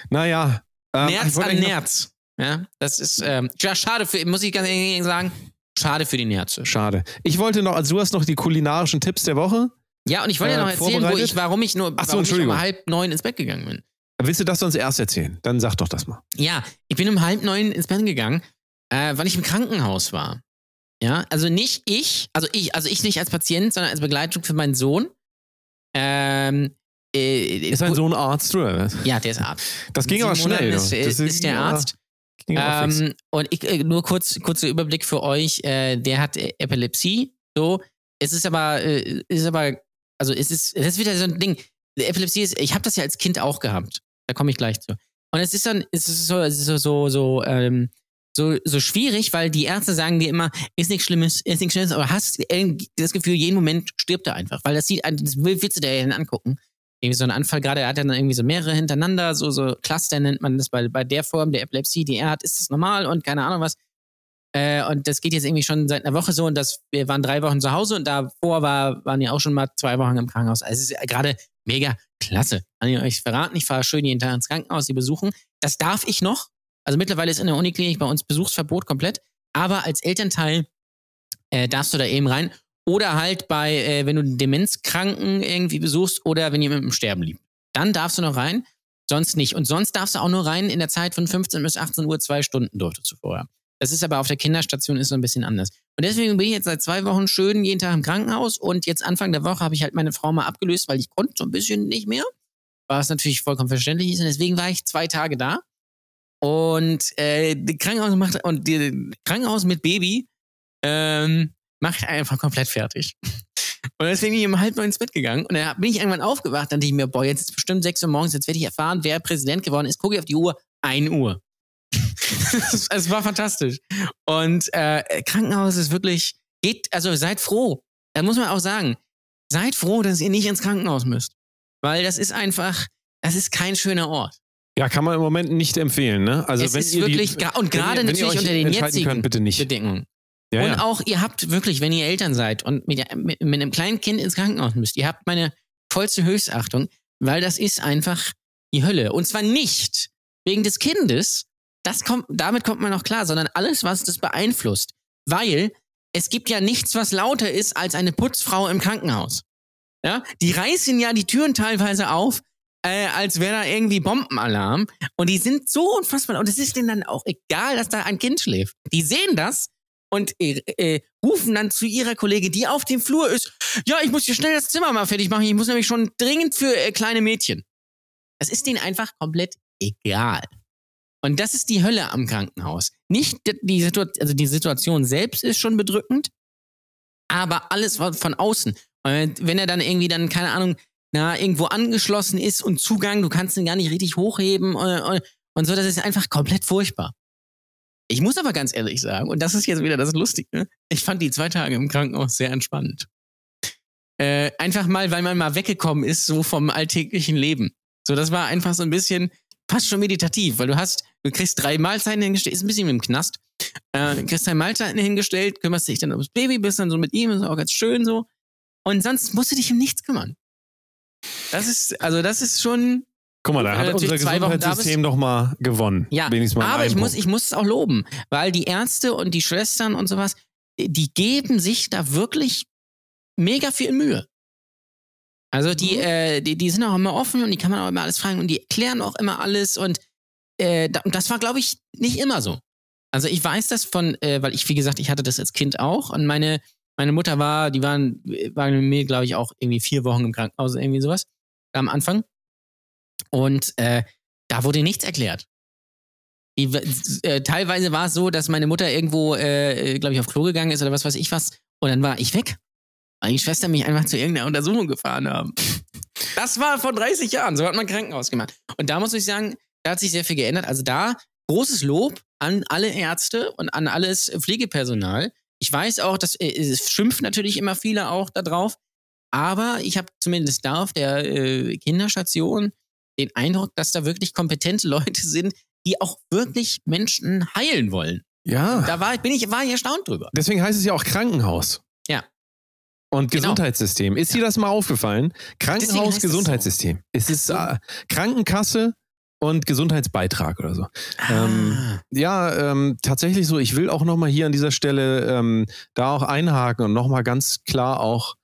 Naja. Ähm, Nerz an Nerz. Ja, das ist ähm, ja, schade für, muss ich ganz ehrlich sagen, schade für die Ärzte. Schade. Ich wollte noch, also du hast noch die kulinarischen Tipps der Woche. Ja, und ich wollte Äh, ja noch erzählen, wo ich, warum ich nur Ach so, ich um halb neun ins Bett gegangen bin. Willst du das sonst erst erzählen? Dann sag doch das mal. Ja, ich bin um halb neun ins Bett gegangen, äh, weil ich im Krankenhaus war. Ja, also nicht ich, also ich, also ich nicht als Patient, sondern als Begleitung für meinen Sohn. Ähm, äh, Ist dein Sohn Arzt, oder? Ja, der ist Arzt. Das ging aber schnell. Ist, ne? ist, Das ist der Arzt. Ähm, und ich, äh, nur kurz, kurzer Überblick für euch. Äh, der hat äh, Epilepsie. So. Es ist aber, äh, ist aber, also es ist, es ist wieder so ein Ding. Epilepsie ist, ich habe das ja als Kind auch gehabt. Da komme ich gleich zu. Und es ist dann, es ist so, es ist so, so, so, ähm, so, so schwierig, weil die Ärzte sagen dir immer, ist nichts Schlimmes, ist nichts Schlimmes, aber hast das Gefühl, jeden Moment stirbt er einfach, weil das sieht, das will- willst du dir ja angucken. Irgendwie so ein Anfall, gerade er hat dann irgendwie so mehrere hintereinander, so, so Cluster nennt man das bei, bei der Form der Epilepsie, die er hat, ist das normal und keine Ahnung was. Äh, und das geht jetzt irgendwie schon seit einer Woche so und das, wir waren drei Wochen zu Hause und davor war, waren ja auch schon mal zwei Wochen im Krankenhaus. Also es ist gerade mega klasse. Kann ich euch verraten, ich fahre schön jeden Tag ins Krankenhaus, die besuchen. Das darf ich noch. Also mittlerweile ist in der Uniklinik bei uns Besuchsverbot komplett. Aber als Elternteil äh, darfst du da eben rein. Oder halt bei, äh, wenn du einen Demenzkranken irgendwie besuchst oder wenn jemand im Sterben liegt. Dann darfst du noch rein, sonst nicht. Und sonst darfst du auch nur rein in der Zeit von 15 bis 18 Uhr, zwei Stunden durftest du vorher. Das ist aber auf der Kinderstation ist so ein bisschen anders. Und deswegen bin ich jetzt seit zwei Wochen schön jeden Tag im Krankenhaus und jetzt Anfang der Woche habe ich halt meine Frau mal abgelöst, weil ich konnte so ein bisschen nicht mehr. Was natürlich vollkommen verständlich ist. Und deswegen war ich zwei Tage da. Und äh, die Krankenhaus macht und die Krankenhaus mit Baby ähm, macht einfach komplett fertig. Und deswegen bin ich um halb neun ins Bett gegangen und dann bin ich irgendwann aufgewacht, dann dachte ich mir, boah, jetzt ist bestimmt sechs Uhr morgens, jetzt werde ich erfahren, wer Präsident geworden ist. Gucke ich auf die Uhr, ein Uhr. es war fantastisch. Und äh, Krankenhaus ist wirklich, geht, also seid froh. Da muss man auch sagen, seid froh, dass ihr nicht ins Krankenhaus müsst. Weil das ist einfach, das ist kein schöner Ort. Ja, kann man im Moment nicht empfehlen, ne? Also es wenn ist ihr wirklich, die, und gerade ihr, wenn ihr natürlich unter den jetzigen könnt, bitte nicht. Bedingungen. Ja, und ja. auch, ihr habt wirklich, wenn ihr Eltern seid und mit, mit, mit einem kleinen Kind ins Krankenhaus müsst, ihr habt meine vollste Höchstachtung, weil das ist einfach die Hölle. Und zwar nicht wegen des Kindes, das kommt, damit kommt man noch klar, sondern alles, was das beeinflusst. Weil es gibt ja nichts, was lauter ist als eine Putzfrau im Krankenhaus. Ja, die reißen ja die Türen teilweise auf, äh, als wäre da irgendwie Bombenalarm. Und die sind so unfassbar. Und es ist denen dann auch egal, dass da ein Kind schläft. Die sehen das und äh, äh, rufen dann zu ihrer Kollegin, die auf dem Flur ist, ja, ich muss hier schnell das Zimmer mal fertig machen. Ich muss nämlich schon dringend für äh, kleine Mädchen. Das ist denen einfach komplett egal. Und das ist die Hölle am Krankenhaus. Nicht die, die, Situa also die Situation selbst ist schon bedrückend, aber alles von außen. Und wenn er dann irgendwie dann, keine Ahnung, na, irgendwo angeschlossen ist und Zugang, du kannst ihn gar nicht richtig hochheben und, und, und so, das ist einfach komplett furchtbar. Ich muss aber ganz ehrlich sagen, und das ist jetzt wieder das Lustige, ich fand die zwei Tage im Krankenhaus sehr entspannend. Äh, einfach mal, weil man mal weggekommen ist, so vom alltäglichen Leben. So, das war einfach so ein bisschen fast schon meditativ, weil du hast, du kriegst drei Mahlzeiten hingestellt, ist ein bisschen wie im Knast. Äh, kriegst drei Mahlzeiten hingestellt, kümmerst dich dann ums Baby, bist dann so mit ihm, ist auch ganz schön so. Und sonst musst du dich um nichts kümmern. Das ist, also das ist schon, Guck mal, da hat Äh, unser Gesundheitssystem doch mal gewonnen. ja, Wenigstens mal aber ich muss, ich muss es auch loben, weil die Ärzte und die Schwestern und sowas, die geben sich da wirklich mega viel Mühe. Also die, äh, die, die sind auch immer offen und die kann man auch immer alles fragen und die erklären auch immer alles und äh, das war, glaube ich, nicht immer so. Also ich weiß das von, äh, weil ich, wie gesagt, ich hatte das als Kind auch und meine, meine Mutter war, die waren, waren mit mir, glaube ich, auch irgendwie vier Wochen im Krankenhaus, irgendwie sowas, am Anfang. Und äh, da wurde nichts erklärt. Die, äh, teilweise war es so, dass meine Mutter irgendwo, äh, glaube ich, auf Klo gegangen ist oder was weiß ich was. Und dann war ich weg. Weil die Schwester mich einfach zu irgendeiner Untersuchung gefahren haben. Das war vor 30 Jahren. So hat man Krankenhaus gemacht. Und da muss ich sagen, da hat sich sehr viel geändert. Also da großes Lob an alle Ärzte und an alles Pflegepersonal. Ich weiß auch, dass äh, es schimpft natürlich immer viele auch da drauf. Aber ich habe zumindest da auf der äh, Kinderstation den Eindruck, dass da wirklich kompetente Leute sind, die auch wirklich Menschen heilen wollen. Ja. Da war, bin ich, war ich erstaunt drüber. Deswegen heißt es ja auch Krankenhaus. Ja. Und Genau. Gesundheitssystem. Ist dir das mal aufgefallen? Krankenhaus, heißt es so. Gesundheitssystem. Es ist äh, Krankenkasse und Gesundheitsbeitrag oder so. Ah. Ähm, ja, ähm, tatsächlich so. Ich will auch nochmal hier an dieser Stelle ähm, da auch einhaken und nochmal ganz klar auch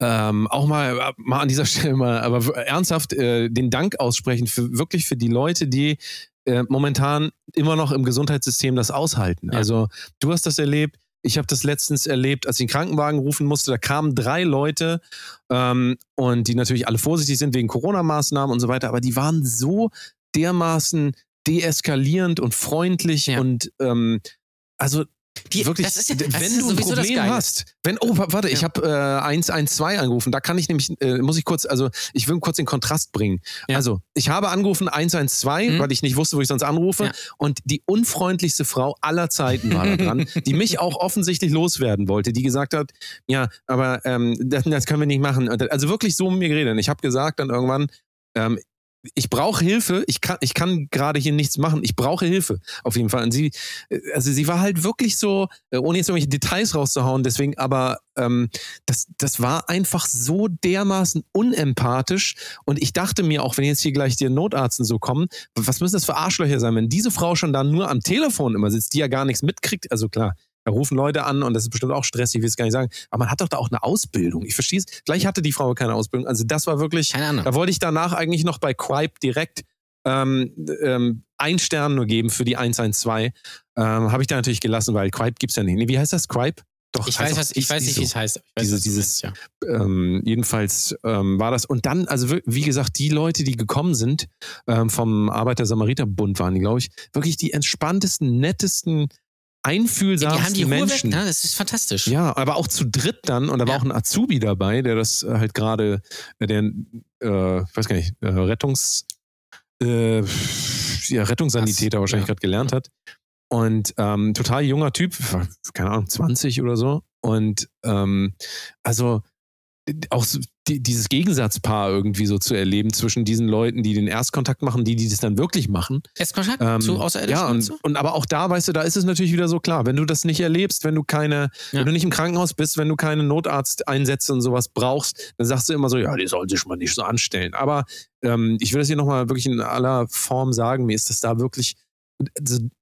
ähm, auch mal, mal an dieser Stelle mal, aber ernsthaft äh, den Dank aussprechen für wirklich für die Leute, die äh, momentan immer noch im Gesundheitssystem das aushalten. Ja. Also du hast das erlebt. Ich habe das letztens erlebt, als ich den Krankenwagen rufen musste. Da kamen drei Leute ähm, und die natürlich alle vorsichtig sind wegen Corona-Maßnahmen und so weiter, aber die waren so dermaßen deeskalierend und freundlich Ja. und ähm, also Die, wirklich, ja, wenn du ein Problem hast, wenn, oh, wa- warte, ich Ja. habe äh, 112 angerufen, da kann ich nämlich, äh, muss ich kurz, also ich will kurz den Kontrast bringen. Ja. Also, ich habe angerufen 112, Mhm. weil ich nicht wusste, wo ich sonst anrufe und die unfreundlichste Frau aller Zeiten war da dran, die mich auch offensichtlich loswerden wollte, die gesagt hat, ja, aber ähm, das, das können wir nicht machen. Also wirklich so mit mir geredet. Und ich habe gesagt dann irgendwann, ähm, ich brauche Hilfe, ich kann, ich kann gerade hier nichts machen, ich brauche Hilfe, auf jeden Fall. Und sie, äh, also sie war halt wirklich so, äh, ohne jetzt irgendwelche Details rauszuhauen, deswegen, aber ähm, das, das war einfach so dermaßen unempathisch. Und ich dachte mir auch, wenn jetzt hier gleich die Notarzten so kommen, was müssen das für Arschlöcher sein, wenn diese Frau schon da nur am Telefon immer sitzt, die ja gar nichts mitkriegt, also klar. Da rufen Leute an und das ist bestimmt auch stressig, ich will es gar nicht sagen. Aber man hat doch da auch eine Ausbildung. Ich verstehe es. Vielleicht hatte die Frau keine Ausbildung. Also das war wirklich, Keine Ahnung. da wollte ich danach eigentlich noch bei Quipe direkt ähm, ähm, ein Stern nur geben für die 112. Ähm, Habe ich da natürlich gelassen, weil Quipe gibt's ja nicht. Wie heißt das? Quipe? Doch, Ich weiß, was, ich weiß nicht, ISO. wie es heißt. Weiß, Diese- dieses- meinst, ja. Ähm, jedenfalls ähm, war das. Und dann, also wie gesagt, die Leute, die gekommen sind ähm, vom Arbeiter-Samariter-Bund, waren die, glaube ich, wirklich die entspanntesten, nettesten, einfühlsamsten die die Ruhe weg, Menschen. ne? Das ist fantastisch. Ja, aber auch zu dritt dann. Und da war Ja. auch ein Azubi dabei, der das äh, halt gerade, äh, der, äh, ich weiß gar nicht, äh, Rettungs, äh, ja, Rettungssanitäter Was? wahrscheinlich Ja. gerade gelernt hat. Und ähm, total junger Typ, keine Ahnung, 20 oder so. Und ähm, also auch die, dieses Gegensatzpaar irgendwie so zu erleben zwischen diesen Leuten, die den Erstkontakt machen, die, die das dann wirklich machen. Erstkontakt Ähm, zu Außerirdischen ja, und so? und aber auch da, weißt du, da ist es natürlich wieder so klar, wenn du das nicht erlebst, wenn du keine, Ja. wenn du nicht im Krankenhaus bist, wenn du keine Notarzteinsätze und sowas brauchst, dann sagst du immer so, ja, die sollen sich mal nicht so anstellen. Aber ähm, ich will das hier nochmal wirklich in aller Form sagen, mir ist das da wirklich,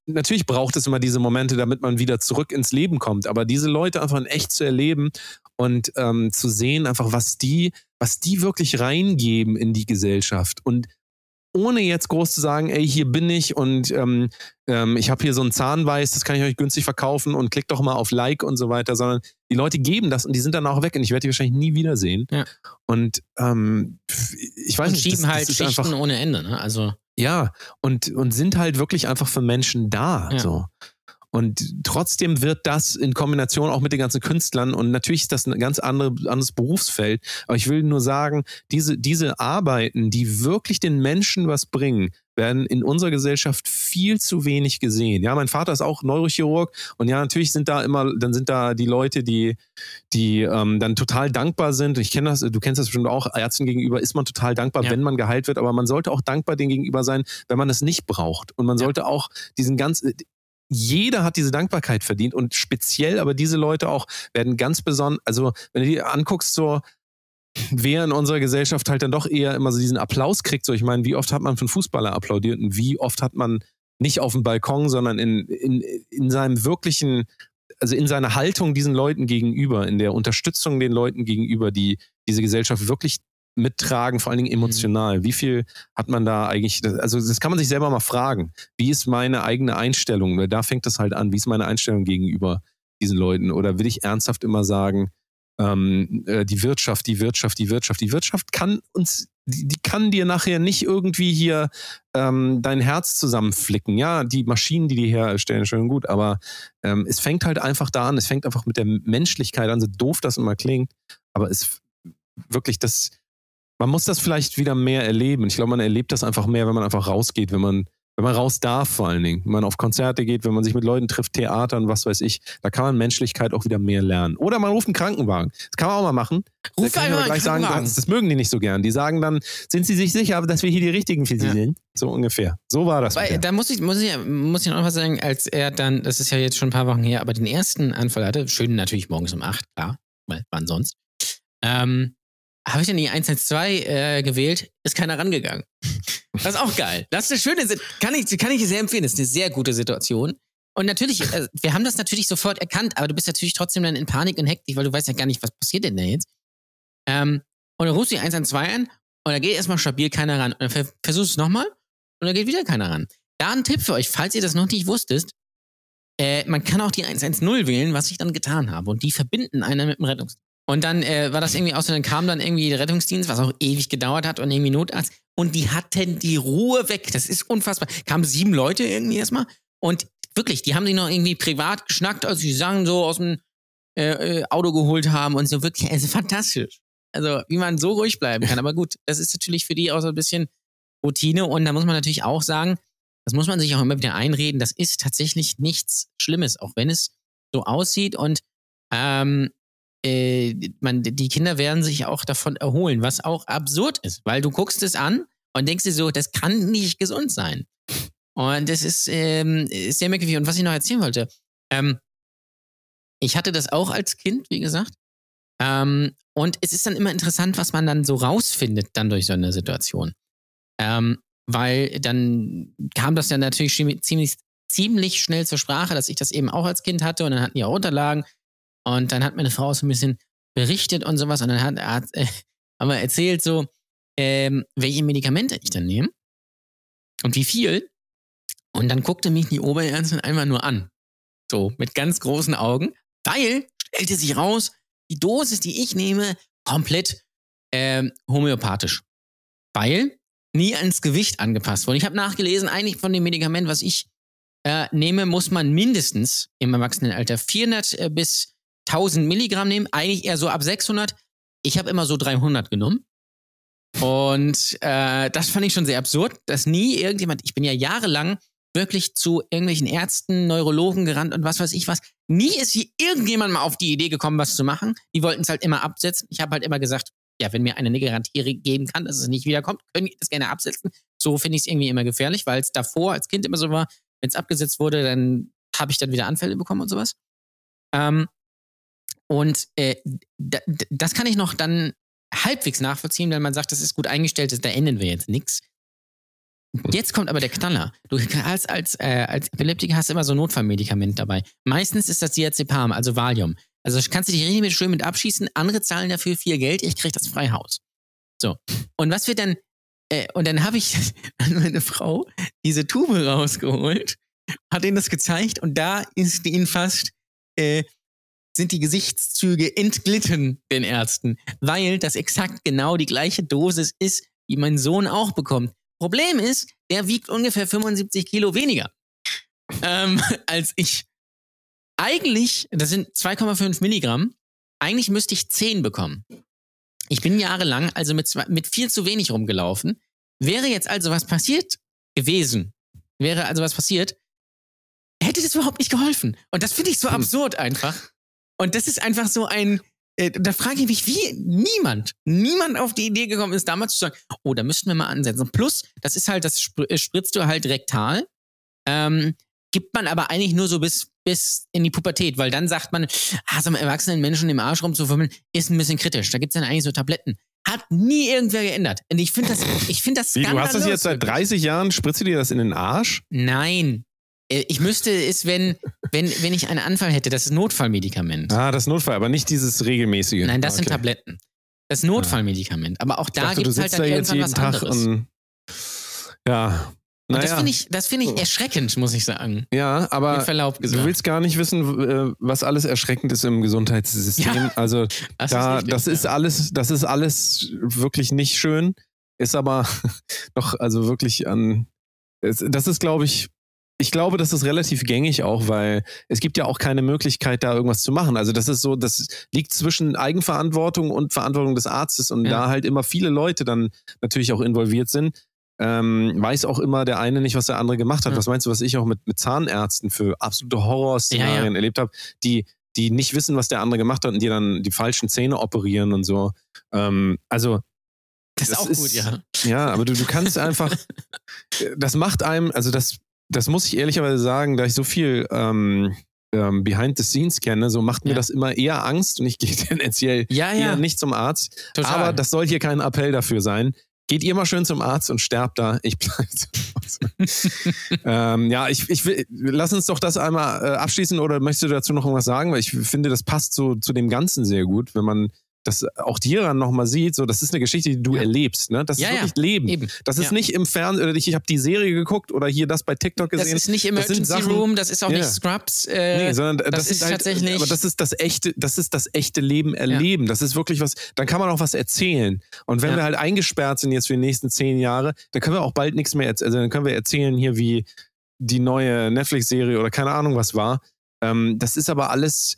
natürlich braucht es immer diese Momente, damit man wieder zurück ins Leben kommt, aber diese Leute einfach in echt zu erleben und ähm, zu sehen, einfach was die, was die wirklich reingeben in die Gesellschaft und ohne jetzt groß zu sagen, ey, hier bin ich und ähm, ähm, ich habe hier so ein Zahnweiß, das kann ich euch günstig verkaufen und klickt doch mal auf Like und so weiter, sondern die Leute geben das und die sind dann auch weg und ich werde die wahrscheinlich nie wiedersehen. Ja. Und ähm, ich weiß und nicht, schieben das, halt das Schichten einfach, ohne Ende, ne? Also, ja, und, und sind halt wirklich einfach für Menschen da. Ja. So. Und trotzdem wird das in Kombination auch mit den ganzen Künstlern und natürlich ist das ein ganz andere, anderes Berufsfeld. Aber ich will nur sagen, diese, diese Arbeiten, die wirklich den Menschen was bringen, werden in unserer Gesellschaft viel zu wenig gesehen. Ja, mein Vater ist auch Neurochirurg und ja, natürlich sind da immer, dann sind da die Leute, die, die ähm, dann total dankbar sind. Ich kenne das, du kennst das bestimmt auch, Ärzten gegenüber ist man total dankbar, Ja. wenn man geheilt wird, aber man sollte auch dankbar denen gegenüber sein, wenn man es nicht braucht. Und man Ja. sollte auch diesen ganz, jeder hat diese Dankbarkeit verdient und speziell, aber diese Leute auch werden ganz besonders, also wenn du dir anguckst, so, wer in unserer Gesellschaft halt dann doch eher immer so diesen Applaus kriegt, so ich meine, wie oft hat man einen Fußballer applaudiert und wie oft hat man nicht auf dem Balkon, sondern in, in, in seinem wirklichen, also in seiner Haltung diesen Leuten gegenüber, in der Unterstützung den Leuten gegenüber, die diese Gesellschaft wirklich mittragen, vor allen Dingen emotional. Wie viel hat man da eigentlich, also das kann man sich selber mal fragen. Wie ist meine eigene Einstellung? Weil da fängt das halt an. Wie ist meine Einstellung gegenüber diesen Leuten? Oder will ich ernsthaft immer sagen, ähm, äh, die Wirtschaft, die Wirtschaft, die Wirtschaft, die Wirtschaft kann uns, die, die kann dir nachher nicht irgendwie hier ähm, dein Herz zusammenflicken. Ja, die Maschinen, die die herstellen, schön gut, aber ähm, es fängt halt einfach da an, es fängt einfach mit der Menschlichkeit an, so doof das immer klingt, aber es wirklich das, man muss das vielleicht wieder mehr erleben. Ich glaube, man erlebt das einfach mehr, wenn man einfach rausgeht, wenn man, wenn man raus darf vor allen Dingen. Wenn man auf Konzerte geht, wenn man sich mit Leuten trifft, Theatern, was weiß ich, da kann man Menschlichkeit auch wieder mehr lernen. Oder man ruft einen Krankenwagen. Das kann man auch mal machen. Ruf Da kann ich einmal aber einen sagen, Krankenwagen. das, das mögen die nicht so gern. Die sagen dann, sind sie sich sicher, dass wir hier die Richtigen für sie Ja. sind? So ungefähr. So war das. Weil, da muss ich, muss, ich, muss ich noch was sagen, als er dann, das ist ja jetzt schon ein paar Wochen her, aber den ersten Anfall hatte, schön natürlich morgens um 8, klar, weil wann sonst, ähm, habe ich dann die 112 äh, gewählt, ist keiner rangegangen. Das ist auch geil. Das ist eine schöne, Sit- kann ich, kann ich sehr empfehlen. Das ist eine sehr gute Situation. Und natürlich, äh, wir haben das natürlich sofort erkannt, aber du bist natürlich trotzdem dann in Panik und Hektik, weil du weißt ja gar nicht, was passiert denn da jetzt. Ähm, und dann rufst du die 112 an und da geht erstmal stabil keiner ran. Und dann ver versuchst du es nochmal und da geht wieder keiner ran. Da ein Tipp für euch, falls ihr das noch nicht wusstet, äh, man kann auch die 110 wählen, was ich dann getan habe. Und die verbinden einer mit dem Rettungsdienst. Und dann äh, war das irgendwie aus, und dann kam dann irgendwie der Rettungsdienst, was auch ewig gedauert hat und irgendwie Notarzt. Und die hatten die Ruhe weg. Das ist unfassbar. Kamen sieben Leute irgendwie erstmal. Und wirklich, die haben sich noch irgendwie privat geschnackt, als sie sagen, so aus dem äh, äh, Auto geholt haben und so wirklich, also fantastisch. Also, wie man so ruhig bleiben kann. Aber gut, das ist natürlich für die auch so ein bisschen Routine. Und da muss man natürlich auch sagen, das muss man sich auch immer wieder einreden, das ist tatsächlich nichts Schlimmes, auch wenn es so aussieht und ähm, äh, man, die Kinder werden sich auch davon erholen, was auch absurd ist, weil du guckst es an und denkst dir so, das kann nicht gesund sein. Und das ist, ähm, sehr merkwürdig. Und was ich noch erzählen wollte, ähm, ich hatte das auch als Kind, wie gesagt. Ähm, und es ist dann immer interessant, was man dann so rausfindet, dann durch so eine Situation. Ähm, weil dann kam das ja natürlich ziemlich, ziemlich schnell zur Sprache, dass ich das eben auch als Kind hatte und dann hatten die auch Unterlagen und dann hat meine Frau so ein bisschen berichtet und sowas und dann hat, hat äh, erzählt so, ähm, welche Medikamente ich dann nehme und wie viel und dann guckte mich die Oberärztin einmal nur an, so mit ganz großen Augen, weil stellte sich raus, die Dosis, die ich nehme, komplett ähm, homöopathisch, weil nie ans Gewicht angepasst wurde. Ich habe nachgelesen, eigentlich von dem Medikament, was ich äh, nehme, muss man mindestens im Erwachsenenalter 400 äh, bis 1000 Milligramm nehmen, eigentlich eher so ab 600. Ich habe immer so 300 genommen. Und äh, das fand ich schon sehr absurd, dass nie irgendjemand, ich bin ja jahrelang wirklich zu irgendwelchen Ärzten, Neurologen gerannt und was weiß ich was. Nie ist hier irgendjemand mal auf die Idee gekommen, was zu machen. Die wollten es halt immer absetzen. Ich habe halt immer gesagt, ja, wenn mir einer eine Garantie geben kann, dass es nicht wiederkommt, können die das gerne absetzen. So finde ich es irgendwie immer gefährlich, weil es davor als Kind immer so war, wenn es abgesetzt wurde, dann habe ich dann wieder Anfälle bekommen und sowas. Ähm, und äh, das kann ich noch dann halbwegs nachvollziehen, wenn man sagt, das ist gut eingestellt, da ändern wir jetzt nichts. Jetzt kommt aber der Knaller. Du hast als, äh, als Epileptiker hast du immer so ein Notfallmedikament dabei. Meistens ist das Diazepam, also Valium. Also kannst du dich richtig mit schön mit abschießen. Andere zahlen dafür viel Geld. Ich krieg das frei Haus. So. Und was wird dann, äh, und dann habe ich an meine Frau diese Tube rausgeholt, hat ihnen das gezeigt und da ist ihnen fast, äh, sind die Gesichtszüge entglitten den Ärzten, weil das exakt genau die gleiche Dosis ist, die mein Sohn auch bekommt. Problem ist, der wiegt ungefähr 75 Kilo weniger ähm, als ich. Eigentlich, das sind 2,5 Milligramm, eigentlich müsste ich 10 bekommen. Ich bin jahrelang also mit, zwei, mit viel zu wenig rumgelaufen. Wäre jetzt also was passiert gewesen, wäre also was passiert, hätte das überhaupt nicht geholfen. Und das finde ich so absurd einfach. Und das ist einfach so ein, äh, da frage ich mich, wie niemand, niemand auf die Idee gekommen ist, damals zu sagen, oh, da müssten wir mal ansetzen. Plus, das ist halt, das äh, spritzt du halt rektal. Ähm, gibt man aber eigentlich nur so bis, bis in die Pubertät, weil dann sagt man, ah, so einem erwachsenen Menschen im Arsch rumzufummeln, ist ein bisschen kritisch. Da gibt's dann eigentlich so Tabletten. Hat nie irgendwer geändert. Und ich finde das, ich finde das Wie, du hast das jetzt seit wirklich. 30 Jahren, spritzt du dir das in den Arsch? Nein. Äh, Ich müsste es, wenn, wenn, wenn ich einen Anfall hätte, das ist Notfallmedikament. Ah, das Notfall, aber nicht dieses regelmäßige. Nein, das okay. sind Tabletten. Das Notfallmedikament. Aber auch da gibt es halt dann da jetzt irgendwann jeden was Tag anderes. und ja. Und das Naja. finde ich, das finde ich erschreckend, muss ich sagen. Ja, aber du willst gar nicht wissen, äh, was alles erschreckend ist im Gesundheitssystem. Ja, also das da, richtig, das ist alles, das ist alles wirklich nicht schön. Ist aber doch also wirklich an. Das ist, glaube ich, ich glaube, das ist relativ gängig auch, weil es gibt ja auch keine Möglichkeit, da irgendwas zu machen. Also das ist so, das liegt zwischen Eigenverantwortung und Verantwortung des Arztes und Ja. da halt immer viele Leute dann natürlich auch involviert sind. Ähm, weiß auch immer der eine nicht, was der andere gemacht hat. Ja. Was meinst du, was ich auch mit, mit Zahnärzten für absolute Horrorszenarien Ja, erlebt habe, die, die nicht wissen, was der andere gemacht hat und die dann die falschen Zähne operieren und so. Ähm, also Das ist das auch ist- gut, ja. ja, aber du, du kannst einfach, das macht einem, also das, das muss ich ehrlicherweise sagen, da ich so viel ähm, ähm, Behind the Scenes kenne, so macht mir Ja. das immer eher Angst und ich gehe tendenziell Ja, eher ja. nicht zum Arzt. Total. Aber das soll hier kein Appell dafür sein. geht ihr mal schön zum Arzt und sterbt da. Ich bleibe ähm, ja, ich, ich will, lass uns doch das einmal äh, abschließen oder möchtest du dazu noch irgendwas sagen? Weil ich finde, das passt so zu dem Ganzen sehr gut, wenn man das auch dir dann nochmal sieht, so, das ist eine Geschichte, die du Ja. erlebst, ne? Das Ja, ist ja, wirklich Leben. eben. Das ist Ja. nicht im Fernsehen, oder ich, ich habe die Serie geguckt oder hier das bei TikTok Das gesehen. ist nicht Das Emergency Sachen- Room, das ist auch Ja. nicht Scrubs. Äh, Nee, sondern das, das ist halt, tatsächlich- Aber das ist das echte, das ist das echte Leben erleben. Das ist wirklich was. Dann kann man auch was erzählen. Und wenn Ja. wir halt eingesperrt sind jetzt für die nächsten zehn Jahre, dann können wir auch bald nichts mehr erzählen. Also dann können wir erzählen hier, wie die neue Netflix-Serie oder keine Ahnung was war. Ähm, das ist aber alles.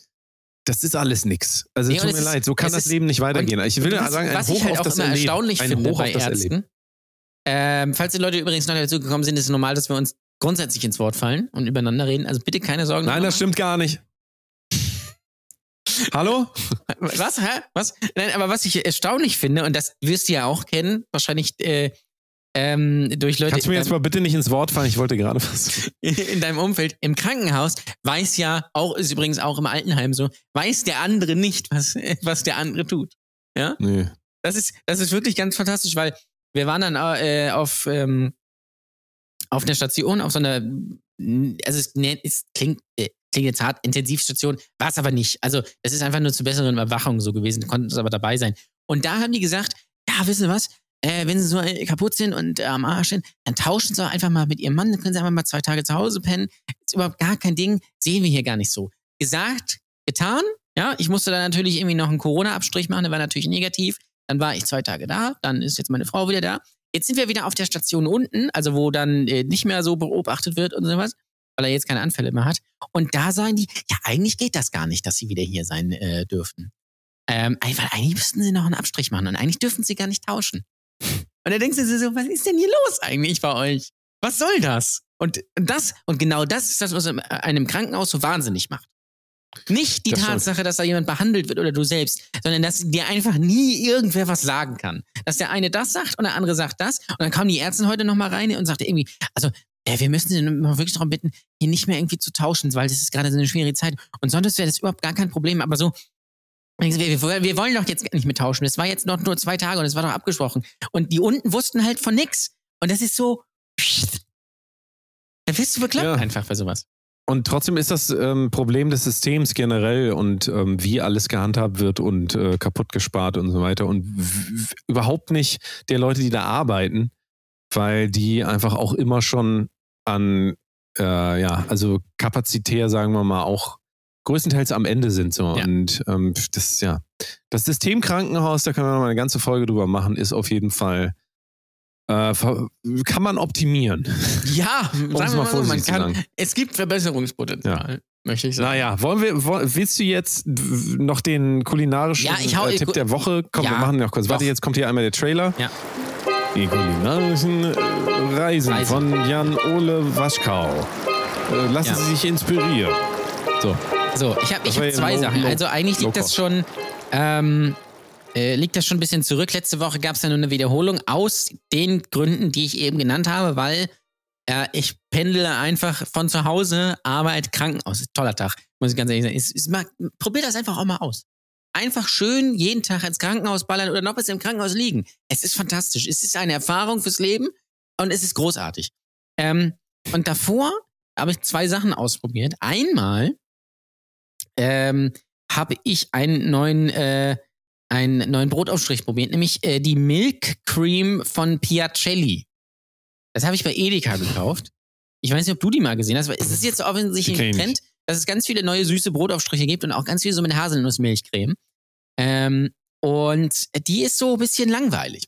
Das ist alles nix. Also Nee, tut mir ist- leid, so kann das ist- Leben nicht weitergehen. Ich will was, sagen, ein was Hoch ich halt auf auch das immer Erleben. erstaunlich ein finde Hoch bei das. Ärzten. Ähm, falls die Leute übrigens noch dazugekommen sind, ist es normal, dass wir uns grundsätzlich ins Wort fallen und übereinander reden. Also bitte keine Sorgen. Nein, das stimmt gar nicht. Hallo? Was? Hä? Was? Nein, aber was ich erstaunlich finde, und das wirst du ja auch kennen, wahrscheinlich äh, ähm, durch Leute Kannst du mir jetzt mal bitte nicht ins Wort fallen? Ich wollte gerade was. in deinem Umfeld, im Krankenhaus, weiß ja, auch ist übrigens auch im Altenheim so, weiß der andere nicht, was, was der andere tut. Nee. Das ist, das ist wirklich ganz fantastisch, weil wir waren dann äh, auf, ähm, auf einer Station, auf so einer, also es, es klingt, äh, klingt jetzt hart, Intensivstation, war es aber nicht. Also es ist einfach nur zur besseren Überwachung so gewesen, konnten es aber dabei sein. Und da haben die gesagt, ja, wissen Sie was, äh, wenn Sie so äh, kaputt sind und äh, am Arsch sind, dann tauschen Sie einfach mal mit Ihrem Mann, dann können Sie einfach mal zwei Tage zu Hause pennen. Ist überhaupt gar kein Ding, sehen wir hier gar nicht so. Gesagt, getan, ja, ich musste dann natürlich irgendwie noch einen Corona-Abstrich machen, der war natürlich negativ. Dann war ich zwei Tage da, dann ist jetzt meine Frau wieder da. Jetzt sind wir wieder auf der Station unten, also wo dann äh, nicht mehr so beobachtet wird und sowas, weil er jetzt keine Anfälle mehr hat. Und da sagen die, ja, eigentlich geht das gar nicht, dass sie wieder hier sein äh, dürften. Ähm, weil eigentlich müssten sie noch einen Abstrich machen und eigentlich dürfen sie gar nicht tauschen. Und da denkst du dir so, was ist denn hier los eigentlich bei euch? Was soll das? Und das, und genau das ist das, was einem Krankenhaus so wahnsinnig macht. Nicht die Das stimmt. Tatsache, dass da jemand behandelt wird oder du selbst, sondern dass dir einfach nie irgendwer was sagen kann. Dass der eine das sagt und der andere sagt das. Und dann kam die Ärztin heute nochmal rein und sagte irgendwie, also äh, wir müssen Sie wirklich darum bitten, hier nicht mehr irgendwie zu tauschen, weil das ist gerade so eine schwierige Zeit. Und sonst wäre das überhaupt gar kein Problem. Aber so, wir, wir, wollen doch jetzt nicht mehr tauschen. Das war jetzt noch nur zwei Tage und es war doch abgesprochen. Und die unten wussten halt von nix. Und das ist so. Da wirst du bekloppt Ja. einfach für sowas. Und trotzdem ist das ähm, Problem des Systems generell und ähm, wie alles gehandhabt wird und äh, kaputt gespart und so weiter und überhaupt nicht der Leute, die da arbeiten, weil die einfach auch immer schon an, äh, ja, also kapazitär, sagen wir mal, auch größtenteils am Ende sind so. Ja. Und ähm, das, ja, das Systemkrankenhaus, da können wir noch mal eine ganze Folge drüber machen, ist auf jeden Fall, äh, kann man optimieren. Ja, Um sagen wir mal so, man kann, es gibt Verbesserungspotenzial, möchte ich sagen. Naja, wollen wir, wollen, willst du jetzt noch den kulinarischen Ja, ich hau- äh, Tipp der Woche? Komm, Ja, wir machen noch kurz. Warte, doch. jetzt kommt hier einmal der Trailer. Ja. Die kulinarischen äh, Reisen, Reisen. von Jan-Ole Waschkau. Äh, lassen Ja. Sie sich inspirieren. So, So, ich habe ich hab zwei low- Sachen. low- Also eigentlich liegt das schon, ähm, äh, liegt das schon ein bisschen zurück. Letzte Woche gab es ja nur eine Wiederholung aus den Gründen, die ich eben genannt habe, weil äh, ich pendle einfach von zu Hause, Arbeit, Krankenhaus. Toller Tag, muss ich ganz ehrlich sagen. Es, es mag, probier das einfach auch mal aus. Einfach schön jeden Tag ins Krankenhaus ballern oder noch bis im Krankenhaus liegen. Es ist fantastisch. Es ist eine Erfahrung fürs Leben und es ist großartig. Ähm, und davor habe ich zwei Sachen ausprobiert. Einmal ähm, habe ich einen neuen, äh, einen neuen Brotaufstrich probiert, nämlich äh, die Milk Cream von Piacelli. Das habe ich bei Edeka gekauft. Ich weiß nicht, ob du die mal gesehen hast, aber es ist jetzt offensichtlich Die kenn ein Trend, dass es ganz viele neue süße Brotaufstriche gibt und auch ganz viel so mit Haselnussmilchcreme. Ähm, und die ist so ein bisschen langweilig.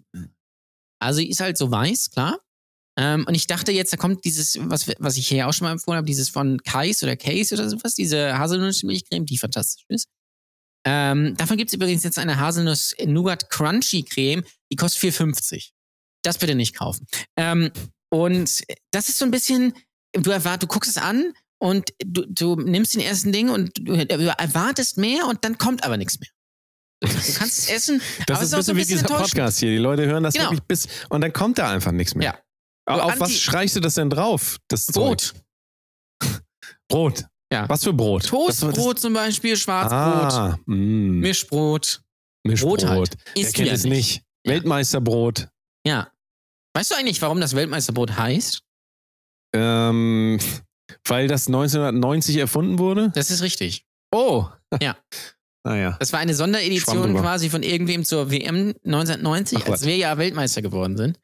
Also die ist halt so weiß, klar. Ähm, und ich dachte jetzt, da kommt dieses, was, was ich hier auch schon mal empfohlen habe, dieses von Kais oder Case oder sowas, diese Haselnussmilchcreme, die fantastisch ist. Ähm, davon gibt es übrigens jetzt eine Haselnuss-Nougat Crunchy Creme, die kostet 4,50. Das bitte nicht kaufen. Ähm, und das ist so ein bisschen, du, erwart, du guckst es an und du, du nimmst den ersten Ding und du erwartest mehr und dann kommt aber nichts mehr. Du kannst es essen, das aber ist es ein ist auch so bisschen wie dieser. Podcast hier. Die Leute hören das Genau. wirklich bis und dann kommt da einfach nichts mehr. Ja. Aber auf Anti- was streichst du das denn drauf? Das Brot. Zeug? Brot. Ja. Was für Brot? Toastbrot zum Beispiel, Schwarzbrot, ah, mh. Mischbrot. Mischbrot. Brot halt. Isst kennt es nicht. Ja. Weltmeisterbrot. Ja. Weißt du eigentlich, warum das Weltmeisterbrot heißt? Ähm, weil das 1990 erfunden wurde? Das ist richtig. Oh. Ja. Naja. Das war eine Sonderedition quasi von irgendwem zur WM 1990, Ach, als was. wir ja Weltmeister geworden sind.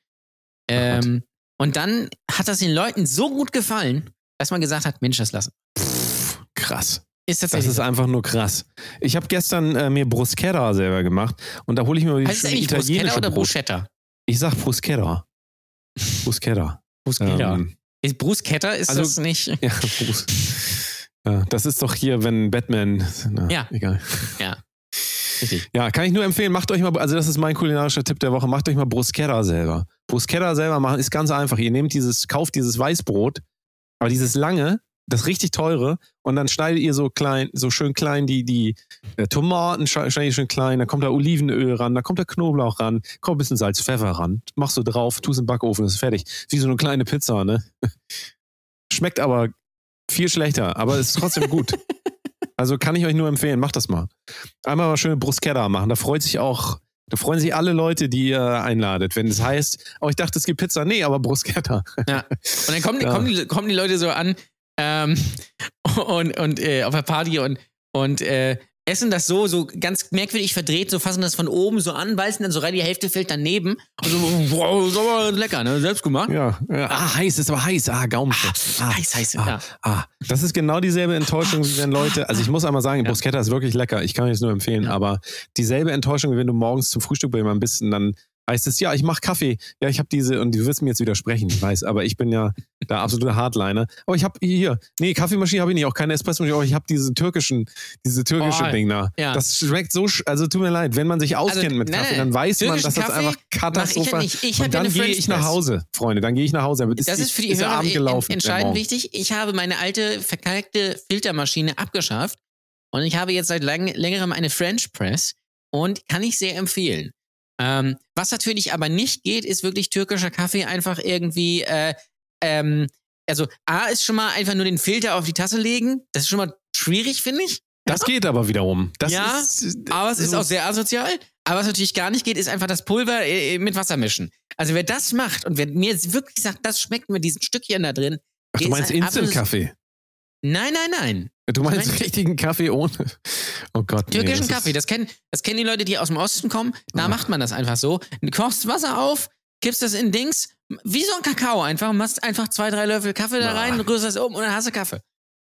Ähm, und dann hat das den Leuten so gut gefallen, dass man gesagt hat, Mensch, das lassen. Krass. Ist Das ist so. einfach nur krass. Ich habe gestern äh, mir Bruschetta selber gemacht und da hole ich mir die Heißt schöne eigentlich Bruschetta italienische oder. Bruschetta? Ich sag Bruschetta. Bruschetta. Bruschetta. Ähm, Ist Bruschetta, ist also- das nicht? ja, Brus. ja, das ist doch hier, wenn Batman. Na, Ja. Egal. Richtig. Ja, kann ich nur empfehlen. Macht euch mal, also das ist mein kulinarischer Tipp der Woche. Macht euch mal Bruschetta selber. Bruschetta selber machen ist ganz einfach. Ihr nehmt dieses, kauft dieses Weißbrot, aber dieses lange, das richtig teure, und dann schneidet ihr so klein, so schön klein die, die äh, Tomaten schneidet ihr schön klein, dann kommt da Olivenöl ran, da kommt da Knoblauch ran, kommt ein bisschen Salz, Pfeffer ran, machst du drauf, tust in den Backofen, ist fertig. Wie so eine kleine Pizza, ne? Schmeckt aber viel schlechter, aber ist trotzdem gut. Also kann ich euch nur empfehlen, macht das mal. Einmal mal schöne Bruschetta machen. Da freut sich auch, da freuen sich alle Leute, die ihr einladet. Wenn es heißt, oh, ich dachte, es gibt Pizza. Nee, aber Bruschetta. Ja. Und dann kommen, die- Ja. kommen, die, kommen die Leute so an ähm, und, und äh, auf der Party und, und äh, essen das so, so ganz merkwürdig verdreht, so fassen das von oben so an, beißen dann so rein, die Hälfte fällt daneben und so, wow, ist aber lecker, ne? Selbst gemacht. Ja, ja. Ah, heiß, ist aber heiß. Ah, Gaumenschutz. Ah, Heiß, heiß, ah, ja. ah. Das ist genau dieselbe Enttäuschung, wie wenn Leute, also ich muss einmal sagen, Ja. Bruschetta ist wirklich lecker. Ich kann euch das nur empfehlen, Ja. aber dieselbe Enttäuschung, wie wenn du morgens zum Frühstück bei jemandem bist und dann heißt es, ja, ich mache Kaffee. Ja, ich habe diese, und du wirst mir jetzt widersprechen, ich weiß, aber ich bin ja der absolute Hardliner. Aber ich habe hier, nee, Kaffeemaschine habe ich nicht, auch keine Espressomaschine, aber ich habe diese türkischen, diese türkische Oh, Ding da. ja. Das schmeckt so, also tut mir leid, wenn man sich auskennt mit nein, Kaffee, nein, dann weiß man, dass das Kaffee einfach ich ja katastrophal nicht. Ich hab Und ja dann gehe ich nach. Hause, Freunde, dann gehe ich nach Hause. Dann Das ist für die ist Hörer Abend gelaufen. entscheidend wichtig. Ich habe meine alte, verkalkte Filtermaschine abgeschafft und ich habe jetzt seit lang, längerem eine French Press und kann ich sehr empfehlen. Ähm, was natürlich aber nicht geht, ist wirklich türkischer Kaffee einfach irgendwie, äh, ähm, also A ist schon mal einfach nur den Filter auf die Tasse legen. Das ist schon mal schwierig, finde ich. Das geht aber wiederum. Das Ja, ist, Aber es ist so- auch sehr asozial. Aber was natürlich gar nicht geht, ist einfach das Pulver äh, mit Wasser mischen. Also wer das macht und wer mir jetzt wirklich sagt, das schmeckt mit diesen Stückchen da drin. Ach, du ist meinst Instant-Kaffee? Nein, nein, nein. Du meinst mein- richtigen Kaffee ohne? Oh Gott. nee, Türkischen das Kaffee, das kennen, das kennen die Leute, die aus dem Osten kommen. Da Ah. macht man das einfach so. Du kochst Wasser auf, kippst das in Dings, wie so ein Kakao einfach, machst einfach zwei, drei Löffel Kaffee da Ah. rein, rührst das um und dann hast du Kaffee.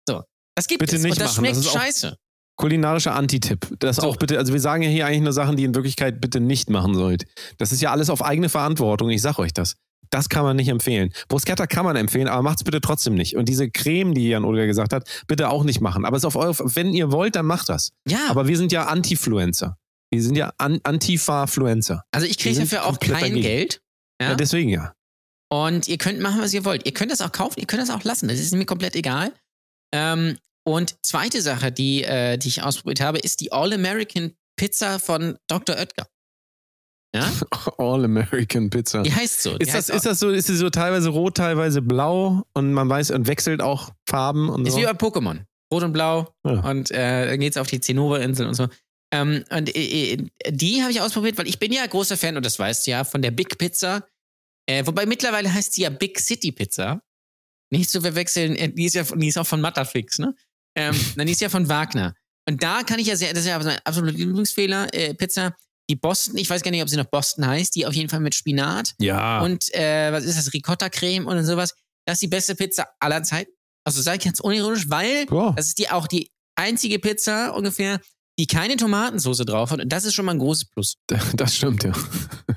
So. Das gibt Bitte es. nicht und das machen, das schmeckt auch- scheiße. Kulinarischer Antitipp. Das So. auch bitte, also wir sagen ja hier eigentlich nur Sachen, die ihr in Wirklichkeit bitte nicht machen sollt. Das ist ja alles auf eigene Verantwortung, ich sag euch das. Das kann man nicht empfehlen. Bruschetta kann man empfehlen, aber macht's bitte trotzdem nicht. Und diese Creme, die Jan Olga gesagt hat, bitte auch nicht machen. Aber es ist auf eure, wenn ihr wollt, dann macht das. Ja, Aber wir sind ja Antifluencer. Wir sind ja An Antifa-Fluencer. also ich kriege dafür auch kein dagegen. Geld. Ja? Ja? deswegen ja. Und ihr könnt machen, was ihr wollt. Ihr könnt das auch kaufen, ihr könnt das auch lassen. Das ist mir komplett egal. Ähm, und zweite Sache, die, äh, die ich ausprobiert habe, ist die All-American Pizza von Dr. Oetker. Ja? All-American Pizza. Die heißt so. Die Ist das, heißt ist das so, ist sie so teilweise rot, teilweise blau und man weiß und wechselt auch Farben und Ist so? wie bei Pokémon. Rot und Blau. Ja. Und äh, dann geht's auf die Zinnober-Insel und so. Ähm, und äh, äh, die habe ich ausprobiert, weil ich bin ja großer Fan, und das weißt du ja, von der Big Pizza. Äh, wobei mittlerweile heißt sie ja Big City Pizza. Nicht zu verwechseln, äh, die ist ja von- die ist auch von Matterfix, ne? Ähm, nein, die ist ja von Wagner. Und da kann ich ja sehr, das ist ja mein absoluter Lieblingsfehler, äh, Pizza. Die Boston, ich weiß gar nicht, ob sie noch Boston heißt, die auf jeden Fall mit Spinat Ja. und äh, was ist das, Ricotta-Creme und sowas. Das ist die beste Pizza aller Zeiten. Also sage ich ganz unironisch, weil Ja. das ist die auch die einzige Pizza ungefähr, die keine Tomatensauce drauf hat. Und das ist schon mal ein großes Plus. Das stimmt, ja.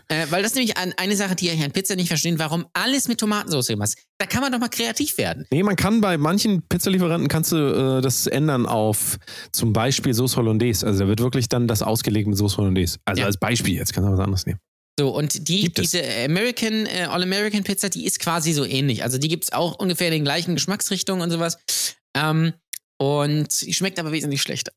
Äh, weil das ist nämlich ein, eine Sache, die ich an Pizza nicht verstehen, warum alles mit Tomatensauce gemacht ist. Da kann man doch mal kreativ werden. Nee, man kann bei manchen Pizzalieferanten kannst du äh, das ändern auf zum Beispiel Sauce Hollandaise. Also da wird wirklich dann das ausgelegt mit Sauce Hollandaise. Also Ja. als Beispiel jetzt, kannst du was anderes nehmen. So, und die, Gibt es. diese American, äh, All-American Pizza, die ist quasi so ähnlich. Also die gibt's auch ungefähr in den gleichen Geschmacksrichtungen und sowas. Ähm, und die schmeckt aber wesentlich schlechter.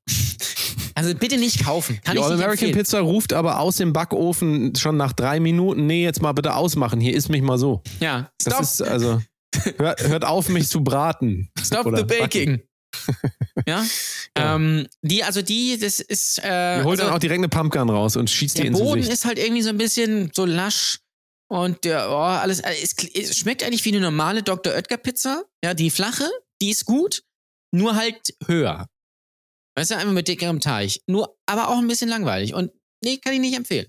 Also bitte nicht kaufen. Kann Die All-American. Pizza ruft aber aus dem Backofen schon nach drei Minuten, nee, jetzt mal bitte ausmachen, hier isst mich mal so. Ja, Das stop, ist also, hört, hört auf, mich zu braten. stop oder the baking. ja? Ja. Ähm, die, also die, das ist. Äh, Ihr holt also dann auch direkt eine Pumpkin raus und schießt die der ins Boden Gesicht. ist halt irgendwie so ein bisschen so lasch Und der, oh, alles, es, es schmeckt eigentlich wie eine normale Dr. Oetker Pizza. Ja, die flache, die ist gut, nur halt höher. Weißt du, einfach mit dickerem Teig. Nur, aber auch ein bisschen langweilig. Und nee, kann ich nicht empfehlen.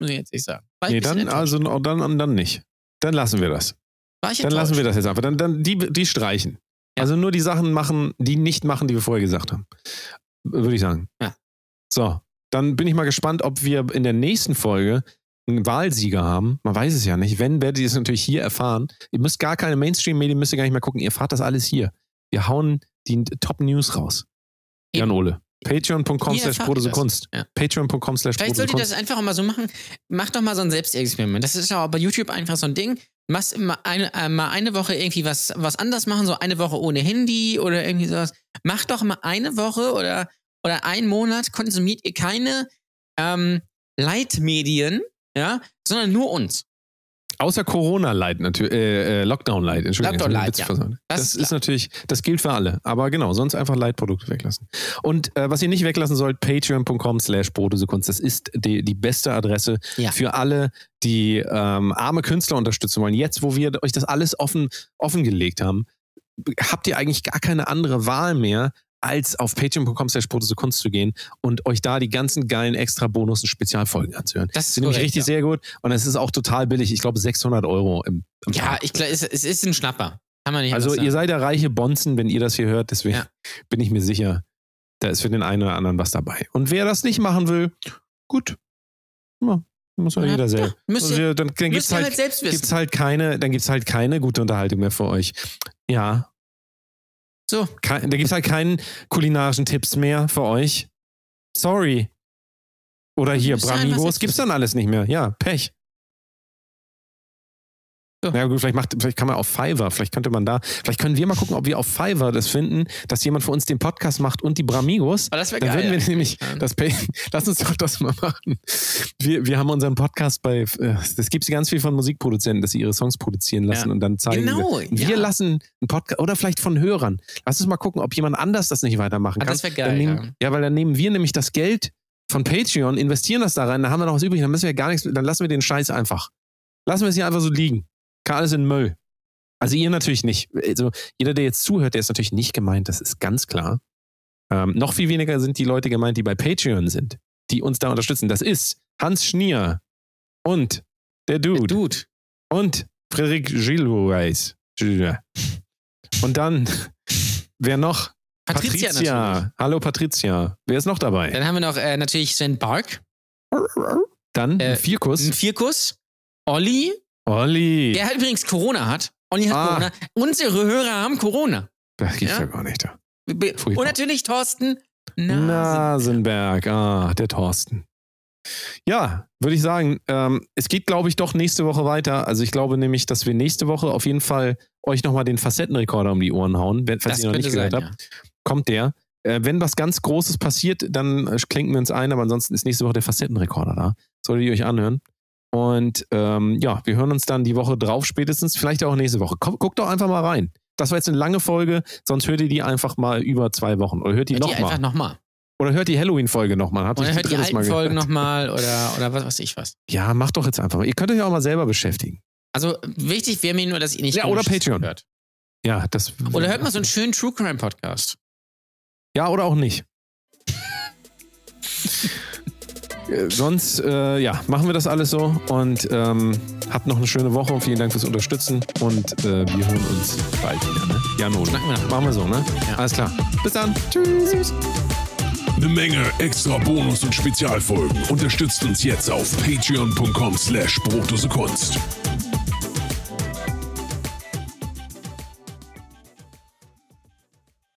Muss ich jetzt nicht sagen. Nee, dann, also, dann, dann nicht. Dann lassen wir das. War ich Dann lassen wir das jetzt einfach. Dann, dann die, die streichen. Ja. Also nur die Sachen machen, die nicht machen, die wir vorher gesagt haben. Würde ich sagen. Ja. So, dann bin ich mal gespannt, ob wir in der nächsten Folge einen Wahlsieger haben. Man weiß es ja nicht. Wenn, werdet ihr es natürlich hier erfahren. Ihr müsst gar keine Mainstream-Medien, müsst ihr gar nicht mehr gucken. Ihr erfahrt das alles hier. Wir hauen die Top-News raus. Jan Ole. Patreon.com slash. Kunst. Ja. Patreon.com slash Vielleicht solltet ihr das einfach mal so machen. Macht doch mal so ein Selbstexperiment. Das ist auch bei YouTube einfach so ein Ding. Machst mal eine, äh, mal eine Woche irgendwie was, was anders machen, so eine Woche ohne Handy oder irgendwie sowas. Macht doch mal eine Woche oder, oder einen Monat konsumiert ihr keine ähm, Leitmedien, ja, sondern nur uns. Außer Corona-Light natürlich, äh, äh, Lockdown-Light, Entschuldigung. Lockdown Light, Witz ja. Das Das, ist natürlich, das gilt für alle. Aber genau, sonst einfach Light-Produkte weglassen. Und äh, was ihr nicht weglassen sollt, patreon.com slash Brotesekunst. Das ist die, die beste Adresse Ja. für alle, die ähm, arme Künstler unterstützen wollen. Jetzt, wo wir euch das alles offen, offengelegt haben, habt ihr eigentlich gar keine andere Wahl mehr, als auf patreon.com slash Brotesekunst zu gehen und euch da die ganzen geilen extra Bonus- und Spezialfolgen anzuhören. Das ist nämlich richtig ja. sehr gut und es ist auch total billig. Ich glaube 600 Euro im, im Ja, Tag. ich glaube, es, es ist ein Schnapper. Kann man nicht Also ihr seid ja reiche Bonzen, wenn ihr das hier hört, deswegen Ja. bin ich mir sicher, da ist für den einen oder anderen was dabei. Und wer das nicht machen will, gut. Ja, muss Ja, jeder selber. ja, müsst Also ihr- dann dann gibt's ihr halt, halt gibt's halt keine, dann gibt's halt keine gute Unterhaltung mehr für euch. Ja. So. Kein, da gibt's halt keinen kulinarischen Tipps mehr für euch. Sorry. Oder hier, Bramigos gibt's dann alles nicht mehr. Ja, Pech. Na ja, gut, vielleicht, macht, vielleicht kann man auf Fiverr, vielleicht könnte man da, vielleicht können wir mal gucken, ob wir auf Fiverr das finden, dass jemand für uns den Podcast macht und die Bramigos. Aber das wäre Dann geil. würden wir nämlich Ja. das Pay Lass uns doch das mal machen. Wir, wir haben unseren Podcast bei, äh, das gibt es ganz viel von Musikproduzenten, dass sie ihre Songs produzieren lassen Ja. und dann zeigen. Genau, wir. Und ja. wir lassen einen Podcast, oder vielleicht von Hörern. Lass uns mal gucken, ob jemand anders das nicht weitermachen Ah, kann. das wäre Dann geil. nehmen, ja. weil dann nehmen wir nämlich das Geld von Patreon, investieren das da rein, dann haben wir noch was übrig, dann müssen wir gar nichts, dann lassen wir den Scheiß einfach. Lassen wir es hier einfach so liegen. Kann alles in Müll. Also ihr natürlich nicht. Also jeder, der jetzt zuhört, der ist natürlich nicht gemeint, das ist ganz klar. Ähm, noch viel weniger sind die Leute gemeint, die bei Patreon sind, die uns da unterstützen. Das ist Hans Schnier und der Dude, Ja. Dude. und Frederik Gillois. Und dann, wer noch? Patricia, natürlich. Hallo Patricia. Wer ist noch dabei? Dann haben wir noch äh, natürlich Sven Bark, Dann Äh, ein Vierkuss. ein Vierkuss, Olli, Olli. der halt übrigens Corona hat. Olli hat Ah. Corona. Unsere Hörer haben Corona. Das gibt's ja, Ja? gar nicht. Furchtbar. Und natürlich Thorsten Nasen. Nasenberg. Ah, der Thorsten. Ja, würde ich sagen, ähm, es geht, glaube ich, doch nächste Woche weiter. Also ich glaube nämlich, dass wir nächste Woche auf jeden Fall euch nochmal den Facettenrekorder um die Ohren hauen, wenn- falls Das ihr noch nicht gehört sein, habt. Kommt der. Äh, wenn was ganz Großes passiert, dann äh, klinken wir uns ein, aber ansonsten ist nächste Woche der Facettenrekorder da. Solltet ihr euch anhören. Und ähm, ja, wir hören uns dann die Woche drauf spätestens, vielleicht auch nächste Woche. Guckt guckt doch einfach mal rein. Das war jetzt eine lange Folge, sonst hört ihr die einfach mal über zwei Wochen. Oder hört die Hört die einfach nochmal. nochmal. Oder hört die Halloween-Folge nochmal. Habt Oder hört die alten Mal Folgen nochmal oder, oder was weiß ich was. Ja, macht doch jetzt einfach mal. Ihr könnt euch auch mal selber beschäftigen. Also wichtig wäre mir nur, dass ihr nicht Ja, oder Patreon. hört. Ja, das. Oder hört mal so einen schönen True Crime Podcast. Ja, oder auch nicht. Sonst, äh, ja, machen wir das alles so und ähm, habt noch eine schöne Woche und vielen Dank fürs Unterstützen und äh, wir hören uns bald wieder, ne? Ja, Not. Machen wir so, ne? Ja. Alles klar. Bis dann. Tschüss. Eine Menge extra Bonus- und Spezialfolgen. Unterstützt uns jetzt auf patreon.com slash Kunst.